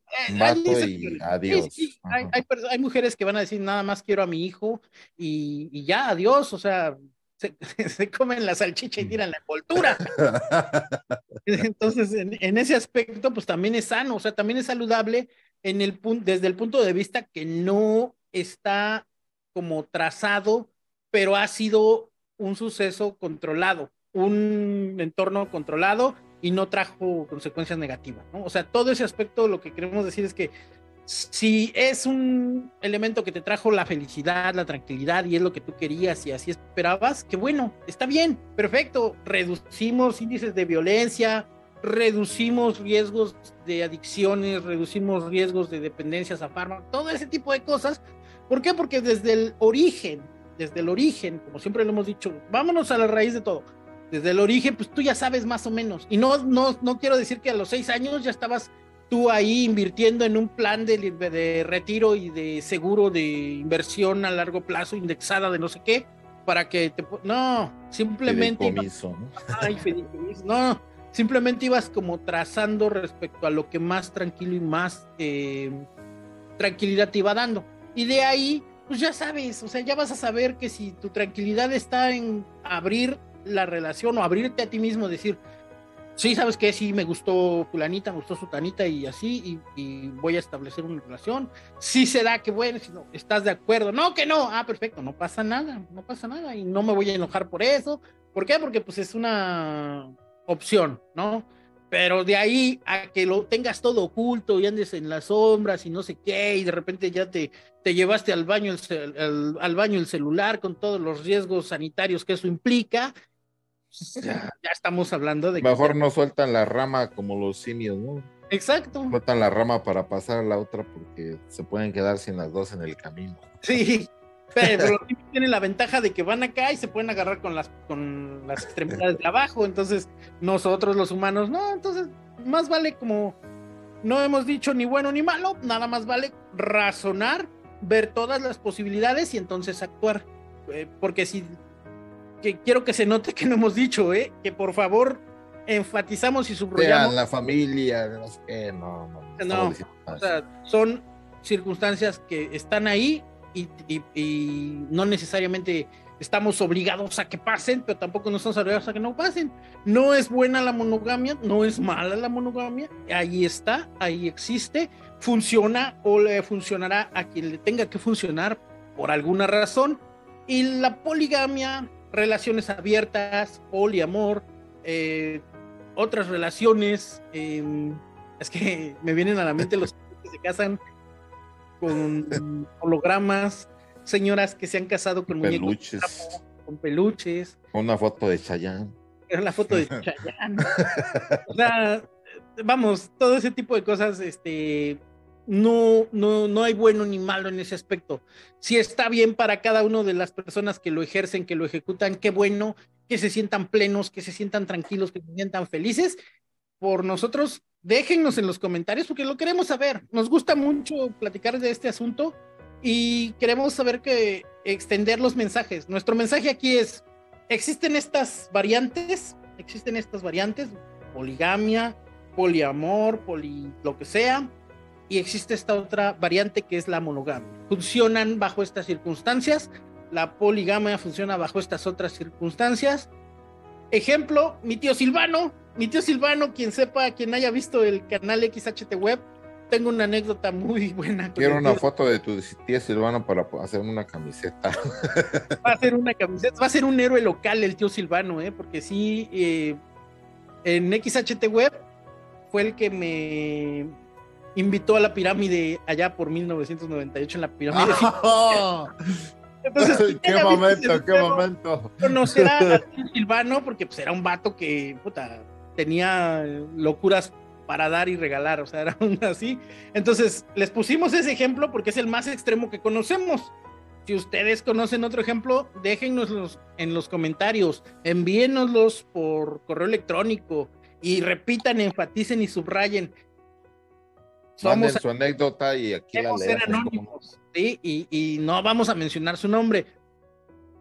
y adiós. hay, hay, mujeres que van a decir nada más quiero a mi hijo y, y ya, adiós, o sea, se, se, comen la salchicha y tiran la envoltura. Entonces, en, en, ese aspecto, pues también es sano, o sea, también es saludable en el desde el punto de vista que no está como trazado, pero ha sido un suceso controlado, un entorno controlado y no trajo consecuencias negativas, ¿no? O sea, todo ese aspecto lo que queremos decir es que si es un elemento que te trajo la felicidad, la tranquilidad y es lo que tú querías y así esperabas, que bueno, está bien, perfecto, reducimos índices de violencia, reducimos riesgos de adicciones, reducimos riesgos de dependencias a fármacos, todo ese tipo de cosas. ¿Por qué? Porque desde el origen desde el origen, como siempre lo hemos dicho, vámonos a la raíz de todo. Desde el origen, pues tú ya sabes más o menos. Y no, no, no quiero decir que a los seis años ya estabas tú ahí invirtiendo en un plan de, de retiro y de seguro de inversión a largo plazo, indexada de no sé qué, para que te... No, simplemente... Ibas, ¿no? Ay, no, simplemente ibas como trazando respecto a lo que más tranquilo y más eh, tranquilidad te iba dando. Y de ahí pues ya sabes, o sea, ya vas a saber que si tu tranquilidad está en abrir la relación o abrirte a ti mismo, decir, sí, sabes que sí, me gustó fulanita, me gustó sutanita y así, y, voy a establecer una relación. Sí se da que bueno, si no, estás de acuerdo, no, que no, ah, perfecto, no pasa nada, no pasa nada, y no me voy a enojar por eso. ¿Por qué? Porque pues es una opción, ¿no? Pero de ahí a que lo tengas todo oculto y andes en las sombras y no sé qué, y de repente ya te, te llevaste al baño el, al baño el celular con todos los riesgos sanitarios que eso implica, ya, estamos hablando de Mejor no sueltan la rama como los simios, ¿no? Exacto. Sueltan la rama para pasar a la otra porque se pueden quedar sin las dos en el camino. Sí, pero los tienen la ventaja de que van acá y se pueden agarrar con las, con las extremidades de abajo. Entonces, nosotros los humanos, no, entonces, más vale como no hemos dicho ni bueno ni malo, nada más vale razonar, ver todas las posibilidades y entonces actuar. Eh, porque si que quiero que se note que no hemos dicho, ¿eh? que por favor enfatizamos y subrayamos. la familia, no sé no, no. no o sea, son circunstancias que están ahí y, no necesariamente estamos obligados a que pasen, pero tampoco no estamos obligados a que no pasen. No es buena la monogamia, no es mala la monogamia, ahí está, ahí existe, funciona o le funcionará a quien le tenga que funcionar por alguna razón. Y la poligamia, relaciones abiertas, poliamor, eh, otras relaciones, em, es que me vienen a la mente los que se casan con hologramas, señoras que se han casado con peluches. con peluches. Una foto de Chayanne. Era la foto de Chayanne. o sea, vamos, todo ese tipo de cosas, este, no, no, no hay bueno ni malo en ese aspecto. Si está bien para cada una de las personas que lo ejercen, que lo ejecutan, qué bueno, que se sientan plenos, que se sientan tranquilos, que se sientan felices. Por nosotros, déjennos en los comentarios porque lo queremos saber. Nos gusta mucho platicar de este asunto y queremos saber que extender los mensajes. Nuestro mensaje aquí es, existen estas variantes, existen estas variantes, poligamia, poliamor, poli lo que sea, y existe esta otra variante que es la monogamia. Funcionan bajo estas circunstancias, la poligamia funciona bajo estas otras circunstancias. Ejemplo, mi tío Silvano, mi tío Silvano, quien sepa, quien haya visto el canal XHT Web, tengo una anécdota muy buena. Quiero una foto de tu tío Silvano para hacer una camiseta. Va a ser una camiseta, va a ser un héroe local el tío Silvano, ¿eh? porque sí, eh, en XHT Web fue el que me invitó a la pirámide allá por 1998 en la pirámide. Entonces, qué momento, qué momento. Conocerá a Silvano porque pues era un vato que puta, tenía locuras para dar y regalar, o sea, era un así. Entonces, les pusimos ese ejemplo porque es el más extremo que conocemos. Si ustedes conocen otro ejemplo, déjennoslos en los comentarios, envíennoslos por correo electrónico y repitan, enfaticen y subrayen. Somos su anécdota y aquí la ser anónimos, ¿sí? y, y no vamos a mencionar su nombre.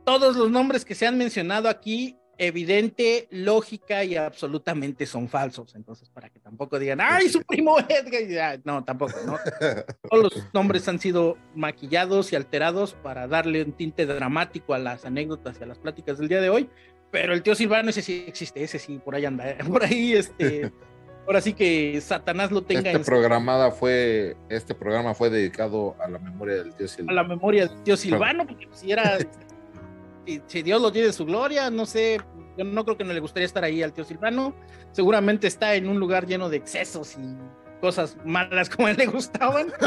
Todos los nombres que se han mencionado aquí evidente, lógica y absolutamente son falsos. Entonces, para que tampoco digan, ¡ay, su primo Edgar! No, tampoco, ¿no? Todos los nombres han sido maquillados y alterados para darle un tinte dramático a las anécdotas y a las pláticas del día de hoy. Pero el tío Silvano, ese sí existe, ese sí, por ahí anda, ¿eh? por ahí, este. Ahora sí que Satanás lo tenga este programada fue Este programa fue dedicado a la memoria del tío Silvano. A la memoria del tío Silvano, porque si era si, Dios lo tiene en su gloria, no sé, yo no creo que no le gustaría estar ahí al tío Silvano. Seguramente está en un lugar lleno de excesos y cosas malas como a él le gustaban.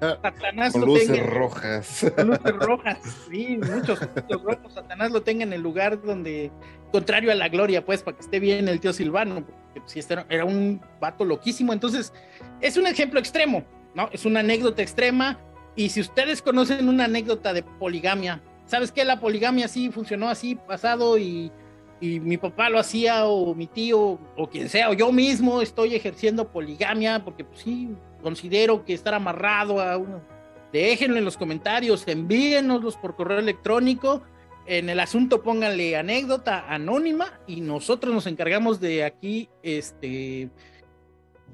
Satanás Con luces rojas. luces rojas, sí, muchos, muchos rojos. Satanás lo tenga en el lugar donde, contrario a la gloria, pues, para que esté bien el tío Silvano, si este era un vato loquísimo. Entonces, es un ejemplo extremo, ¿no? Es una anécdota extrema. Y si ustedes conocen una anécdota de poligamia, ¿sabes qué? La poligamia sí funcionó así, pasado, y, mi papá lo hacía, o mi tío, o quien sea, o yo mismo estoy ejerciendo poligamia, porque pues, sí, considero que estar amarrado a uno. Déjenlo en los comentarios, envíenoslos por correo electrónico. En el asunto pónganle anécdota anónima y nosotros nos encargamos de aquí este,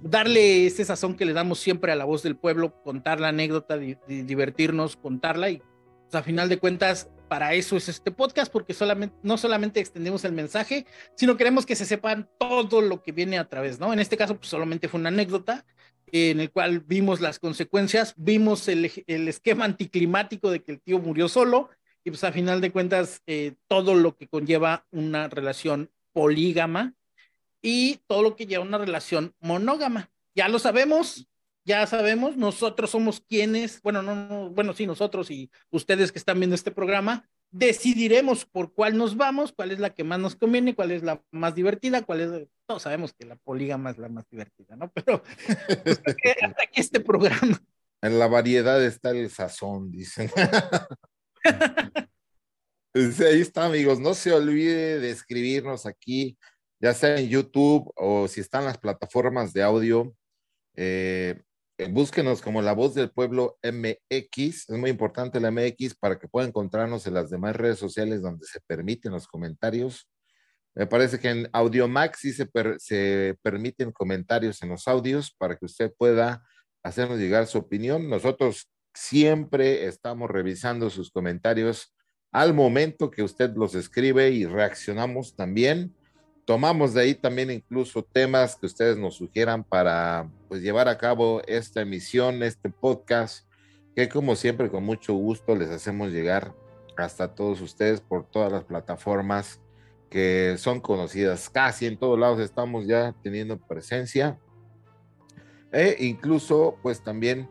darle ese sazón que le damos siempre a la voz del pueblo, contar la anécdota, divertirnos, contarla y a final de cuentas, para eso es este podcast, porque solamente, no solamente extendemos el mensaje, sino queremos que se sepan todo lo que viene a través, ¿no? En este caso, pues solamente fue una anécdota en el cual vimos las consecuencias, vimos el, esquema anticlimático de que el tío murió solo, y pues a final de cuentas, eh, todo lo que conlleva una relación polígama y todo lo que lleva una relación monógama. Ya lo sabemos, ya sabemos, nosotros somos quienes, bueno, no, bueno, sí, nosotros y ustedes que están viendo este programa, decidiremos por cuál nos vamos, cuál es la que más nos conviene, cuál es la más divertida, cuál es, todos sabemos que la polígama es la más divertida, ¿no? Pero pues, hasta aquí este programa. En la variedad está el sazón, dicen. Ahí está, amigos. No se olvide de escribirnos aquí, ya sea en YouTube o si están las plataformas de audio. Eh, eh, búsquenos como La Voz del Pueblo MX, es muy importante la MX para que puedan encontrarnos en las demás redes sociales donde se permiten los comentarios. Me parece que en Audiomax sí se, se permiten comentarios en los audios para que usted pueda hacernos llegar su opinión. Nosotros siempre estamos revisando sus comentarios al momento que usted los escribe y reaccionamos también tomamos de ahí también incluso temas que ustedes nos sugieran para pues llevar a cabo esta emisión, este podcast, que como siempre con mucho gusto les hacemos llegar hasta todos ustedes por todas las plataformas que son conocidas. Casi en todos lados estamos ya teniendo presencia. E incluso pues también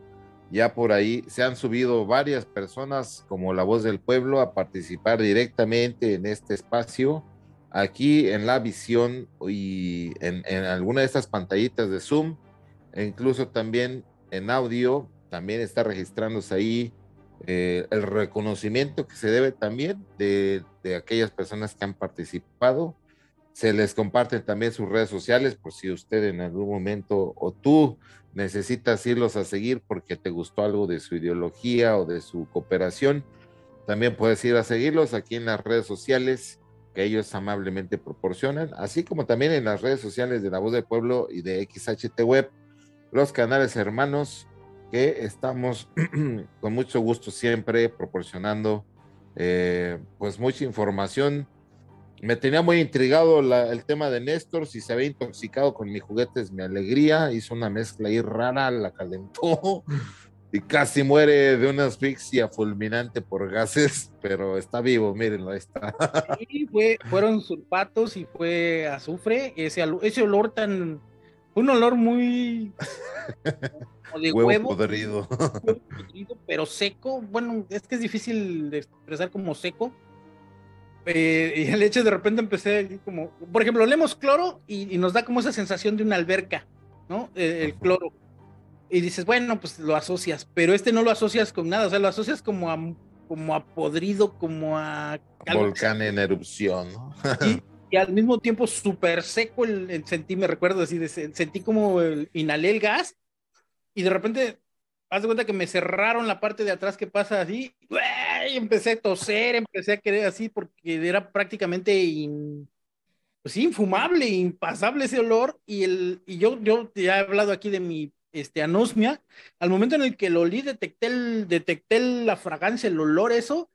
ya por ahí se han subido varias personas como La Voz del Pueblo a participar directamente en este espacio aquí en la visión y en, alguna de estas pantallitas de Zoom, e incluso también en audio, también está registrándose ahí eh, el reconocimiento que se debe también de, de, aquellas personas que han participado. Se les comparten también sus redes sociales por si usted en algún momento o tú necesitas irlos a seguir porque te gustó algo de su ideología o de su cooperación. También puedes ir a seguirlos aquí en las redes sociales que ellos amablemente proporcionan, así como también en las redes sociales de La Voz del Pueblo y de XHT Web, los canales hermanos que estamos con mucho gusto siempre proporcionando eh, pues mucha información. Me tenía muy intrigado el tema de Néstor, si se había intoxicado con mis juguetes, mi alegría, hizo una mezcla ahí rara, la calentó y casi muere de una asfixia fulminante por gases, pero está vivo, mírenlo, ahí está. Sí, fue, fueron sulfatos y fue azufre, ese, ese olor tan, un olor muy de huevo, podrido. pero seco, bueno, es que es difícil de expresar como seco. Eh, y el hecho de repente empecé como, por ejemplo, olemos cloro y, nos da como esa sensación de una alberca, ¿no? el cloro y dices, bueno, pues lo asocias, pero este no lo asocias con nada, o sea, lo asocias como a como a podrido, como a... Volcán en erupción, ¿no? y, al mismo tiempo súper seco, el, sentí, me recuerdo así, sentí como el, inhalé el gas y de repente, haz de cuenta que me cerraron la parte de atrás que pasa así, empecé a toser, empecé a querer así porque era prácticamente pues, infumable, impasable ese olor y, el, y yo, yo ya he hablado aquí de mi este, anosmia, al momento en el que lo olí, detecté, el, detecté la fragancia, el olor, eso,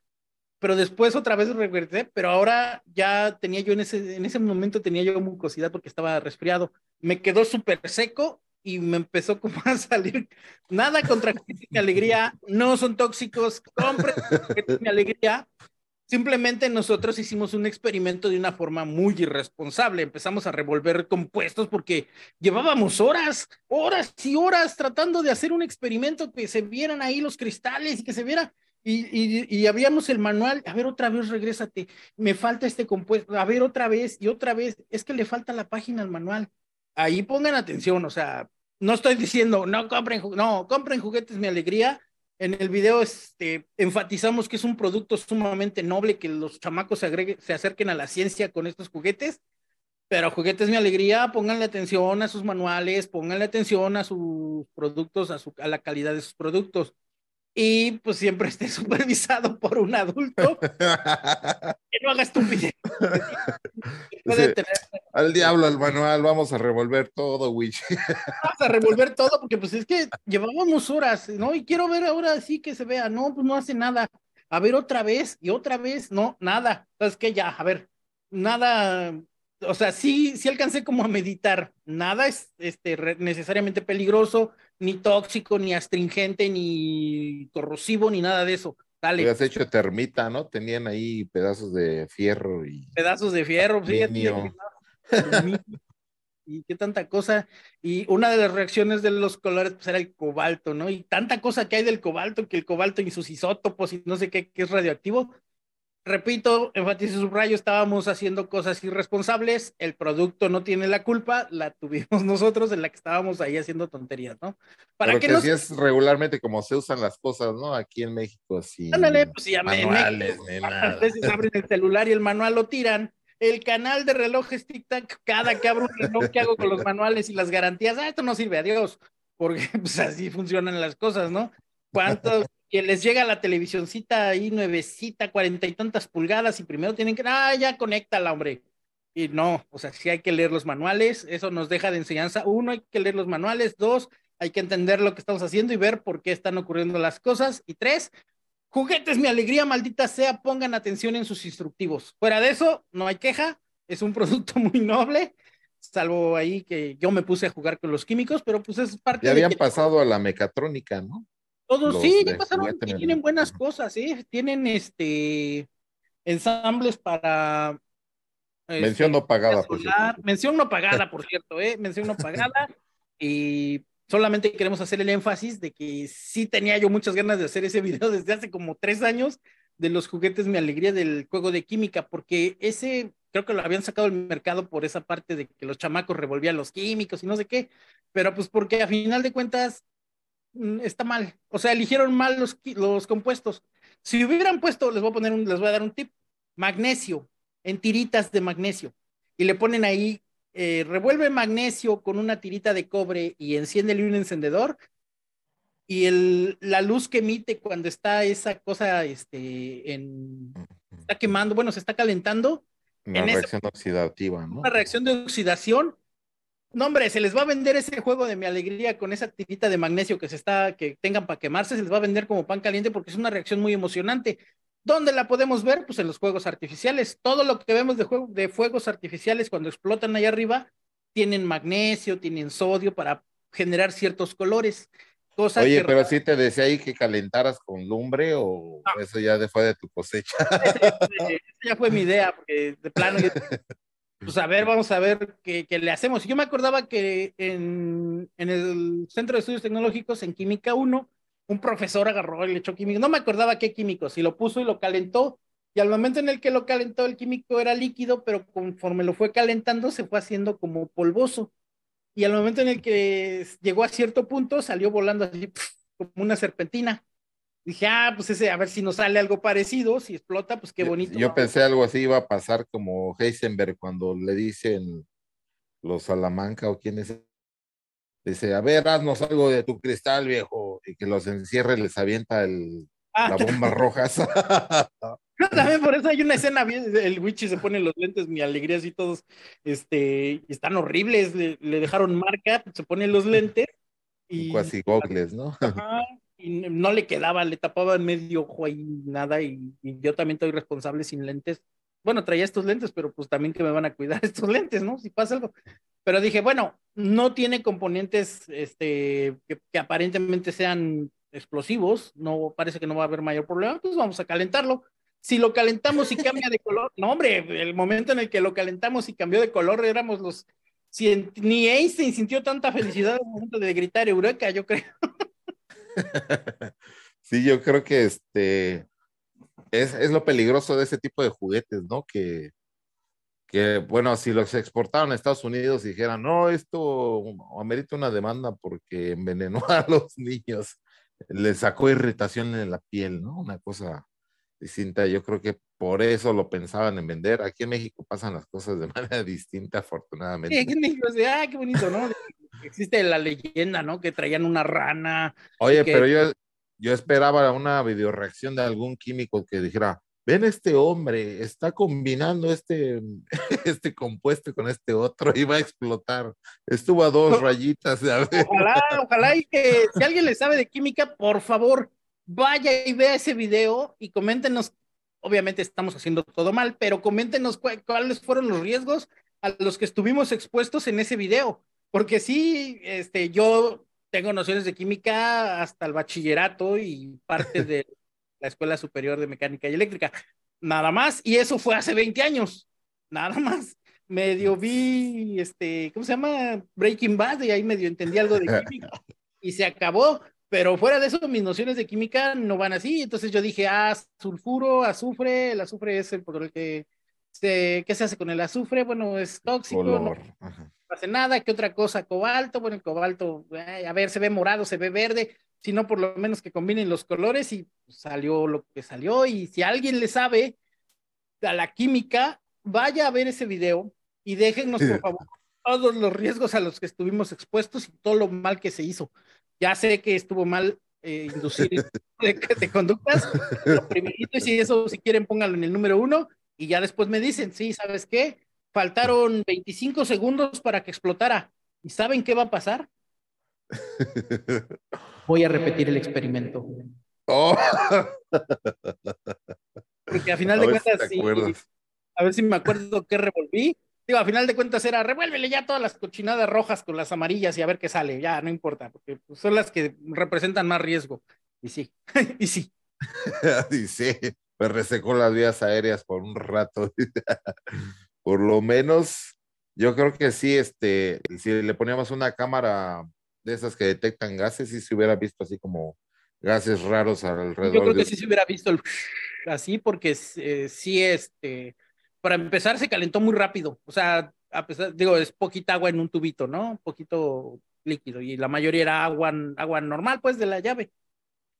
pero después otra vez regresé, pero ahora ya tenía yo en ese, en ese momento tenía yo mucosidad porque estaba resfriado. Me quedó súper seco y me empezó como a salir nada contra mi alegría, no son tóxicos, compren mi alegría, Simplemente nosotros hicimos un experimento de una forma muy irresponsable. Empezamos a revolver compuestos porque llevábamos horas, horas y horas tratando de hacer un experimento que se vieran ahí los cristales y que se viera. Y, y, habíamos el manual, a ver otra vez, regrésate, me falta este compuesto, a ver otra vez y otra vez, es que le falta la página al manual. Ahí pongan atención, o sea, no estoy diciendo, no compren, no, compren juguetes, mi alegría, en el video este, enfatizamos que es un producto sumamente noble, que los chamacos se, se acerquen a la ciencia con estos juguetes, pero juguetes mi alegría, pónganle atención a sus manuales, pónganle atención a sus productos, a, su, a la calidad de sus productos y pues siempre esté supervisado por un adulto que no haga estupidez. Al diablo, al manual, vamos a revolver todo, Wich. vamos a revolver todo porque pues es que llevábamos horas, ¿no? Y quiero ver ahora sí que se vea, no, pues no hace nada. A ver otra vez y otra vez, no, nada. Entonces que ya, a ver, nada, o sea, sí, sí alcancé como a meditar. Nada es este, necesariamente peligroso, ni tóxico, ni astringente, ni corrosivo, ni nada de eso. Dale. Has hecho termita, ¿no? Tenían ahí pedazos de fierro y. Pedazos de fierro, sí. y qué tanta cosa. Y una de las reacciones de los colores pues, era el cobalto, ¿no? Y tanta cosa que hay del cobalto, que el cobalto y sus isótopos y no sé qué, que es radioactivo, repito, enfatizo subrayo, estábamos haciendo cosas irresponsables, el producto no tiene la culpa, la tuvimos nosotros en la que estábamos ahí haciendo tonterías, ¿no? Para que, así es regularmente como se usan las cosas, ¿no? Aquí en México, así. Ándale, pues ya manuales, A veces abren el celular y el manual lo tiran. El canal de relojes tic-tac, cada que abro un reloj, ¿qué hago con los manuales y las garantías? Ah, esto no sirve, adiós, porque pues así funcionan las cosas, ¿no? ¿Cuántos que les llega la televisioncita ahí nuevecita, cuarenta y tantas pulgadas y primero tienen que, ah, ya conéctala, hombre. Y no, o sea, sí hay que leer los manuales, eso nos deja de enseñanza. Uno, hay que leer los manuales. Dos, hay que entender lo que estamos haciendo y ver por qué están ocurriendo las cosas. Y tres, juguetes, mi alegría, maldita sea, pongan atención en sus instructivos. Fuera de eso, no hay queja, es un producto muy noble, salvo ahí que yo me puse a jugar con los químicos, pero pues es parte ya habían pasado a la mecatrónica, ¿no? Todos sí, ya pasaron, tienen buenas cosas, ¿eh? Tienen este ensambles para este, mención no pagada, por cierto. Mención no pagada, por cierto, ¿eh? Mención no pagada. y solamente queremos hacer el énfasis de que sí tenía yo muchas ganas de hacer ese video desde hace como tres años de los juguetes Mi Alegría del juego de química, porque ese creo que lo habían sacado al mercado por esa parte de que los chamacos revolvían los químicos y no sé qué, pero pues porque a final de cuentas está mal. O sea, eligieron mal los, los compuestos. Si hubieran puesto, les voy a poner un, les voy a dar un tip, magnesio, en tiritas de magnesio, y le ponen ahí, eh, revuelve magnesio con una tirita de cobre y enciéndele un encendedor, y el, la luz que emite cuando está esa cosa, este, en, está quemando, bueno, se está calentando. Una reacción oxidativa, ¿no? Una reacción de oxidación no, hombre, se les va a vender ese juego de mi alegría con esa tirita de magnesio que se está, que tengan para quemarse, se les va a vender como pan caliente porque es una reacción muy emocionante. ¿Dónde la podemos ver? Pues en los juegos artificiales. Todo lo que vemos de, juego, de fuegos artificiales cuando explotan allá arriba tienen magnesio, tienen sodio para generar ciertos colores. Oye, pero sí te decía ahí que calentaras con lumbre o eso ya fue de tu cosecha. Esa ya fue mi idea, porque de plano pues a ver, vamos a ver qué, le hacemos. Yo me acordaba que en, el Centro de Estudios Tecnológicos, en Química 1, un profesor agarró y le echó químico. No me acordaba qué químico, si lo puso y lo calentó. Y al momento en el que lo calentó, el químico era líquido, pero conforme lo fue calentando, se fue haciendo como polvoso. Y al momento en el que llegó a cierto punto, salió volando así como una serpentina. Dije, ah, pues ese, a ver si nos sale algo parecido, si explota, pues qué bonito. Yo, pensé algo así iba a pasar como Heisenberg cuando le dicen los Salamanca o quién es. Dice, a ver, haznos algo de tu cristal, viejo, y que los encierre, les avienta el, ah, la bomba roja. También por eso hay una escena, el Wichi se pone los lentes, mi alegría, así todos, este, están horribles, le, dejaron marca, se pone los lentes. Y, casi gogles, ¿no? Y no le quedaba, le tapaba en medio ojo ahí nada y, yo también estoy responsable sin lentes. Bueno, traía estos lentes, pero pues también que me van a cuidar estos lentes, ¿no? Si pasa algo. Pero dije, bueno, no tiene componentes este, que, aparentemente sean explosivos, no parece que no va a haber mayor problema, pues vamos a calentarlo. Si lo calentamos y cambia de color, no hombre, el momento en el que lo calentamos y cambió de color éramos los... Ni Einstein sintió tanta felicidad al momento de gritar Eureka, yo creo. sí, yo creo que este es, lo peligroso de ese tipo de juguetes, ¿no? Que, que, bueno, si los exportaron a Estados Unidos y dijeran, no, esto amerita una demanda porque envenenó a los niños, les sacó irritación en la piel, ¿no? Una cosa distinta. Yo creo que por eso lo pensaban en vender. Aquí en México pasan las cosas de manera distinta, afortunadamente. Sí, aquí en México, ah, qué bonito, ¿no? Existe la leyenda, ¿no? Que traían una rana. Oye, pero yo, yo esperaba una videoreacción de algún químico que dijera, ven este hombre, está combinando este, este compuesto con este otro y va a explotar. Estuvo a dos rayitas. Ojalá, ojalá y que si alguien le sabe de química, por favor, vaya y vea ese video y coméntenos. Obviamente estamos haciendo todo mal, pero coméntenos cuáles fueron los riesgos a los que estuvimos expuestos en ese video porque sí, este, yo tengo nociones de química hasta el bachillerato y parte de la Escuela Superior de Mecánica y Eléctrica. Nada más, y eso fue hace 20 años, nada más. Medio vi, este, ¿cómo se llama? Breaking Bad, y ahí medio entendí algo de química. Y se acabó, pero fuera de eso, mis nociones de química no van así. Entonces yo dije, ah, sulfuro, azufre, el azufre es el por el que se, ¿qué se hace con el azufre? Bueno, es tóxico. No, hace nada, ¿qué otra cosa? Cobalto, bueno, el cobalto, a ver, se ve morado, se ve verde, sino por lo menos que combinen los colores y salió lo que salió. Y si alguien le sabe a la química, vaya a ver ese video y déjennos, por favor, todos los riesgos a los que estuvimos expuestos y todo lo mal que se hizo. Ya sé que estuvo mal eh, inducir de, de, conductas, lo primerito, y si eso, si quieren, pónganlo en el número uno, y ya después me dicen, sí, ¿sabes qué? Faltaron 25 segundos para que explotara. ¿Y saben qué va a pasar? Voy a repetir el experimento. Oh. Porque a final de cuentas, a ver si me acuerdo qué revolví. Digo, a final de cuentas era revuélvele ya todas las cochinadas rojas con las amarillas y a ver qué sale. Ya, no importa, porque son las que representan más riesgo. Y sí, y sí. y sí, me resecó las vías aéreas por un rato. Por lo menos, yo creo que sí, este, si le poníamos una cámara de esas que detectan gases, sí se hubiera visto así como gases raros alrededor. Yo creo que sí se hubiera visto el así, porque eh, sí, este, para empezar se calentó muy rápido, o sea, a pesar, digo, es poquita agua en un tubito, ¿no? Un poquito líquido, y la mayoría era agua, agua normal, pues, de la llave.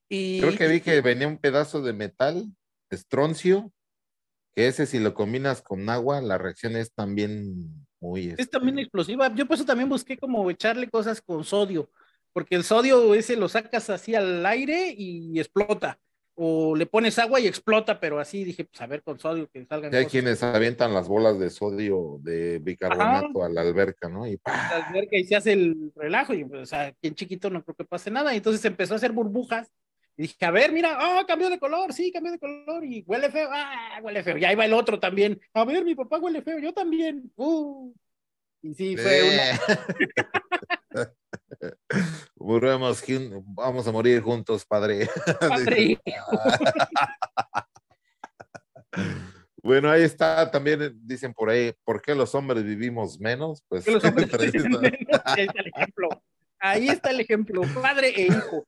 Y... Creo que vi que venía un pedazo de metal, estroncio, que ese si lo combinas con agua, la reacción es también muy... Es también explosiva. Yo por eso también busqué como echarle cosas con sodio, porque el sodio ese lo sacas así al aire y explota. O le pones agua y explota, pero así dije, pues a ver con sodio que salgan. hay quienes avientan las bolas de sodio de bicarbonato a la alberca, ¿no? Y La alberca y se hace el relajo, y pues, o sea, aquí en chiquito no creo que pase nada. Y entonces empezó a hacer burbujas y dije, a ver, mira, oh, cambió de color, sí, cambió de color y huele feo, ah, huele feo. Y ahí va el otro también. A ver, mi papá huele feo, yo también. Uh. Y sí, fue una... vamos a morir juntos, padre. Padre. bueno, ahí está, también dicen por ahí, ¿por qué los hombres vivimos menos? Pues los hombres menos? Ahí está el ejemplo. Ahí está el ejemplo, padre e hijo.